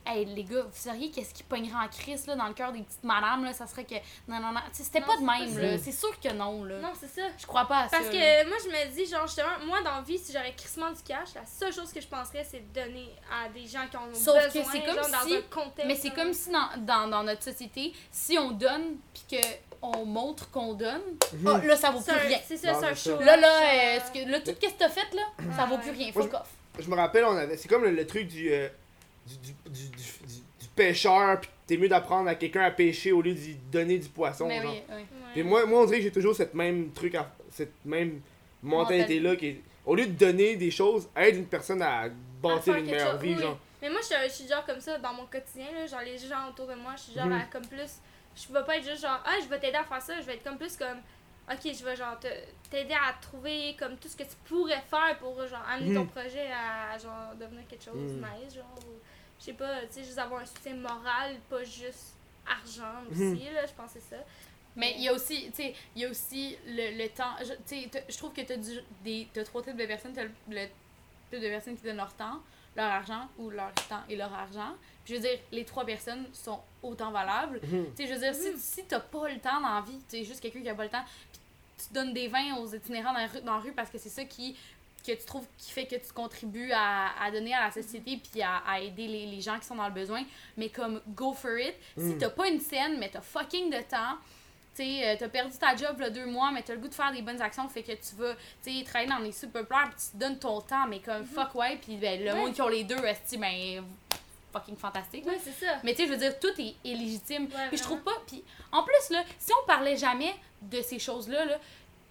hey les gars, vous seriez qu'est-ce qui pognerait en crise, là, dans le cœur des petites madames, là, ça serait que. Non, non, non. C'était pas de pas même, là. C'est sûr que non, là. Non, c'est ça. Je crois pas à ça. Parce là. que moi, je me dis, genre, justement, moi, dans la vie, si j'aurais crissement du cash, la seule chose que je penserais, c'est de donner à des gens qui en ont Sauf que besoin, c'est comme genre, dans si- un contexte. Mais c'est comme si dans, dans, dans notre société, si on donne, puis qu'on montre qu'on donne, ah, là, ça vaut plus un- rien. C'est ça, c'est un show. Là, là, euh, ce que, là tout ce que t'as fait, là, ça vaut plus rien. Fuck off. Je me rappelle, on avait. C'est comme le, le truc du, euh, du, du, du, du, du- du pêcheur, puis t'es mieux d'apprendre à quelqu'un à pêcher au lieu d'y donner du poisson. Mais genre. oui, oui. Ouais. Puis moi, moi, on dirait que j'ai toujours cette même truc, à- cette même mentalité-là. Qui est, au lieu de donner des choses, aide une personne à bâtir une meilleure chose, vie, oui. genre. Mais moi, je, suis- je suis genre comme ça dans mon quotidien, là, genre les gens autour de moi, je suis genre Mhm. à comme plus. Je vais pas être juste genre, ah, je vais t'aider à faire ça, je vais être comme plus comme, ok, je vais genre te- t'aider à trouver comme tout ce que tu pourrais faire pour genre amener ton Mhm. projet à genre devenir quelque chose de Mhm. nice, genre. ou, Je sais pas, tu sais, juste avoir un soutien moral, pas juste argent Mhm. aussi, là, je pense que c'est ça. Mais il y a aussi, tu sais, il y a aussi le, le temps. Je, tu sais, t'as- je trouve que t'as du- des t'as trois types de personnes. T'as le, le type de personnes qui donnent leur temps, leur argent ou leur temps et leur argent. Puis je veux dire, les trois personnes sont autant valables. Mhm. Tu sais, je veux dire, si, si t'as pas le temps dans la vie, tu es juste quelqu'un qui a pas le temps, puis tu donnes des vins aux itinérants dans la rue, dans la rue parce que c'est ça qui que tu trouves qui fait que tu contribues à, à donner à la société puis à, à aider les, les gens qui sont dans le besoin mais comme go for it si Mm. t'as pas une scène mais t'as fucking de temps tu euh, t'as perdu ta job là deux mois mais t'as le goût de faire des bonnes actions fait que tu vas tu sais travailler dans les super puis tu te donnes ton temps mais comme fuck ouais puis ben, le Ouais. monde qui ont les deux esti ben fucking fantastique. Ouais, c'est ça. Mais tu sais, je veux dire, tout est, est légitime. Ouais, puis je trouve pas. Puis en plus, là, si on parlait jamais de ces choses-là, là,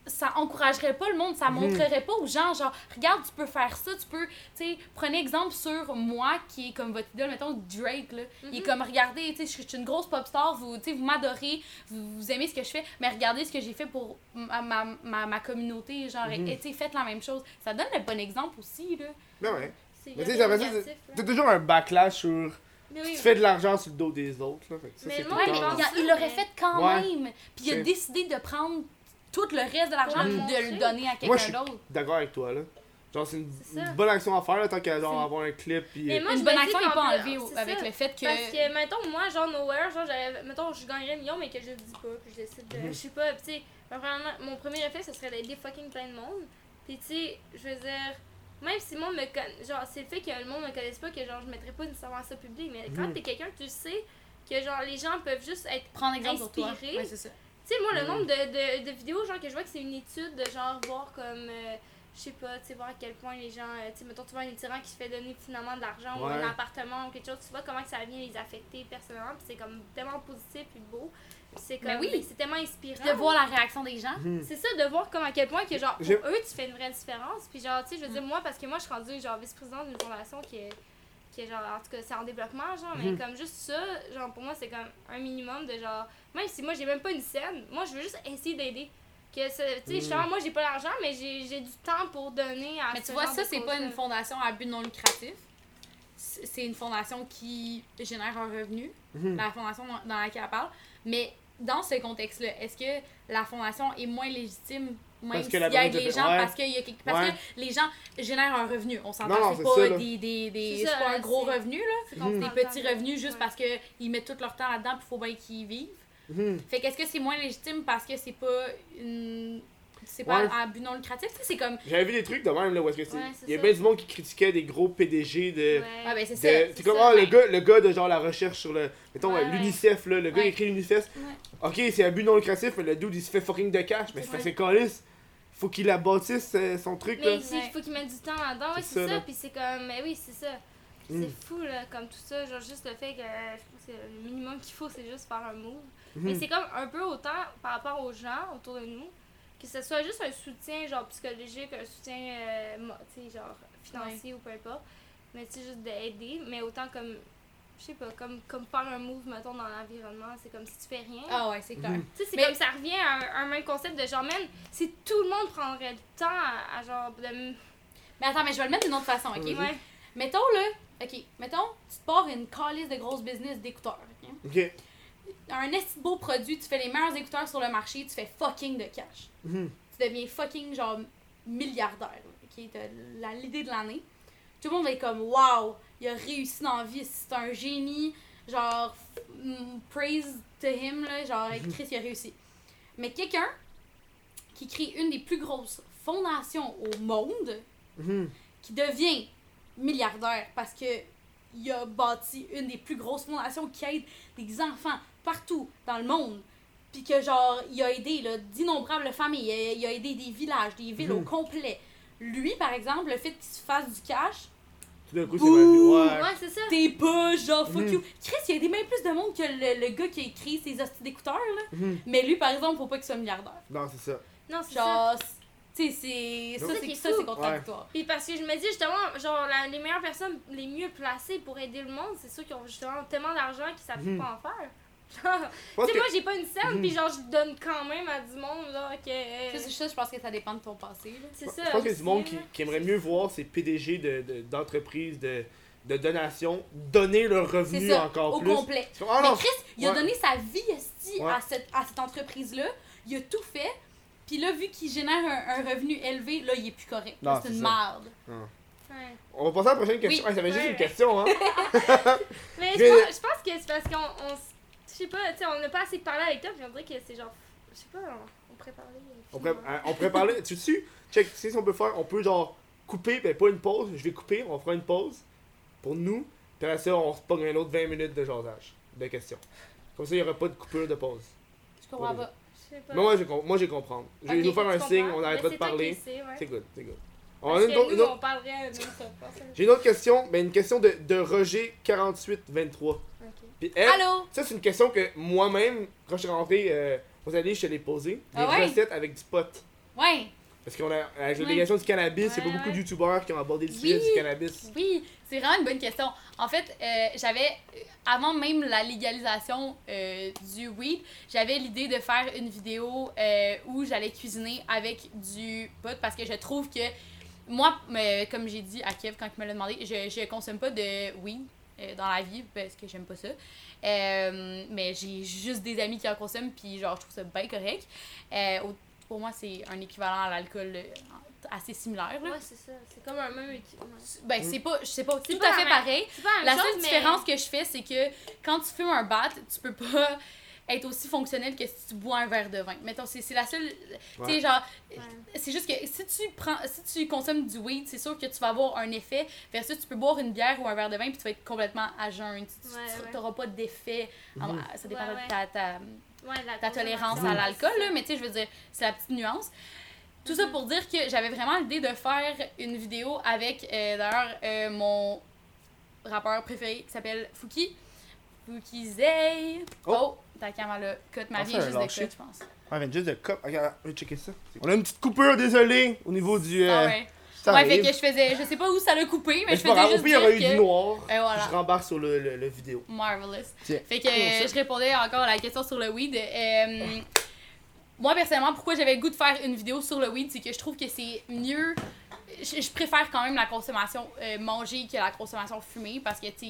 ça encouragerait pas le monde, ça Mhm. montrerait pas aux gens, genre, regarde, tu peux faire ça, tu peux. Tu sais, prenez exemple sur moi, qui est comme votre idole, mettons Drake, là. Il est Mhm. comme, regardez, tu sais, je suis une grosse pop star, vous, tu sais, vous m'adorez, vous, vous aimez ce que je fais, mais regardez ce que j'ai fait pour ma, ma, ma, ma communauté, genre, Mhm. et tu sais, faites la même chose. Ça donne le bon exemple aussi, là. Ben ouais. C'est Mais tu sais, ça veut dire négatif, là. T'as toujours un backlash sur. Oui, Tu fais de l'argent sur le dos des autres, là. Fait que ça, Mais le Ouais, il, l'aurait fait quand Ouais. même. Puis il a décidé de prendre tout le reste de l'argent Pour de le donner à quelqu'un d'autre. d'accord avec toi, là. Genre, c'est une, bonne action à faire, là, tant qu'à avoir un clip. Puis, Mais moi, Une bonne action n'est pas enlevée avec ça. le fait que. Parce que, mettons, moi, genre, nowhere, genre, j'avais, mettons, je gagnerais un million, mais que je le dis pas, puis je décide de. Mhm. Je sais pas, tu sais, vraiment, mon premier réflexe, ce serait d'aider fucking plein de monde. Puis tu sais, je veux dire, même si le monde me connaît, genre, c'est le fait que le monde me connaisse pas, que genre, je mettrais pas nécessairement ça public, mais quand Mhm. t'es quelqu'un, tu sais que genre, les gens peuvent juste être. Prendre exemple sur toi. Inspiré. Ouais, c'est ça. Tu sais, moi, le Mhm. nombre de, de, de vidéos, genre, que je vois que c'est une étude de genre, voir comme. euh, je sais pas, tu sais, voir à quel point les gens, euh, tu sais, mettons, tu vois un étirant qui se fait donner finalement de l'argent ou un appartement ou quelque chose, tu vois comment que ça vient les affecter personnellement, puis c'est comme tellement positif et beau. Puis c'est Mais comme, oui. ben, c'est tellement inspirant. De voir la réaction des gens. mhm. C'est ça, de voir comme à quel point que genre, pour eux, tu fais une vraie différence. Puis genre, tu sais, je veux Mm. dire, moi, parce que moi, je suis rendue genre vice-présidente d'une fondation qui est, qui est genre, en tout cas, c'est en développement, genre, Mhm. mais comme juste ça, genre, pour moi, c'est comme un minimum de genre, même si moi, j'ai même pas une scène, moi, je veux juste essayer d'aider. Que tu sais, Mm. justement, moi, j'ai pas l'argent, mais j'ai j'ai du temps pour donner à Mais ce tu vois, genre ça, c'est pas une fondation à but non lucratif. C'est une fondation qui génère un revenu, Mhm. la fondation dans- dans laquelle elle parle. Mais dans ce contexte-là, est-ce que la fondation est moins légitime, même Parce que s'il les te fait- gens, ouais. parce, qu'il y a quelque- parce Ouais. que les gens génèrent un revenu. On s'entend, c'est pas ça, des, des, des C'est c'est ça, pas un gros c'est- revenu, là. C'est qu'on Des petits revenus juste Ouais. parce qu'ils mettent tout leur temps là-dedans, puis il faut bien qu'ils vivent. Mhm. Fait qu'est-ce que c'est moins légitime parce que c'est pas une. C'est pas Ouais. à but non lucratif, c'est comme. J'avais vu des trucs de même, là, où est-ce que c'est. Ouais, c'est Il y a bien du monde qui critiquait des gros PDG de. Ouais. Ah, ben c'est de- ça. C'est c'est comme, ça, ah, le ben- gars, le gars de genre la recherche sur le. Mettons, Ouais, euh, l'UNICEF, là, le gars qui écrit l'UNICEF. Ok, c'est un but non lucratif, mais le dude il se fait fucking de cash. Mais c'est Ouais. parce que Callis, faut qu'il la bâtisse euh, son truc, Mais là. il faut qu'ils mettent du temps là-dedans, ouais, C'est ça. Puis c'est comme, mais oui, c'est ça. Mm. C'est fou, là, comme tout ça. Genre, juste le fait que je pense que le minimum qu'il faut, c'est juste faire un move. Mhm. Mais c'est comme un peu autant par rapport aux gens autour de nous, que ce soit juste un soutien, genre psychologique, un soutien, euh, mo- tu sais, genre financier ou peu importe. Mais tu sais, juste d'aider, mais autant comme, je sais pas, comme, comme faire un move, mettons, dans l'environnement, c'est comme si tu fais rien. Ah ouais, c'est clair. Mhm. Tu sais, c'est Mais- comme ça revient à un, un même concept de genre, man, si tout le monde prendrait le temps à, à genre, de. Mais attends, mais je vais le mettre d'une autre façon, ok? Ouais. Mettons là, ok, mettons, tu te pars une calice de grosses business d'écouteurs, ok? Ok. Un esti beau produit, tu fais les meilleurs écouteurs sur le marché, tu fais fucking de cash. Mhm. Tu deviens fucking genre milliardaire, ok? T'as l'idée de l'année. Tout le monde va être comme, wow, il a réussi dans la vie, c'est un génie, genre, mm, praise to him, là, genre, Chris, il a réussi. Mais quelqu'un qui crée une des plus grosses fondations au monde, Mhm. qui devient milliardaire parce que il a bâti une des plus grosses fondations qui aide des enfants partout dans le monde. Puis que genre, il a aidé d'innombrables familles, il a, il a aidé des villages, des villes au Mhm. complet. Lui, par exemple, le fait qu'il se fasse du cash, Tout d'un coup, c'est. Ouais. Ouais, c'est ça. t'es pas genre fuck Mhm. you. Chris, il a aidé bien plus de monde que le, le gars qui a écrit ses hosties d'écouteurs, là. Mhm. Mais lui, par exemple, faut pas qu'il soit milliardaire. Non, c'est ça. Non, c'est ça. Genre, tu sais, c'est. Ça, c'est ça, contradictoire. Puis parce que je me dis justement, genre, la- les meilleures personnes les mieux placées pour aider le monde, c'est ceux qui ont justement tellement d'argent qu'ils savent Mhm. pas en faire. Je tu sais, que- moi j'ai pas une scène, Mhm. puis genre, je donne quand même à du monde, là, que. Ça, c'est- ça, je pense que ça dépend de ton passé, là. C'est Je ça. pense qu'il y a du monde qui, qui aimerait mieux voir ces PDG de- de- d'entreprises, de, de, donations, donner leur revenu ça, encore au plus. complet. C'est comme, Ah Mais Chris, il a donné sa vie esti, Ouais. à, cette, à cette entreprise-là. Il a tout fait. Puis là, vu qu'il génère un, un revenu élevé, là, il est plus correct. C'est une ça. merde. Ouais. on va passer à la prochaine question. Oui. Ça fait juste une question, hein. Mais Je je pense, je pense que c'est parce qu'on. On sais pas, tu sais, on n'a pas assez parlé avec toi, puis on dirait que c'est genre. Je sais pas, on, on pourrait parler. euh, On hein, on pourrait parler. Tu sais, check, tu sais ce qu'on peut faire? On peut genre couper, ben pas une pause, je vais couper, on fera une pause pour nous. Puis après ça, on se pogne un autre 20 minutes de jasage, de questions. Comme ça, il n'y aura pas de coupure de pause. Je comprends pas. Mais moi, je, moi, je vais comprendre. Je vais Ok, nous faire un signe, on Mais arrêtera de parler. ouais. C'est good, c'est good. On Parce a une autre- nous, une autre- on parlerait J'ai une autre question, ben une question de, de Roger 4823. Ok. Puis elle, Allô? ça c'est une question que moi-même, quand je suis rentré euh, aux alliés, je te l'ai posée. Des Ah ouais? recettes avec du pot. Ouais. Parce qu'on a, avec la Ouais. délégation du cannabis, il y a Ouais, pas beaucoup ouais. de youtubeurs qui ont abordé le sujet Oui. du cannabis. Oui, c'est vraiment une bonne question. En fait, euh, j'avais, euh, avant même la légalisation euh, du weed, j'avais l'idée de faire une vidéo euh, où j'allais cuisiner avec du pot parce que je trouve que moi, mais, comme j'ai dit à Kev quand il me l'a demandé, je, je consomme pas de weed euh, dans la vie parce que j'aime pas ça. Euh, mais j'ai juste des amis qui en consomment puis genre je trouve ça bien correct. Euh, pour moi, c'est un équivalent à l'alcool assez similaires. Là. Ouais, c'est ça. C'est comme un même équipement. Ben, c'est pas, c'est pas tout à fait même- pareil. Pas la chose, seule mais- différence que je fais, c'est que quand tu fumes un bat, tu peux pas être aussi fonctionnel que si tu bois un verre de vin. Mettons, c'est c'est la seule. Tu sais, genre, Ouais. c'est juste que si tu prends, si tu consommes du weed, c'est sûr que tu vas avoir un effet. Versus, tu peux boire une bière ou un verre de vin puis tu vas être complètement à jeun. Tu n'auras pas d'effet. Mhm. Ça dépend de ta, ta, la ta tolérance à l'alcool, là, mais tu sais, je veux dire, c'est la petite nuance. Tout ça Mhm. pour dire que j'avais vraiment l'idée de faire une vidéo avec, euh, d'ailleurs, euh, mon rappeur préféré qui s'appelle Fouki. Fouki Zay. Oh. Oh, ta cam, elle a cut ma Ah, vie juste de cut, je pense. Ouais, mais juste de cop. Regarde, on va checker ça. On a une petite coupure, désolé, au niveau du. euh, Ah ouais. ça ouais, fait que je faisais, je sais pas où ça l'a coupé, mais, Mais je faisais grave, au juste pire, il y aurait eu dire du que... noir. Et voilà. Je rembarque sur le, le, le vidéo. Marvelous. Tiens. Fait que euh, je répondais encore à la question sur le weed. Euh, moi, personnellement, pourquoi j'avais le goût de faire une vidéo sur le weed, c'est que je trouve que c'est mieux. Je, je préfère quand même la consommation euh, manger que la consommation fumée parce que, tu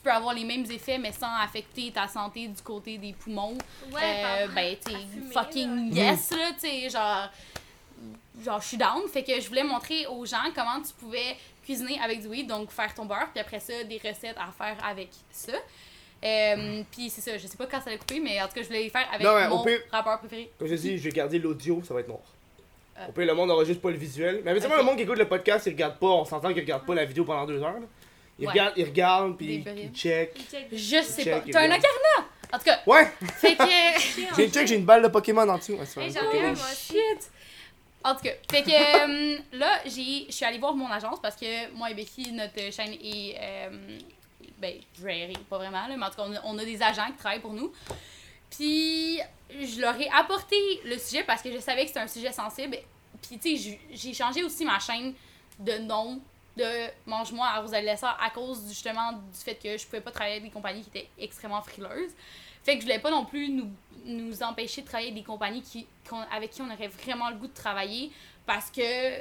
tu peux avoir les mêmes effets mais sans affecter ta santé du côté des poumons, Ouais, euh, ben, tu à sais, fumer, fucking là. yes, là, tu sais, genre. Genre, je suis down. Fait que je voulais montrer aux gens comment tu pouvais cuisiner avec du weed, donc faire ton beurre, puis après ça, des recettes à faire avec ça. Euh, puis c'est ça, je sais pas quand ça va couper, mais en tout cas, je voulais les faire avec Non, mon pire- rappeur préféré. Comme je dis, je vais garder l'audio, ça va être noir. Euh. Au pire, le monde n'aura juste pas le visuel. Mais habituellement, Ok. le monde qui écoute le podcast, il regarde pas, on s'entend qu'il regarde pas la vidéo pendant deux heures. là. Il Ouais. regarde, il regarde, puis il, check. Il check des- Je sais Check, pas. T'as un ocarina! En tout cas, Ouais! fait que. J'ai check, j'ai une balle de Pokémon en dessous. J'en ai un, moi. Shit! En tout cas, fait que euh, là, j'ai, je suis allée voir mon agence parce que moi et Becky, notre chaîne est. Euh, ben, gérée, pas vraiment, là, mais en tout cas, on a, on a des agents qui travaillent pour nous. Puis, je leur ai apporté le sujet parce que je savais que c'était un sujet sensible. Puis, tu sais, j'ai changé aussi ma chaîne de nom de Mange-moi à Rosalie Lessard à cause justement du fait que je pouvais pas travailler avec des compagnies qui étaient extrêmement frileuses. Fait que je voulais pas non plus nous, nous empêcher de travailler avec des compagnies qui, qu'on- avec qui on aurait vraiment le goût de travailler parce que euh,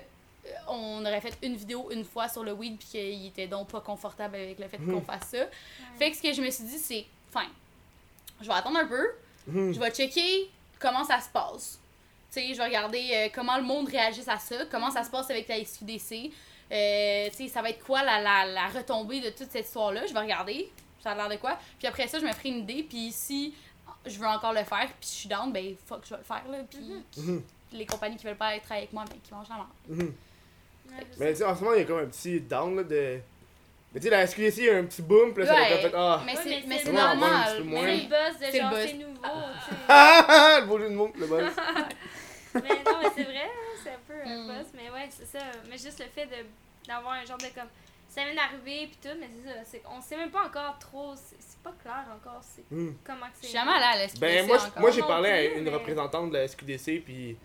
on aurait fait une vidéo une fois sur le weed puis qu'il était donc pas confortable avec le fait qu'on Mhm. fasse ça. Fait que ce que je me suis dit c'est fine. Je vais attendre un peu, Mhm. je vais checker comment ça se passe. Tu sais, je vais regarder euh, comment le monde réagisse à ça, comment ça se passe avec la SQDC. Euh, tu sais, ça va être quoi la, la, la retombée de toute cette histoire-là? Je vais regarder, ça a l'air de quoi? Puis après ça, je me ferai une idée. Puis si je veux encore le faire, puis je suis down, ben fuck, je vais le faire. Là, puis Mhm. les compagnies qui veulent pas être avec moi, ben qui mangent la. Mhm. Ouais, c'est Mais tu ça. sais, en ce moment, il y a comme un petit down là, de. Mais tu sais, la SQDC, il y a un petit boom, puis là, ça Ouais. a comme fait. Ah! Mais c'est mais mais c'est c'est Ouais, un normal. petit peu moins. C'est mais- le buzz de genre, c'est nouveau, tu sais. Ah! Le beau jeu de mots, le buzz. Mais non, mais c'est vrai, hein, c'est un peu un Mm. buzz. Mais ouais, c'est ça. Mais juste le fait de d'avoir un genre de comme. Ça vient d'arriver, puis tout, mais c'est ça. c'est- On sait même pas encore trop. C'est c'est pas clair encore c'est Mhm. comment que Je c'est. suis jamais allée à l'SQDC Ben, moi, je- encore. moi j'ai parlé à une mais- représentante de la SQDC, puis ils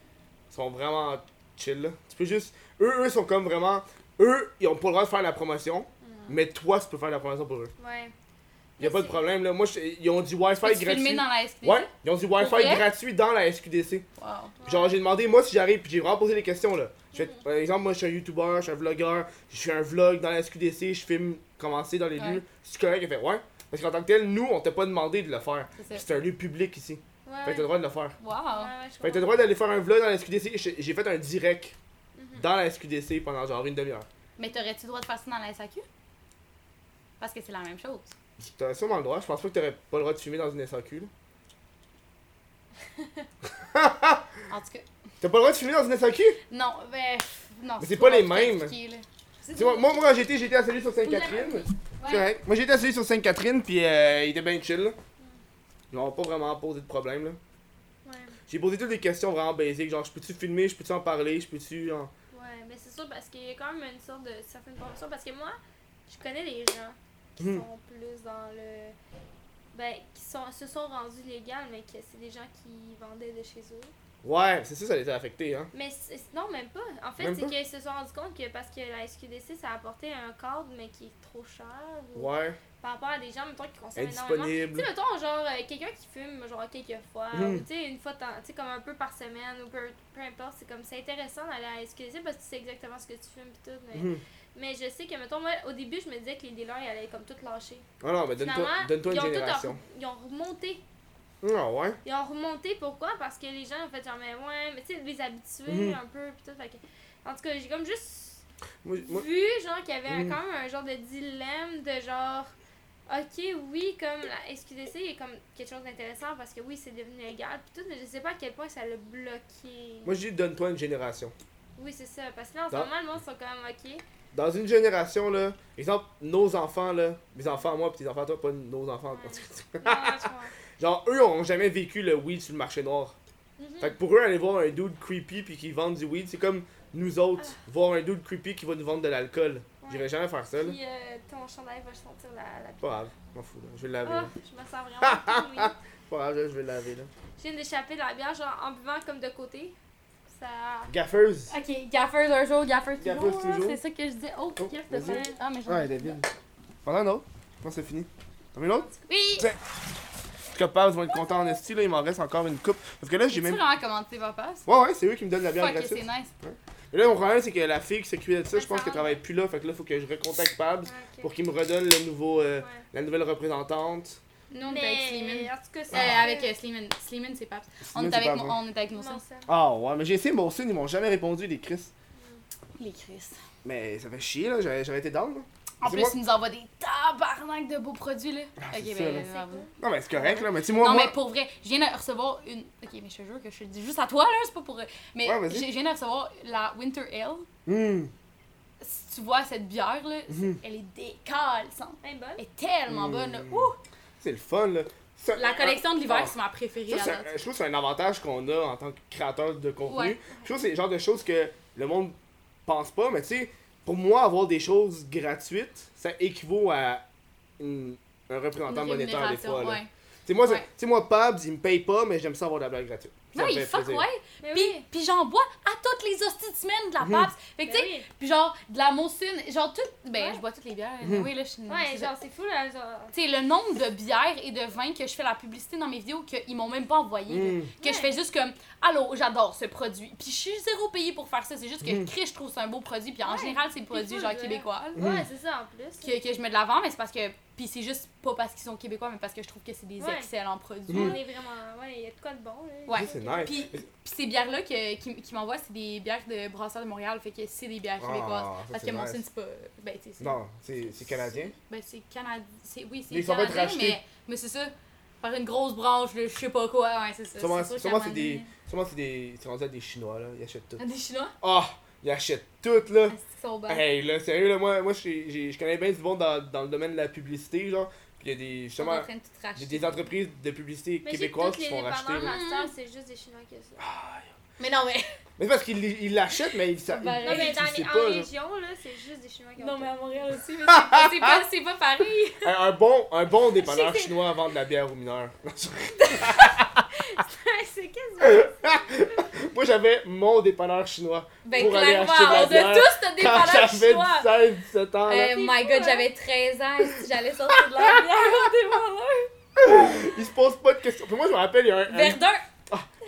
sont vraiment chill, là. Tu peux juste. Eux, eux sont comme vraiment. Eux, ils ont pas le droit de faire la promotion, Mm. mais toi, tu peux faire la promotion pour eux. Ouais. Y a pas de problème, là. Moi, je- ils ont du Wi-Fi gratuit. dans la SQDC? Ouais, ils ont du Wi-Fi gratuit dans la SQDC. Wow. Genre, j'ai demandé, moi, si j'arrive, puis j'ai vraiment posé des questions, là. Je fais, par exemple, moi, je suis un YouTuber, je suis un vlogueur, je fais un vlog dans la SQDC, je filme commencer dans les Ouais. lieux. C'est correct, elle fait, ouais. Parce qu'en tant que tel, nous, on t'a pas demandé de le faire. C'est ça. C'est un lieu public ici. Ouais. Fait que t'as le droit de le faire. Wow. Ouais, Fait que t'as le droit d'aller faire un vlog dans la SQDC. J'ai j'ai fait un direct Mhm. dans la SQDC pendant genre une demi-heure. Mais t'aurais-tu le droit de faire ça dans la SAQ? Parce que c'est la même chose. T'as sûrement le droit. Je pense pas que t'aurais pas le droit de filmer dans une SAQ. là. En tout cas, T'as pas le droit de filmer dans une SAQ? non, ben, non. Mais c'est pas les mêmes. moi, moi, quand j'étais, j'étais à celui sur Sainte-Catherine. Ouais. Moi, j'étais à celui sur Sainte-Catherine, puis euh, il était bien chill. là. Ils m'ont pas vraiment posé de problème. là. Ouais. J'ai posé toutes des questions vraiment basiques, genre, je peux-tu filmer, je peux-tu en parler, je peux-tu. en- Ouais, mais c'est sûr parce qu'il y a quand même une sorte de certaine promotion. Parce que moi, je connais des gens qui Mhm. sont plus dans le. Ben, qui sont, se sont rendus légales, mais que c'est des gens qui vendaient de chez eux. Ouais, c'est ça, ça a été affecté, hein. Mais non, même pas. En fait, c'est qu'ils se sont rendus compte que parce que la SQDC, ça a apporté un cadre, mais qui est trop cher. ou Ouais, Par rapport à des gens, mettons, qui consomment énormément. Tu sais, mettons, genre, euh, quelqu'un qui fume, genre, quelques fois, Mhm. ou tu sais, une fois, tu sais, comme un peu par semaine, ou peu, peu importe, c'est comme, c'est intéressant d'aller à la SQDC parce que tu sais exactement ce que tu fumes pis tout, mais, Mhm. Mais je sais que, mettons, moi, au début, je me disais que les dealers, ils allaient comme tout lâcher. Ah non, mais donne-toi Finalement, donne-toi ils une ont tout génération. re- ils ont remonté. Ah ouais? Ils ont remonté, pourquoi? Parce que les gens, en fait, genre, mais ouais, mais tu sais, les habitués Mhm. un peu, pis tout, fait que... En tout cas, j'ai comme juste Moi, moi- vu, genre, qu'il y avait quand même un genre de dilemme de genre. Ok, oui, comme la SQDC est comme quelque chose d'intéressant parce que oui, c'est devenu légal pis tout, mais je sais pas à quel point ça l'a bloqué. moi, je dis donne-toi une génération. Oui, c'est ça, parce que là, en ce moment, le monde sont quand même ok. Dans une génération, là, exemple, nos enfants, là, mes enfants à moi, pis tes enfants à toi, pas nos enfants. Comprends. Genre, eux ont jamais vécu le weed sur le marché noir. Mhm. Fait que pour eux, aller voir un dude creepy puis qui vend du weed, c'est comme nous autres, voir un dude creepy qui va nous vendre de l'alcool. J'irais jamais faire ça, là. Puis euh, ton chandail va sentir la, la Pas grave, m'en fous, là. Je vais le laver, Ah, je me sens vraiment. Pas grave, là, je vais le laver, là. Je viens d'échapper de la bière, genre en buvant comme de côté. Ça. Gaffers. Ok, gaffers un jour, Gaffers toujours. toujours. C'est ça que je dis. Oh, Oh, qu'est-ce que vas-y. c'est? Ah, mais je Ouais, David. Pendant un autre. Je pense que c'est fini. T'en veux une autre? Oui! Les copains vont être contents en esti, là. Il m'en reste encore une coupe. Parce que là, j'ai même. vraiment commenté papa? Ouais, ouais, c'est eux qui me donnent la bière gratuite. c'est nice. Mais là, mon problème, c'est que la fille qui s'occupait de ça, Ouais, je pense qu'elle va. travaille plus là. Fait que là, faut que je recontacte Pabs pour qu'il me redonne le nouveau, euh, Ouais. la nouvelle représentante. Nous, on est avec Mais Slimane. en tout cas, c'est. Euh, avec euh, Slimane. Slimane, c'est Paps. On est avec pas mon- on est avec Non. Ah ouais, mais j'ai essayé mon signe, ils m'ont jamais répondu, les Chris. Les Chris. Mais ça fait chier, là. J'avais j'avais été down, là. En plus, ils nous envoient des tabarnak de beaux produits, là. Ah, ok, c'est ben, ça, là. bravo. Non, mais c'est correct, là. Mais tu sais, moi, non, moi. mais pour vrai, je viens de recevoir une. Ok, mais je te jure que je te le dis juste à toi, là, c'est pas pour. Mais Ouais, vas-y. je je viens de recevoir la Winter Ale. Hmm. Si tu vois cette bière, là, c'est- Mhm. elle est décalçante. Elle est bonne? Elle est tellement Mm. bonne, là. Ouh! C'est le fun, là. Ça- La collection de l'hiver, Ah. c'est ma préférée Ça, à je trouve que c'est un avantage qu'on a en tant que créateur de contenu. Ouais. Je trouve que c'est le genre de choses que le monde pense pas, mais tu sais, pour moi, avoir des choses gratuites, ça équivaut à une- un représentant Une monétaire des fois. là. ouais. Tu sais, moi, Ouais. moi, Pabs, il me paye pas, mais j'aime ça avoir de la blague gratuite. Fait fuck, plaisir. ouais. Puis, oui. puis j'en bois à toutes les hosties de semaine de la Mhm. Paps. Fait Ben que, tu sais, oui. puis genre, de la Molson, genre, tout. Ben, Ouais. je bois toutes les bières. Mhm. Oui, là, je suis une- Ouais, genre, c'est fou, là. Genre. Tu sais, le nombre de bières et de vins que je fais la publicité dans mes vidéos qu'ils m'ont même pas envoyé. là. Hmm. Que je fais juste comme, allô, j'adore ce produit. Puis je suis zéro payé pour faire ça. C'est juste que Mhm. Chris, je trouve que c'est un beau produit. Puis en Ouais. général, c'est le Puis produit faut genre québécois. Mhm. Ouais, c'est ça en plus. Que, que je mets de l'avant, mais c'est parce que. Puis c'est juste pas parce qu'ils sont québécois, mais parce que je trouve que c'est des Ouais. excellents produits. Mhm. On est vraiment. Ouais, il y a de quoi de bon, là. Ouais. Nice. Puis, puis ces bières-là qui, qui m'envoient, c'est des bières de Brasseurs de Montréal. Fait que c'est des bières Ah, québécoises. Parce que mon nice. signe, c'est pas. Ben, Non, c'est canadien? Ben, c'est canadien. Oui, c'est canadien, mais, mais c'est ça. Par une grosse branche, je sais pas quoi. Ouais, c'est ça. Sûrement, sûr sûrement c'est des. Sûrement c'est des. C'est rendu à des Chinois, là. Ils achètent tout. Des Chinois? Ah! ils achètent tout, là. Ah, sont. Hey, là, sérieux, là, moi, moi je connais bien du monde dans, dans le domaine de la publicité, genre. Puis il y a des. Justement, en train de des entreprises de publicité québécoises qui se font racheter. c'est juste des Chinois qui ça. Mais non, mais. Mais c'est parce qu'ils ils l'achètent, mais ils savent. Ben, ils- Non, mais dans les, pas, en là. région, là, c'est juste des Chinois qui ont Non, mais ça. à Montréal aussi, mais c'est pas, c'est pas, pas pareil. Un, un bon, un bon dépanneur chinois à vendre de la bière aux mineurs. c'est quasiment. moi, j'avais mon dépanneur chinois. Ben, Pour aller clairement, acheter de la on a bière tous notre dépanneur j'avais chinois. 16, 17 ans. Eh my god, hein? j'avais 13 ans, si j'allais sortir de la bière au dépanneur. Il se pose pas de questions. Puis moi, je me rappelle, il y a un. un- Verdun!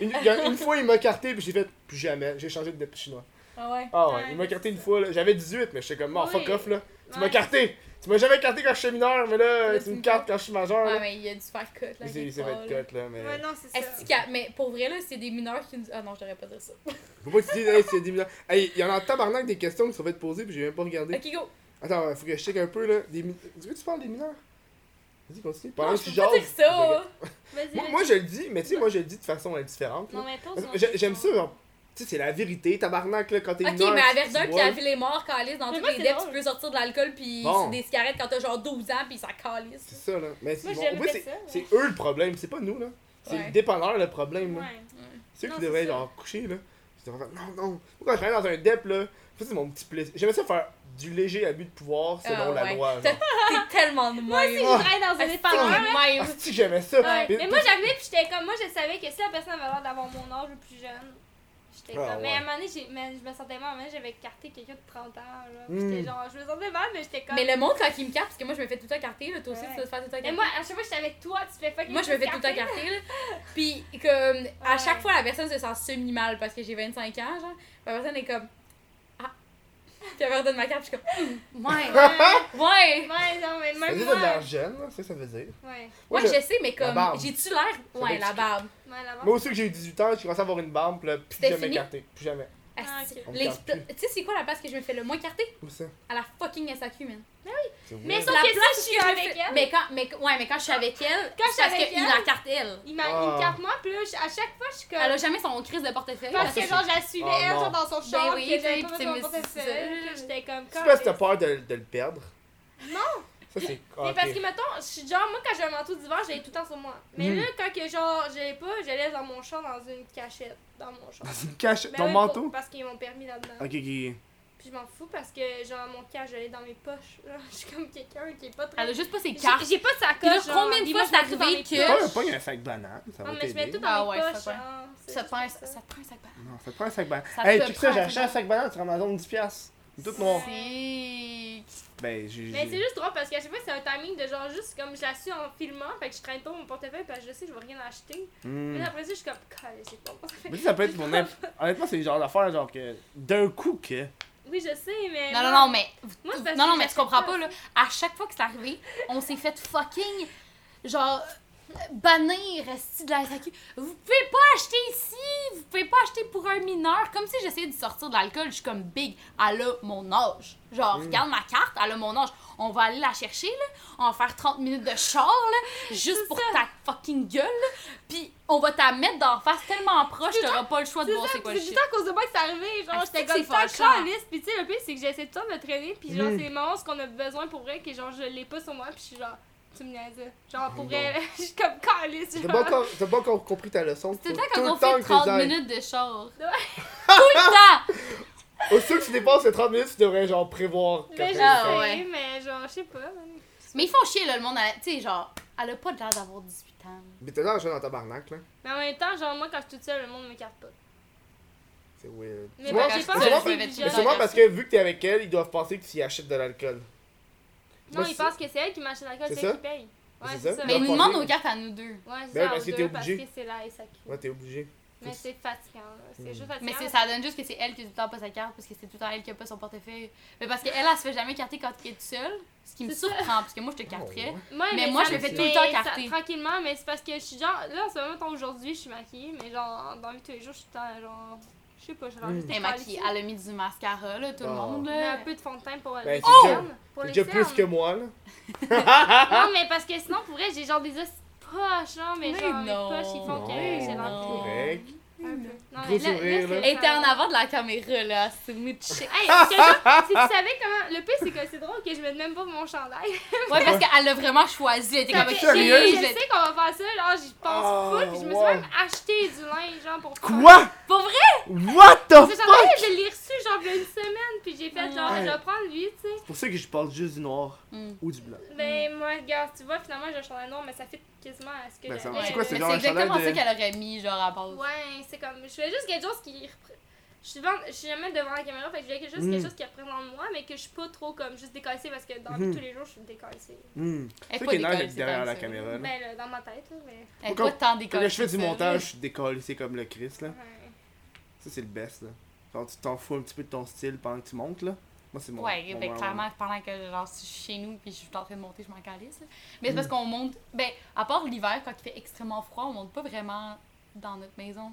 Une, y une fois, il m'a carté, puis j'ai fait plus jamais. J'ai changé de chinois. Ah ouais? Ah ouais, Ouais, il m'a carté une fois, là. J'avais 18, mais j'étais comme, oh, fuck off, là. Tu m'as carté. Tu m'as jamais carté quand je suis mineur, mais là, Là, tu me cartes quand je suis majeur. Ouais, là. mais il a dû se faire cut là. Il s'est- fait cut, là, mais. Ouais, non, c'est ça. Y a- Mais pour vrai, là, c'est des mineurs qui nous. Ah non, je devrais pas dire ça. Faut pas que tu dises, hey, c'est des mineurs. Hey, il y en a en tabarnak des questions qui sont faites poser, puis j'ai même pas regardé. Ok, go. Attends, faut que je check un peu, là. Des Tu veux que tu parles des mineurs? Vas-y, continue. Pendant que je tu peux pas jases, dire ça. Vas-y, Moi, vas-y. moi, je le dis, mais tu sais, moi, je le dis de façon indifférente. là. Non, mais pose Parce mon que j'ai- J'aime ça, genre. Tu sais, c'est la vérité, tabarnak, là, quand t'es Ok, mineur. mais à tu- Verdun tu puis à vois. Villemort, calice, dans Mais tous moi, les c'est tu drôle. peux sortir de l'alcool puis Bon. c'est des cigarettes quand t'as genre 12 ans puis ça calisse. C'est ça, là. Mais c'est Moi, bon, bien c'est ça, ouais. c'est eux le problème, c'est pas nous, là. C'est Ouais. le dépanneur le problème, là. Ouais. C'est eux Non, qui c'est devraient, ça. genre, coucher, là. Ils devraient faire, non, non. Moi, quand je travaille dans un dep, là, ça, c'est mon petit plaisir. J'aimais ça faire du léger abus de pouvoir selon Ah, la ouais. loi. T'es tellement de Moi aussi, même. je travaille dans un Asti, dépanneur. là. de Ah, même. si j'aimais ça? Ouais. Mais- Mais moi, j'arrivais, puis j'étais comme, moi, je savais que si la personne avait l'air d'avoir mon âge ou plus jeune, j'étais Ah, comme. Mais à un moment donné, j'ai- mais je me sentais mal, mais j'avais carté quelqu'un de 30 ans, là. Puis Mm. j'étais genre, je me sentais mal, mais j'étais comme. Mais le monde, quand il me capte, parce que moi, je me fais tout le temps carter, là, toi aussi, Ouais. tu vas te faire tout le temps Mais carter. moi, à chaque fois j'étais avec toi, tu te fais fucking Moi, je me fais tout le temps carter. là. Puis, comme, à chaque fois, la personne se sent semi-mal parce que j'ai 25 ans, genre. La personne est comme. Puis elle me redonne ma carte, puis je suis comme. Ouais. Ouais. Ouais, non, mais Ça même veut dire moi. de l'air jeune, là, c'est ça que ça veut dire. Ouais, Ouais, je- je sais, mais comme. barbe. J'ai-tu l'air. Ça Ouais, la barbe? ouais, là-bas. Moi aussi que j'ai eu 18 ans, j'ai commencé à avoir une barbe, puis là, plus jamais fini? carté. Plus jamais. Ah. Tu sais, c'est quoi la place que je me fais le moins carter? Où ça? À la fucking SAQ, man. C'est Mais weird. sauf La que si je suis avec elle, Mais quand, mais, ouais, mais quand je suis avec elle, Quand je suis parce avec qu'il elle- la carte elle. il, m'a, Ah. il me carte moi, puis là, à chaque fois, je suis comme. Elle a jamais son crise de portefeuille. Parce que genre, je la suivais, Oh, elle, genre, dans son Ben char, oui, puis pas c'est- son mais portefeuille, j'étais comme. C'est parce que t'as peur de, de le perdre? Non! Ça, c'est. Ah, Mais ok. parce que, mettons, je suis genre, moi, quand j'ai un manteau d'hiver, j'ai tout le temps sur moi. Mais Hmm. là, quand que, genre, j'ai pas, je laisse dans mon char, dans une cachette, dans mon char. Dans une cache. Ben Ton oui, manteau? Parce qu'ils m'ont permis là-dedans. Ok, ok. Puis je m'en fous parce que, genre, mon cash, je l'ai dans mes poches. là. Je suis comme quelqu'un qui est pas très. Elle a juste pas ses cartes. J'ai pas de sacoche. genre, combien de fois c'est arrivé que-. Pas, pas un sac banane, ça va Non, mais je mets tout dans Ah mes ouais, ça poches. va. genre, Ça te prend un, ça. ça te prend un sac banane. Non, ça te prend un sac banane. Hey, prend ça, j'ai un acheté un sac banane sur Amazon 10$. piastres. Tout noir. Ben, j'ai. Mais c'est juste drôle parce qu'à chaque fois, c'est un timing de genre juste comme je la suis en filmant, fait que je traîne pas mon portefeuille parce que je sais que je vais rien acheter. Hmm. Mais après ça, je suis comme, j'ai pas mon portefeuille. Mais ça peut être mon Honnêtement, c'est le genre d'affaire, genre que. D'un coup que. Oui, je sais, mais. Non, non, non, mais. Moi, Non, non, mais tu comprends pas, là. À chaque fois que c'est arrivé, on s'est fait fucking. Genre. Bannir de la SAQ. Vous pouvez pas acheter ici, vous pouvez pas acheter pour un mineur. Comme si j'essayais de sortir de l'alcool, je suis comme big, elle a mon âge. Genre, regarde ma carte, elle a mon âge. On va aller la chercher, là. On va faire 30 minutes de char, là, juste pour ta fucking gueule, là. Puis on va t'en mettre d'en face tellement proche, t'auras pas le choix de C'est voir ça, c'est quoi c'est le shit. temps à cause de moi que c'est arrivé. Genre, Ah, j'étais c'est comme ça, c'est liste. Puis tu sais, le pire, c'est que j'essaie de me traîner. Puis genre, Mm. c'est marrant ce qu'on a besoin pour vrai, que genre, je l'ai pas sur moi. Puis je suis genre, tu me niaises. Genre, pour vrai, je suis comme calice. T'as pas, encore- t'as pas encore compris ta leçon. C'est tout le Faut temps quand on fait que 30 t'es ailles. minutes de char. Ouais. Tout le temps! Aussitôt que tu dépasses les 30 minutes, tu devrais genre prévoir. Mais je Ah, sais, ouais. mais genre, je sais pas. man. Mais ils font chier, là, le monde. Tu sais, genre, elle a pas l'air d'avoir 18 ans. Mais l'air jeune dans ta barnaque, là. Mais en même temps, genre, moi, quand je suis toute seule, le monde me carte pas. C'est weird. Mais Tu ben, vois, j'ai pas sûrement- de mais sûrement parce que vu que t'es avec elle, ils doivent penser que tu y achètes de l'alcool. Non, Moi, ils pensent que c'est elle qui m'achète l'alcool, C'est elle qui paye. Ouais, C'est c'est ça? ça. Mais ils nous demandent nos cartes à nous deux. Ouais, c'est Ben, ça, parce que t'es obligé. Parce que c'est la SAQ. Ouais, t'es obligé. Mais c'est fatigant, là. C'est Mm. juste fatigant. Mais c'est- ça donne juste que c'est elle qui a tout le temps pas sa carte parce que c'est tout le temps elle qui a pas son portefeuille. Mais parce qu'elle, elle se fait jamais carter quand elle est toute seule. Ce qui me surprend parce que moi je te carterais. Oh, ouais. Mais moi, je me- fais tout le temps ça- carter. tranquillement, mais c'est parce que je suis genre. Là, en ce moment, aujourd'hui, je suis maquillée, mais genre, dans la vie de tous les jours, je suis tout le temps, genre. Je sais pas, j'ai l'air Mm. juste Elle est maquillée. Elle a mis du mascara, là, tout le Oh. monde. Mais un Là. peu de fond de teint pour Ben, les déjà- cernes. C'est déjà plus que moi, là. Non, mais parce que sinon, pour vrai, j'ai genre des os poches, genre, mais Mais genre, non. mes poches, ils font que j'ai l'air non. peu. Non, Gros là- là, sourire, c'est là. Elle était en avant de la caméra, là. C'est chick. Hey, si tu savais comment. Le pire, c'est que c'est drôle que je mette même pas mon chandail. Ouais, parce qu'elle l'a vraiment choisi. Elle était comme sérieux? je sais qu'on va faire ça, genre, j'y pense Ah, full, puis je me suis wow. même acheté du linge, genre, pour Quoi? Pour vrai? What the Ce fuck? chandail, je l'ai reçu, genre, il y a une semaine, puis j'ai fait, genre, Ouais. je vais prendre lui, tu sais. C'est pour ça que je porte juste du noir Mm. ou du blanc. Mais moi, regarde, tu vois, finalement, j'ai un chandail noir, mais ça fait quasiment à ce que Ben, j'avais. c'est quoi, c'est Mais genre c'est un chandail exactement de- ça qu'elle aurait mis, genre, à base. Ouais, c'est comme. Je fais juste quelque chose qui. Je suis, devant- je suis jamais devant la caméra, fait que je fais juste Mm. quelque chose qui représente moi, mais que je suis pas trop comme juste décalcée parce que dans Mhm. de tous les jours, je suis. Hmm. Elle C'est pas décollée, derrière la caméra. là. Ben, là, dans ma tête, là, mais. Elle est pas tant décollée. Quand je fais du montage, je suis décollé, c'est comme le Chris, là. Ouais. Ça, c'est le best, là. Genre, tu t'en fous un petit peu de ton style pendant que tu montes, là. Moi, c'est mon. Ouais, mon ben moment. clairement, pendant que genre, si je suis chez nous puis je suis en train de monter, je m'en calisse. là. Mais c'est Mm. parce qu'on monte. Ben, à part l'hiver, quand il fait extrêmement froid, on monte pas vraiment dans notre maison,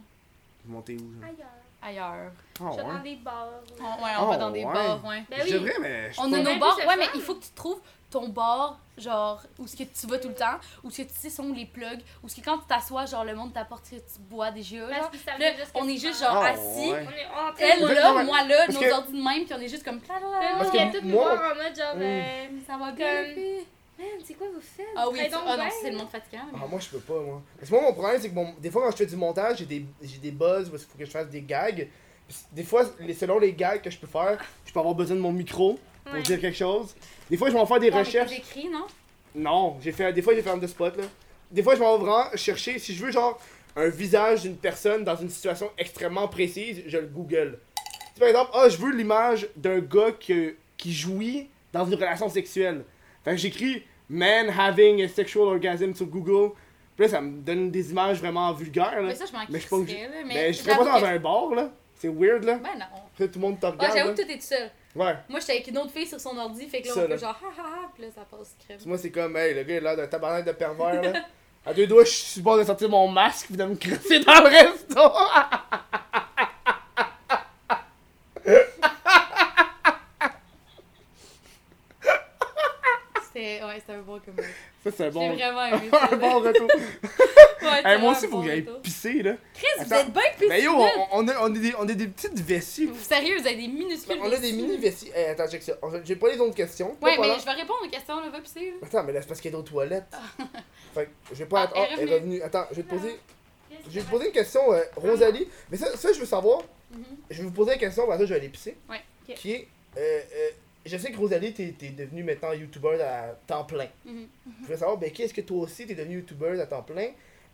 Monter où, genre? Ailleurs. Ailleurs. Ah, Je vais dans des bars. On, ouais, on va Oh, dans des ouais. bars, ouais. Ben Je oui. devrais, mais. je On a nos bars, ouais, mais il faut que tu trouves ton bar, genre, où ce que tu vas tout le temps, où ce que tu sais sont les plugs, où ce que quand tu t'assois, genre, le monde t'apporte ce que tu bois qu'ils savent Là, on est juste genre Ah, assis, ouais. On est elle là, moi là, nos que- ordi de même, puis on est juste comme. Parce que tout moi- en mode genre. Mm. euh, Ça va bien. Man, c'est quoi vous faites? Ah oui, tu- donc ah non, bien. c'est le monde fatigant. mais- Ah, moi, je peux pas, moi. Parce que moi, mon problème, c'est que bon, des fois, quand je fais du montage, j'ai des, j'ai des buzz parce qu'il faut que je fasse des gags. Puis Des fois, les- selon les gags que je peux faire, je peux avoir besoin de mon micro pour Ouais. dire quelque chose. Des fois, je vais en faire des Ouais, mais recherches. t'as écrit, non? Non, j'ai fait des fois j'ai fait un de spot là. Des fois je m'en vais vraiment chercher si je veux genre un visage d'une personne dans une situation extrêmement précise, je le google. Si, par exemple, ah je veux l'image d'un gars que- qui jouit dans une relation sexuelle. Fait que j'écris man having a sexual orgasm sur Google. Puis là ça me donne des images vraiment vulgaires là. Mais ça, je m'en Mais je pense que crisserais, là. Mais, Mais je serais pas j'avoue dans que- un bar là. C'est weird là. Ben non. Après tout le monde te Ouais, regarde. j'avoue là. que toi, t'es tout seul. Ouais. Moi, j'étais avec une autre fille sur son ordi, fait que là, on là. peut genre, ha ha ha, pis là, ça passe crème. Moi, c'est comme, hey, le gars, il a l'air d'un tabarnak de pervers, là. À deux doigts, je suis bord de sortir mon masque pis de me crasser dans le resto. peu moins. Ça, c'est un J'ai bon. vraiment aimé ça. un bon retour. Ouais, Hey, vraiment moi aussi, un faut bon que j'aille pisser, là. Chris, vous êtes bien pissé. Mais yo, on, on a, on, a des, on a des petites vessies. Vous sérieux, vous avez des minuscules. On a des mini vessies. Eh, attends, check ça. On- J'ai pas les autres questions. Ouais, mais je vais répondre aux questions, là, va pisser. là. Attends, mais là, c'est parce qu'il y a d'autres toilettes. fait que je vais pas Ah, attendre. elle est est revenue. Attends, je vais te poser. Je vais te poser une question, euh, Rosalie. Mais ça, ça, je veux savoir. Mhm. Je vais vous poser une question, après ça, je vais aller pisser. Ouais. Ok. Qui est. euh, euh, je sais que Rosalie, t'es t'es devenue maintenant YouTuber à temps plein. Mhm. Je veux savoir, Becky, est-ce que toi aussi, t'es devenue YouTuber à temps plein?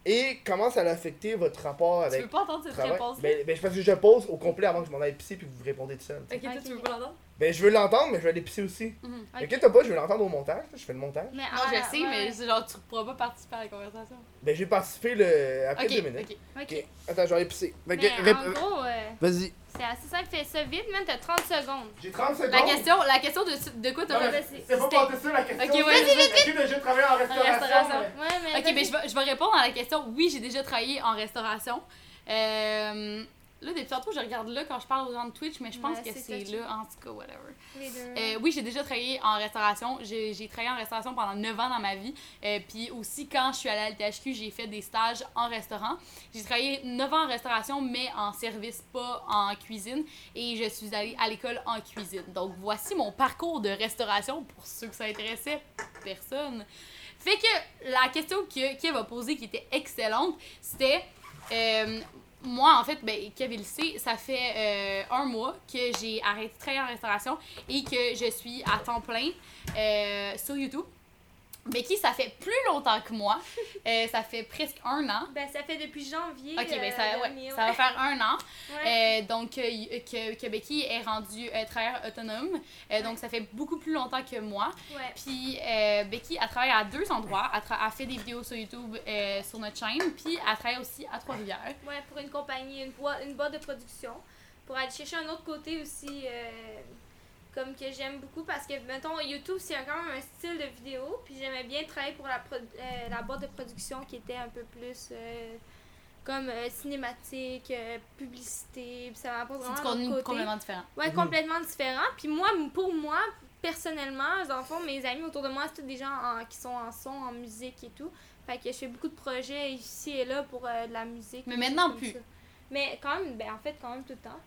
Et comment ça a affecté votre rapport Tu avec veux pas entendre cette travail? réponse Ben, ben, je pense que je pose au complet avant que je m'en aille pisser puis que vous répondez tout seul. Ok, toi, tu veux pas l'entendre? Ben, je veux l'entendre, mais je vais aller pisser aussi. Mhm. Ok. Inquiète pas, je vais l'entendre au montage. Je fais le montage. Mais Non, ah, je sais, ouais, mais genre, tu pourras pas participer à la conversation. Ben, j'ai participé le... après deux minutes. ok. Ok. Attends, je vais aller pisser. En gros, euh, Vas-y. C'est assez simple, fais ça vite, man, t'as 30 secondes. J'ai 30 secondes. La question, la question de, de quoi mais c'est- pas porter ça la question. Ok, ouais, t'as déjà travaillé en restauration? restauration. mais- Ouais, mais. Ok, vas-y. ben je vais, je vais répondre à la question. Oui, j'ai déjà travaillé en restauration. Euh, là, depuis tantôt, je regarde là quand je parle aux gens de Twitch, mais je pense Ouais, que c'est là, en tout cas, whatever. Les deux. Euh, oui, j'ai déjà travaillé en restauration. J'ai j'ai travaillé en restauration pendant 9 ans dans ma vie. Euh, Puis aussi, quand je suis allée à l'THQ, j'ai fait des stages en restaurant. J'ai travaillé 9 ans en restauration, mais en service, pas en cuisine. Et je suis allée à l'école en cuisine. Donc, voici mon parcours de restauration pour ceux que ça intéressait. Personne. Fait que la question que Kev a posée, qui était excellente, c'était... euh, moi, en fait, ben, Kev, le sait, ça fait euh, un mois que j'ai arrêté de travailler en restauration et que je suis à temps plein euh, sur YouTube. Becky, ça fait plus longtemps que moi. Euh, ça fait presque un an. Ben, ça fait depuis janvier. Ok, ben euh, ça, ouais, dernier, ça va faire un an. Ouais. Euh, donc, que, que Becky est rendue travailleur autonome. Donc, ça fait beaucoup plus longtemps que moi. Puis Becky, elle travaille à deux endroits. Elle, elle fait des vidéos sur YouTube sur notre chaîne. Puis elle travaille aussi à Trois-Rivières. Ouais, pour une compagnie, une boîte, une boîte de production. Pour aller chercher un autre côté aussi, comme que j'aime beaucoup parce que, mettons, YouTube, c'est quand même un style de vidéo. Puis j'aimais bien travailler pour la, pro- euh, la boîte de production qui était un peu plus euh, comme euh, cinématique, euh, publicité. Puis ça m'apporte C'est vraiment du un autre contenu côté. complètement différent. Ouais, Mhm. complètement différent. Puis moi, pour moi, personnellement, dans le fond, mes amis autour de moi, c'est tous des gens en- qui sont en son, en musique et tout. Fait que je fais beaucoup de projets ici et là pour euh, de la musique. Mais maintenant plus. ça. Mais quand même, ben en fait, quand même tout le temps.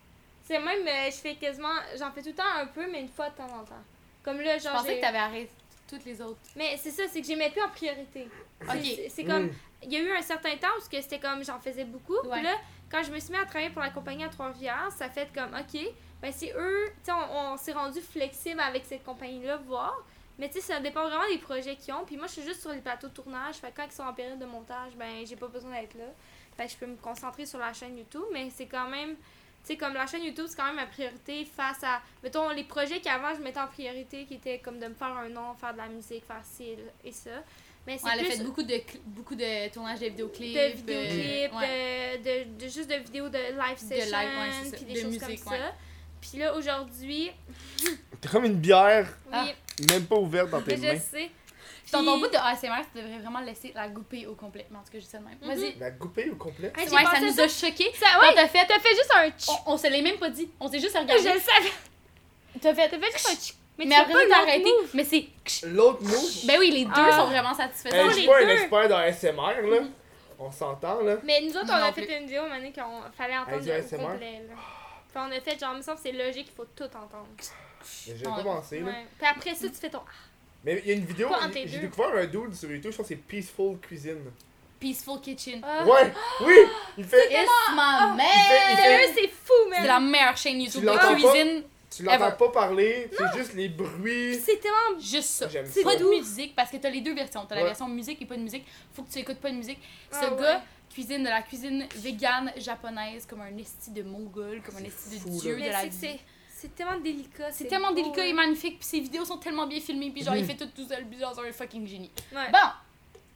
C'est même, euh, je fais quasiment, j'en fais tout le temps un peu, mais une fois de temps en temps. Comme là, Je genre. pensais j'ai- que t'avais arrêté toutes les autres. Mais c'est ça, c'est que je les mets plus en priorité. C'est- Ok. c'est- C'est comme, Mm. il y a eu un certain temps où que c'était comme j'en faisais beaucoup. Ouais. Puis là, quand je me suis mis à travailler pour la compagnie à Trois-Rivières, ça fait comme OK, ben c'est eux, tu sais, on, on s'est rendu flexible avec cette compagnie-là, voir. Mais tu sais, ça dépend vraiment des projets qu'ils ont. Puis moi, je suis juste sur les plateaux de tournage. Fait que quand ils sont en période de montage, ben j'ai pas besoin d'être là. Fait que je peux me concentrer sur la chaîne YouTube. Mais c'est quand même, sais, comme la chaîne YouTube, c'est quand même ma priorité face à, mettons, les projets qu'avant je mettais en priorité, qui étaient comme de me faire un nom, faire de la musique, faire ci et ça. Mais c'est Ouais, elle a plus fait beaucoup de, beaucoup de tournages de vidéoclips. de vidéoclips, euh, ouais. de, de, de juste de vidéos de live session, live, ouais, c'est ça. puis des De choses musique, comme ouais. ça. Puis là, aujourd'hui, T'es comme une bière, oui, Ah. même pas ouverte dans tes mais mains. je sais. Dans ton bout de ASMR, tu devrais vraiment laisser la goupille au complet. Mais en tout cas, je dis ça de même. Vas-y. La couper au complet? Ouais, ça pensé nous ça. a choqués. Ça, ouais, t'as fait, t'as fait juste un tch. on, se l'est même pas dit. On s'est juste Je regardé. le savais. T'as fait, T'as fait juste un tch. Mais, après, t'as arrêté. Mais c'est. L'autre move? Ben oui, les deux Ah. sont vraiment satisfaisants. je suis pas un expert dans ASMR, là. On s'entend, là. Mais nous autres, on a fait une vidéo donné qu'on fallait entendre ASMR? complet. Là. Enfin, on a fait genre, il me semble que c'est logique, il faut tout entendre. Mais j'ai pensé, là. Ouais. Puis après ça, tu fais ton. Mais il y a une vidéo, j'ai découvert un dude sur YouTube, je pense que c'est Peaceful Cuisine. Peaceful Kitchen. Ah. Ouais, oui, il fait... It's my man! fait- Sérieux, c'est fou, man! C'est la meilleure chaîne YouTube Tu l'entends de cuisine. Tu l'entends pas parler, c'est juste les bruits. C'est tellement. Juste ça. J'aime C'est ça. pas de musique parce que t'as les deux versions. T'as la Ouais. version musique et pas de musique. Faut que tu écoutes pas de musique. Ce Ah ouais. gars cuisine de la cuisine végane japonaise comme un esti de mongol, comme un esti de fou, dieu là. de la c'est- vie. C'est c'est tellement délicat. C'est tellement beau, délicat là. et magnifique, puis ses vidéos sont tellement bien filmées, puis genre il Mhm. fait tout tout seul, puis genre c'est un fucking génie. Ouais. Bon,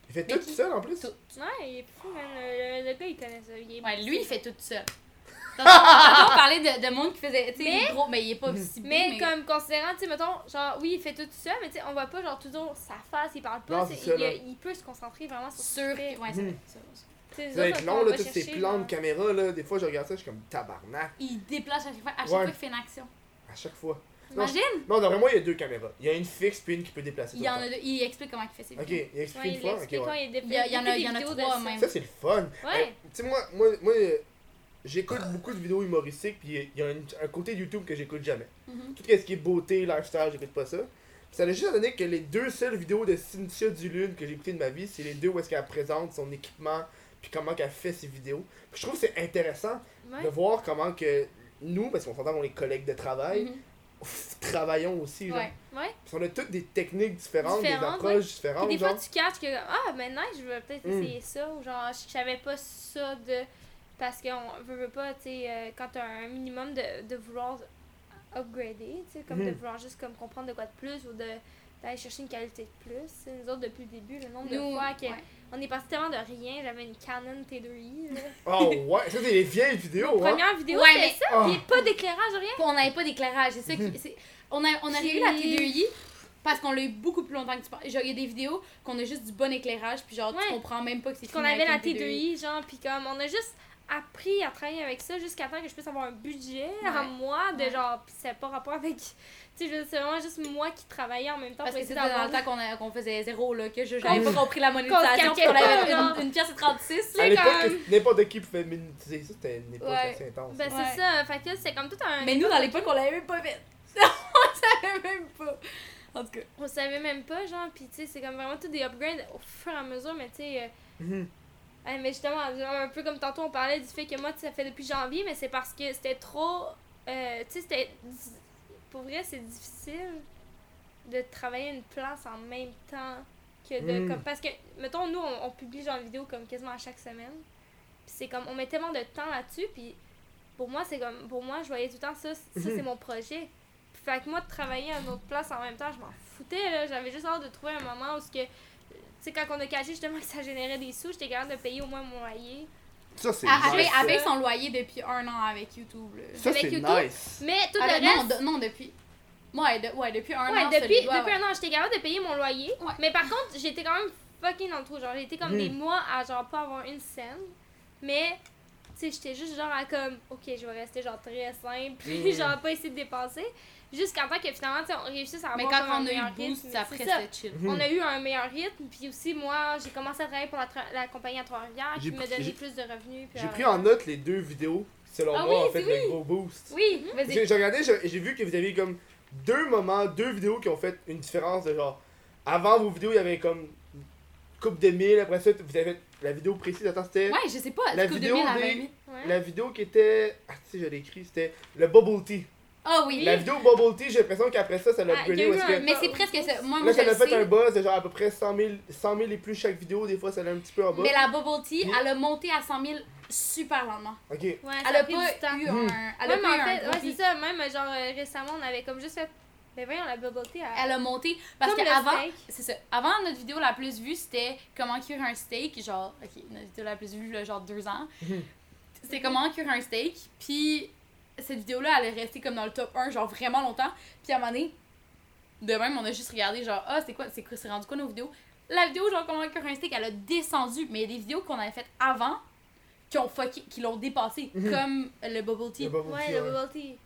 Il fait Mais tout qui- seul en plus? Tout. Ouais, il est fou, man. Le, le gars, il connaît ça. Il est ouais, lui il fait tout seul. On parlait de, de monde qui faisait, tu sais, Mais- gros, mais il est pas aussi beau, Mais, comme considérant, tu sais, mettons, genre, oui, il fait tout seul, mais tu sais, on voit pas, genre, toujours sa face, il parle pas. Non, c'est- c'est ça, il, il peut se concentrer vraiment sur ce sûr, qu'il fait. que- ouais, c'est Mhm. vrai, ça, ça. Va être on long, là, tous ces plans de caméra, là. Des fois, je regarde ça, je suis comme tabarnak. Il déplace à chaque fois, à chaque Ouais. fois qu'il fait une action. À chaque fois. Imagine! Non, d'après moi, il y a deux caméras. Il y a une fixe puis une qui peut déplacer. Il, y en a deux- il explique comment il fait ses Ok, vidéos. il explique Ouais, une il fois. Ok, explique quand ouais. il y Il y a- il y en a- il y en a trois, ça. même. Ça, c'est le fun. Ouais. Euh, tu sais, moi, moi, moi j'écoute beaucoup de vidéos humoristiques, puis il y a un, un côté de YouTube que j'écoute jamais. Mhm. Tout ce qui est beauté, lifestyle, j'écoute pas ça. Ça a juste donné que les deux seules vidéos de Cynthia Dulune que j'ai écoutées de ma vie, c'est les deux où est-ce qu'elle présente son équipement, puis comment qu'elle fait ses vidéos. Puis je trouve que c'est intéressant Ouais. de voir comment que nous, parce qu'on s'entend qu'on est collègues de travail, Mhm. travaillons aussi. Genre. Ouais. On a toutes des techniques différentes, des approches différentes. Puis des fois, tu catches que, ah, maintenant, je veux peut-être Mm. essayer ça. Ou genre, je savais pas ça de. Parce qu'on veut, veut pas, tu sais, euh, quand t'as un minimum de, de vouloir upgrader, tu sais, comme de Mhm. vouloir juste comme comprendre de quoi de plus ou de d'aller chercher une qualité de plus. Nous autres, depuis le début, le nombre de fois que ouais. On est parti tellement de rien. J'avais une Canon T2i. là. Oh ouais, ça c'est les vieilles vidéos. hein. Première vidéo, Ouais, c'était mais- ça. Puis pas d'éclairage, rien. on n'avait pas d'éclairage, c'est ça qui. c'est- On a, on a Puis- eu la T2i parce qu'on l'a eu beaucoup plus longtemps que tu penses. Genre, il y a des vidéos qu'on a juste du bon éclirage, puis genre, Ouais. tu comprends même pas que c'est Puis qu'on filmé avait la avec une T2i, genre, puis comme on a juste appris à travailler avec ça jusqu'à temps que je puisse avoir un budget à Ouais. moi de Ouais. genre, c'est pas rapport avec. Tu sais, c'est vraiment juste moi qui travaillais en même temps Parce que c'était dans le temps qu'on qu'on faisait zéro, là, que je- j'avais pas compris la monétisation, qu'on avait une, une pièce et 36, là. À l'époque, comme- n'importe qui pouvait monétiser ça, c'était une époque Ouais. assez intense. Ben Ouais. c'est ça, fait que c'est comme tout un. Mais nous, dans l'époque, on l'avait même pas fait. on savait même pas. En tout cas. On savait même pas, genre, puis tu sais, c'est comme vraiment tout des upgrades au fur et à mesure, mais tu sais. euh, Mhm. Ouais, mais justement, un peu comme tantôt on parlait du fait que moi, ça fait depuis janvier, mais c'est parce que c'était trop. euh, tu sais, c'était. Pour vrai, c'est difficile de travailler une place en même temps que de. Mm. Comme, parce que, mettons, nous, on, on publie genre vidéo comme quasiment à chaque semaine. Puis c'est comme. On met tellement de temps là-dessus, puis pour moi, c'est comme. Pour moi, je voyais tout le temps ça, ça c'est mon projet. Fait que moi, de travailler à une autre place en même temps, je m'en foutais, là. J'avais juste hâte de trouver un moment où ce que. Tu sais, quand on a caché justement que ça générait des sous, j'étais capable de payer au moins mon loyer. Ça, c'est nice. paye son loyer depuis un an avec YouTube, là. Ça, avec c'est YouTube. nice. Mais tout Avec- le non, reste. de- non, depuis. Ouais, de- ouais, depuis un ouais, an. depuis, depuis ouais. un an, j'étais capable de payer mon loyer. Ouais. Mais par contre, j'étais quand même fucking dans le trou. Genre, j'ai été comme Mhm. des mois à genre pas avoir une scène. Mais, tu sais, j'étais juste genre à comme, ok, je vais rester genre très simple. Puis, Mhm. genre, pas essayer de dépenser. Jusqu'à temps que finalement, on réussisse à Mais avoir quand comme un on a eu meilleur le boost, rythme. après ça. c'était chill. Mhm. On a eu un meilleur rythme, puis aussi moi j'ai commencé à travailler pour la, tra- la compagnie à Trois-Rivières qui J'ai me pris- donnait plus de revenus. J'ai euh, pris en note les deux vidéos, selon Ah moi, oui, en fait, c'est le gros boost. Oui, vas-y. J'ai regardé, j'ai vu que vous aviez comme deux moments, deux vidéos qui ont fait une différence de genre. Avant vos vidéos, il y avait comme une coupe de mille, après ça, vous avez fait la vidéo précise. Attends, c'était Ouais, je sais pas. La vidéo 2000 avait des- mis? ouais. la vidéo qui était. Ah, tu sais, je l'ai écrit, c'était le Bubble Tea. Ah oui. La vidéo Bubble Tea, j'ai l'impression qu'après ça, ça l'a Ah, parce un- que Mais c'est presque ça. Moi, moi là, ça le a fait un buzz de genre à peu près 100 000, 100 000 et plus chaque vidéo. Des fois, ça allait un petit peu en bas. Mais la Bubble Tea, elle a monté à 100 000 super lentement. Ok. Ouais, Elle a pas eu Mhm. un. Elle a Ouais, mais pas eu en un fait, ouais, c'est ça. Même genre euh, récemment, on avait comme juste fait. Ben voyons, la bubble tea. Elle... Elle a monté. Parce qu'avant. C'est ça. Avant, notre vidéo la plus vue, c'était comment cuire un steak. Genre, ok, notre vidéo la plus vue, là, genre deux ans. C'était comment cuire un steak. Puis, cette vidéo-là, elle est restée comme dans le top 1, genre vraiment longtemps. Puis, à un moment donné, de même, on a juste regardé, genre, ah, c'est quoi, c'est quoi- c'est rendu quoi nos vidéos. La vidéo, genre, comment un steak, elle a descendu. Mais il y a des vidéos qu'on avait faites avant qui ont fucké, qui l'ont dépassé. Mhm. Comme le bubble tea. Le Bubble Ouais, Tea, le ouais. bubble tea.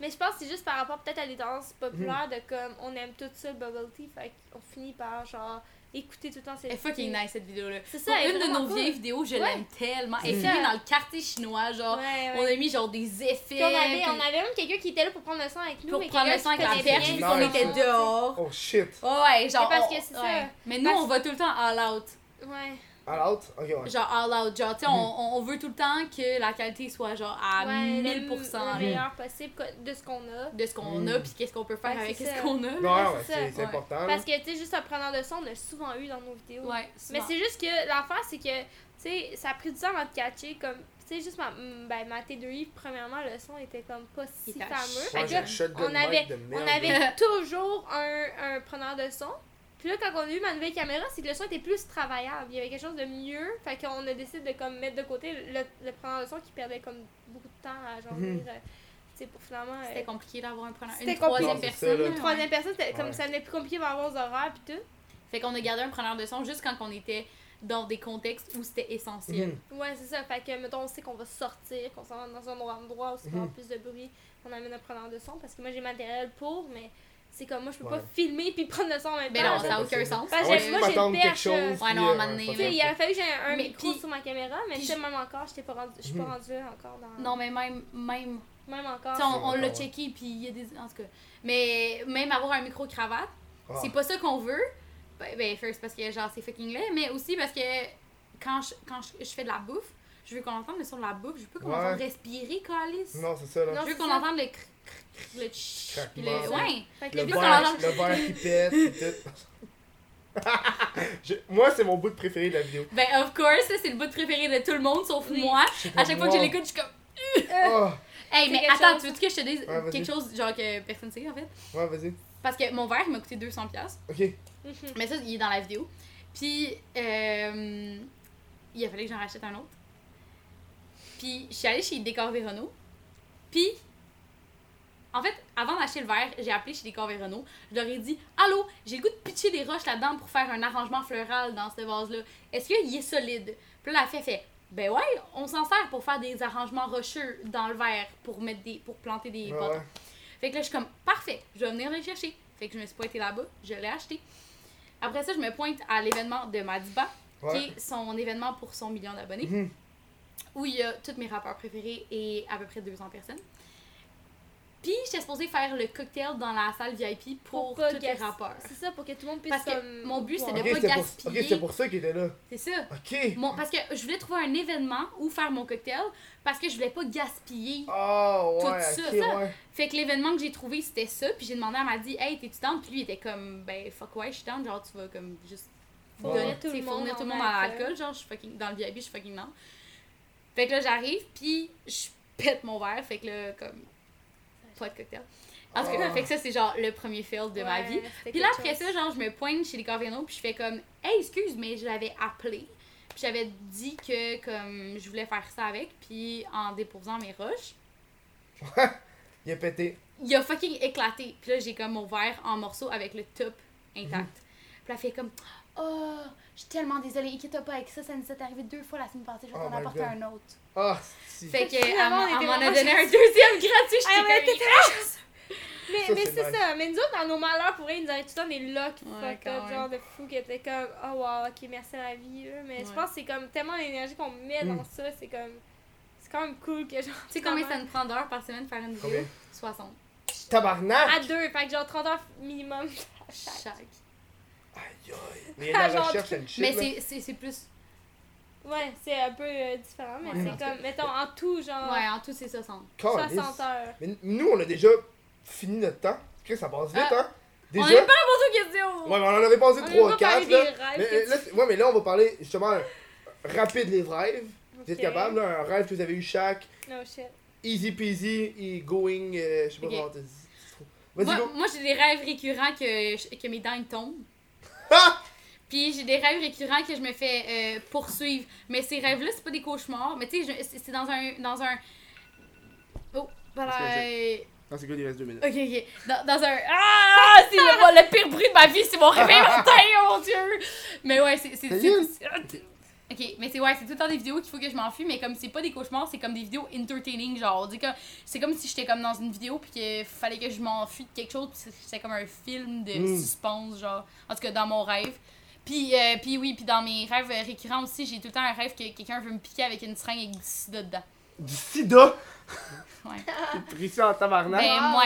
Mais je pense que c'est juste par rapport peut-être à des tendances populaires de comme on aime tout ça le bubble tea, fait qu'on finit par genre écouter tout le temps Elle est fucking nice cette vidéo-là. C'est C'est ça, elle est une de nos cool. vieilles vidéos, je Ouais. l'aime tellement. Elle est C'est filmée dans le quartier chinois, genre. Ouais, On ouais. a mis genre des effets. Puis on avait, puis on avait même quelqu'un qui était là pour prendre le son avec nous. pour mais prendre le son avec la perche, Nice. le était dehors. Oh shit. Ouais, genre. Mais parce on- que c'est ça. Mais nous, Parce- on va tout le temps all out. Ouais. All out? Ok, ouais. Genre all out. Genre, tu sais, on, on- on veut tout le temps que la qualité soit genre à ouais, le- 1000% Le meilleur possible de ce qu'on a. de ce qu'on Mm. a, puis qu'est-ce qu'on peut faire Ouais, avec c'est ce qu'on a. Non, Ouais, ouais, c'est important. Parce que, tu sais, juste un preneur de son, on l'a souvent eu dans nos vidéos. Ouais, Mais c'est juste que l'affaire, c'est que, tu sais, ça a pris du temps à te catcher. Comme, tu sais, juste ma, ben, ma T2i, premièrement, le son était comme pas si fameux. Fait que on avait- de on avait toujours un, un preneur de son. Puis là, quand on a eu ma nouvelle caméra, c'est que le son était plus travaillable. Il y avait quelque chose de mieux. Fait qu'on a décidé de comme mettre de côté le, le preneur de son qui perdait comme beaucoup de temps à genre Mhm. dire, euh, tu sais, pour finalement. euh, C'était compliqué d'avoir un preneur. Une troisième compliqué. personne. C'est ça, ouais. Troisième personne, c'était comme Ouais. ça devenait plus compliqué rapport aux horaires puis tout. Fait qu'on a gardé un preneur de son juste quand on était dans des contextes où c'était essentiel. Mhm. Ouais, c'est ça. Fait que, mettons, on sait qu'on va sortir, qu'on s'en va dans un endroit où Mhm. aura plus de bruit, on amène un preneur de son. Parce que moi, j'ai matériel pour, mais c'est comme moi, je peux Ouais. pas filmer puis prendre le son en même temps. non, ça n'a aucun sens. Parce Ah que ouais, moi, j'ai une quelque chose. Ouais, puis, non, à un euh, moment donné, ouais, Tu sais, il aurait fallu que j'ai un, un Mais micro puis- sur ma caméra, mais tu sais, même encore, j'étais pas rendu, je suis pas Mhm. rendue encore dans. Non, mais même, même Même encore. On, l'a checké, puis il y a des. En tout cas. Mais même avoir un micro-cravate, Ah. c'est pas ça qu'on veut. Ben, ben, first, parce que genre, c'est fucking laid, mais aussi parce que quand je, quand je, je fais de la bouffe, je veux qu'on entende le son de la bouffe, je veux pas qu'on entende respirer, Calice. Non, c'est ça, là. Non, Je veux qu'on entende le le ch puis le. Craquement. Ouais. Fait que Le verre, entend- le verre qui pète, puis tout. Je- Moi, c'est mon bout de préféré de la vidéo. Ben, of course, ça, c'est le bout préféré de tout le monde, sauf Oui. moi. À chaque fois que je l'écoute, je suis comme. Ah, Hey, mais attends, chose. tu veux que je te dise Ouais, quelque chose, genre que personne sait, en fait? ouais, vas-y. Parce que mon verre, il m'a coûté 200$. piastres. Ok. Mais ça, il est dans la vidéo. Puis, euh, il a fallu que j'en rachète un autre. Puis, je suis allée chez Décor Vérono. Puis, en fait, avant d'acheter le verre, j'ai appelé chez Décor Vérono. Je leur ai dit Allô, j'ai le goût de pitcher des roches là-dedans pour faire un arrangement floral dans ce vase-là. Est-ce qu'il est solide? Puis là, la fille fait Ben ouais, on s'en sert pour faire des arrangements rocheux dans le verre pour, mettre des, pour planter des Ouais, potes. Fait que là, je suis comme, parfait, je vais venir le chercher. Fait que je me suis pointée là-bas, je l'ai acheté. Après ça, je me pointe à l'événement de Madiba, Ouais. qui est son événement pour son million d'abonnés, Mhm. où il y a tous mes rappeurs préférés et à peu près 200 personnes. Puis, j'étais supposée faire le cocktail dans la salle VIP pour, tous les rappeurs. C'est ça, pour que tout le monde puisse Parce que comme. mon but, c'est voir. de pas pour... gaspiller. ok, c'est pour ça qu'il était là. C'est ça. Ok. Mon- parce que je voulais trouver un événement où faire mon cocktail, parce que je voulais pas gaspiller Oh, Tout ouais, ça, ok, ça. ouais. Fait que l'événement que j'ai trouvé, c'était ça. Puis j'ai demandé, elle m'a dit, hey, t'es-tu down? Puis lui, il était comme, ben, fuck ouais, je suis down. Genre, tu vas comme juste. Fournir donner- tout le monde tout le monde à alcool. l'alcool. Genre, je suis fucking. Dans le VIP, je suis fucking down. Fait que là, j'arrive, puis je pète mon verre. Fait que là, comme. Pas de cocktail. En tout cas, Ah. fait que ça, c'est genre le premier fail de ma vie. Puis là, après chose. ça, genre, je me pointe chez les Corvénos, puis je fais comme, hey, excuse, mais je l'avais appelé. Puis j'avais dit que, comme, je voulais faire ça avec, puis en déposant mes roches Il a pété. il a fucking éclaté. Puis là, j'ai comme mon verre en morceaux avec le top intact. Mhm. Puis là, fait comme Oh, je suis tellement désolée, inquiète pas avec ça, ça nous est arrivé deux fois la semaine passée, je vais Oh t'en apporter un autre. Ah, Fait que, elle m'en- a donné un deuxième gratuit, Ah, t'étais comme. Mais, Ça, mais c'est ça, mais nous autres, dans nos malheurs, pour vrai, ils nous avaient tout le temps des locks Ouais, quand up, genre de fou qui étaient comme, oh wow, ok, merci à la vie, là. Mais je Ouais. pense que c'est comme tellement l'énergie qu'on met Mm. dans ça, c'est comme, c'est quand même cool que genre. Tu sais combien ça nous prend d'heures par semaine de faire une vidéo? Combien? 60. Tabarnak! À deux, fait que genre 30 heures minimum. Chaque. Aïe, aïe. Mais il y a de la recherche, c'est une. Mais c'est plus. Ouais, c'est un peu euh, différent, mais Ouais. c'est comme, mettons, en tout, genre, Ouais, en tout, c'est 60. Calisse. 60 heures. Mais nous, on a déjà fini notre temps. Chris, ça passe vite, Ah. hein? On Déjà? n'est pas répondu aux questions! Ouais, mais on en avait passé On a 3 pas 4 parlé là. des rêves Mais, que euh, tu- là, c'est- ouais, mais là, on va parler justement euh, rapide les rêves. Vous êtes Ok. capable, là? Un rêve que vous avez eu chaque. No shit. Easy peasy et going. euh, je sais pas Ok. comment te dire. Vas-y, Moi, go. moi j'ai des rêves récurrents que, je- que mes dents ils tombent. Ah! Puis j'ai des rêves récurrents que je me fais euh, poursuivre. Mais ces rêves-là, c'est pas des cauchemars. Mais tu sais, c'est dans un. Dans un... Oh, voilà. Euh, Non, c'est good, il reste 2 minutes. Ok, ok. Dans, dans un. Ah! C'est le, le pire bruit de ma vie, c'est mon réveil matin, oh mon dieu! Mais ouais, c'est. Ok, mais c'est ouais, c'est tout le temps des vidéos qu'il faut que je m'enfuis, mais comme c'est pas des cauchemars, c'est comme des vidéos entertaining, genre. C'est comme si j'étais comme dans une vidéo, puis qu'il fallait que je m'enfuis de quelque chose, puis c'était comme un film de Mm. suspense, genre. En tout cas, dans mon rêve. Puis, euh, puis oui, puis dans mes rêves récurrents aussi, j'ai tout le temps un rêve que quelqu'un veut me piquer avec une seringue avec du sida dedans. Du sida! Ouais. J'ai pris ça en tabarnak. Ben, moi,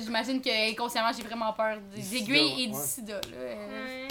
j'imagine que inconsciemment, j'ai vraiment peur des Du aiguilles et du ouais. sida, là. euh. Ouais.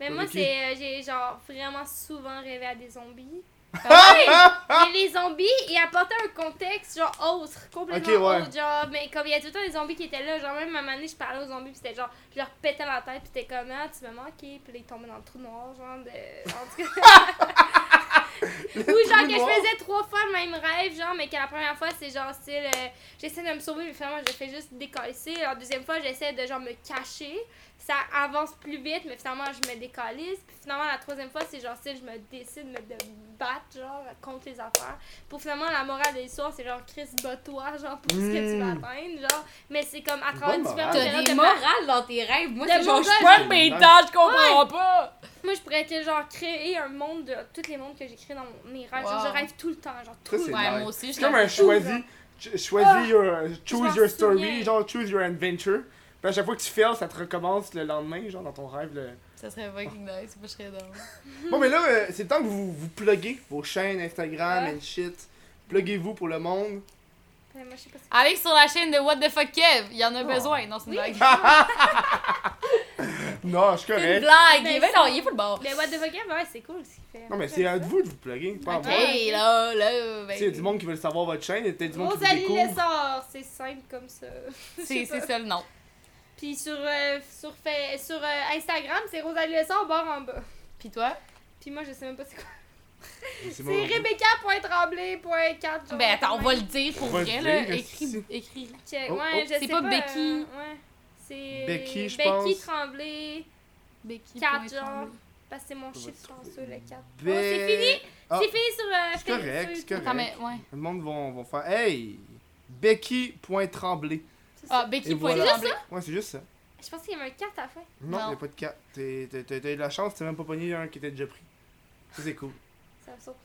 Mais T'as moi, c'est. euh, j'ai genre vraiment souvent rêvé à des zombies. Ah! Mais les zombies, ils apportaient un contexte genre autre, complètement Ok, ouais. autre. Genre, mais comme il y a tout le temps des zombies qui étaient là, genre même à un moment donné, je parlais aux zombies, puis c'était genre, je leur pétais la tête, puis t'es comme, ah, tu me manques, puis là, ils tombaient dans le trou noir, genre de. En tout cas. Ou genre que noir. je faisais trois fois le même rêve, genre, mais que la première fois, c'est genre, style, euh, j'essaie de me sauver, mais finalement, je fais juste décalisser. La deuxième fois, j'essaie de genre me cacher. Ça avance plus vite, mais finalement, je me décalisse. Puis finalement, la troisième fois, c'est genre, style, je me décide de me battre, genre, contre les affaires. Pour finalement, la morale de l'histoire, c'est genre, Chris, bats-toi, genre, pour ce que tu vas Mm. atteindre, genre. Mais c'est comme à travers bonne différentes. T'as périodes des de ma- morales dans tes rêves? Moi, c'est genre, je mes dents, je comprends pas. Moi, je pourrais que, genre créer un monde de tous les mondes que j'ai dans mes rêves. Genre, Wow. je rêve tout le temps, genre Ça, tout c'est le Ouais, temps. nice. moi aussi, je C'est comme un suis choisis. ch- Choisis your. Choose your story, souviens. genre choose your adventure. Puis à chaque fois que tu fails, ça te recommence le lendemain, genre dans ton rêve. Le... Ça serait fucking nice, moi je serais dans. Bon, mais là, euh, c'est le temps que vous vous pluguez vos chaînes Instagram Ouais. and shit. Pluguez-vous pour le monde. Ouais, moi, je sais pas si- Allez sur la chaîne de What the fuck Kev, il y en a Oh. besoin. Non, c'est une Oui. blague. Non, je suis C'est une correct. blague. Mais Ben non, il est pas le bord. Mais what the fuck, ouais, c'est cool ce qu'il fait. Non, mais c'est à vous de vous plugger. Pas à Ok, moi. là, là. Ben, Tu sais, y a du monde qui veut savoir votre chaîne, il y a peut-être du monde qui vous Rosalie découvre. Lessard, c'est simple comme ça. C'est c'est ça le nom. Puis sur, euh, sur, fait, sur euh, Instagram, c'est Rosalie Lessard, barre en bas. Pis toi? Puis moi, je sais même pas c'est quoi. C'est bon. Rebecca.tremblay.4. Ben attends, on va le dire pour On va le vrai, là. dire, Écris, écris. Check. Oh, ouais, oh. je C'est sais pas pas. Becky. euh, ouais. C'est. Becky, je Becky pense. Tremblay. Becky. Quatre, point genre. Tremblay. Parce que c'est mon chiffre chanceux, le 4. Be- Oh, c'est fini! Ah. C'est fini sur. Euh, C'est correct, sur c'est YouTube. correct. Attends, mais ouais. Le monde vont, vont faire Hey! Becky.tremblay. C'est ça. Ah, Becky. Et point voilà. Tremblay. Ouais, c'est juste ça. Je pense qu'il y avait un 4 à la fin. Non, Non. y'a pas de cas. T'es- T'as t'as- t'as eu de la chance, t'as même pas pogné un qui était déjà pris. Ça, c'est cool.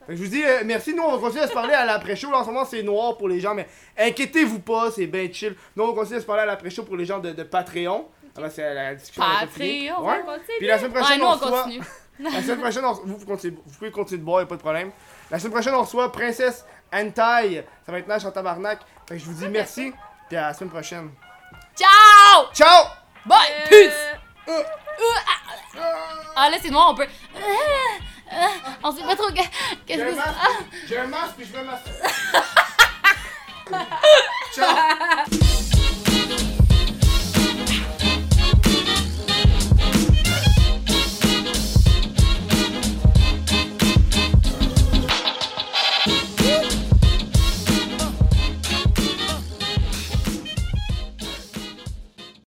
Fait que je vous dis euh, merci, nous on va continuer à se parler à l'après-show. Là, En ce moment, c'est noir pour les gens, mais inquiétez-vous pas, c'est bien chill. Nous on va continuer à se parler à l'après-show pour les gens de, de Patreon. Ah ben, c'est la discussion. a. Patreon. Ouais. On continue. Puis la semaine Ouais, prochaine, nous on on reçoit. continue. La semaine prochaine, on... vous, vous continuez- vous pouvez continuer de boire, y'a pas de problème. La semaine prochaine, on reçoit Princesse Hentai. Ça va être Nash en tabarnak. Fait que je vous dis merci. Puis à la semaine prochaine. Ciao! Ciao! Bye! Euh, Peace! Ah là, c'est noir, on peut. Euh, on sait pas trop qu'est-ce que c'est. J'ai un masque puis je vais masquer. Ciao.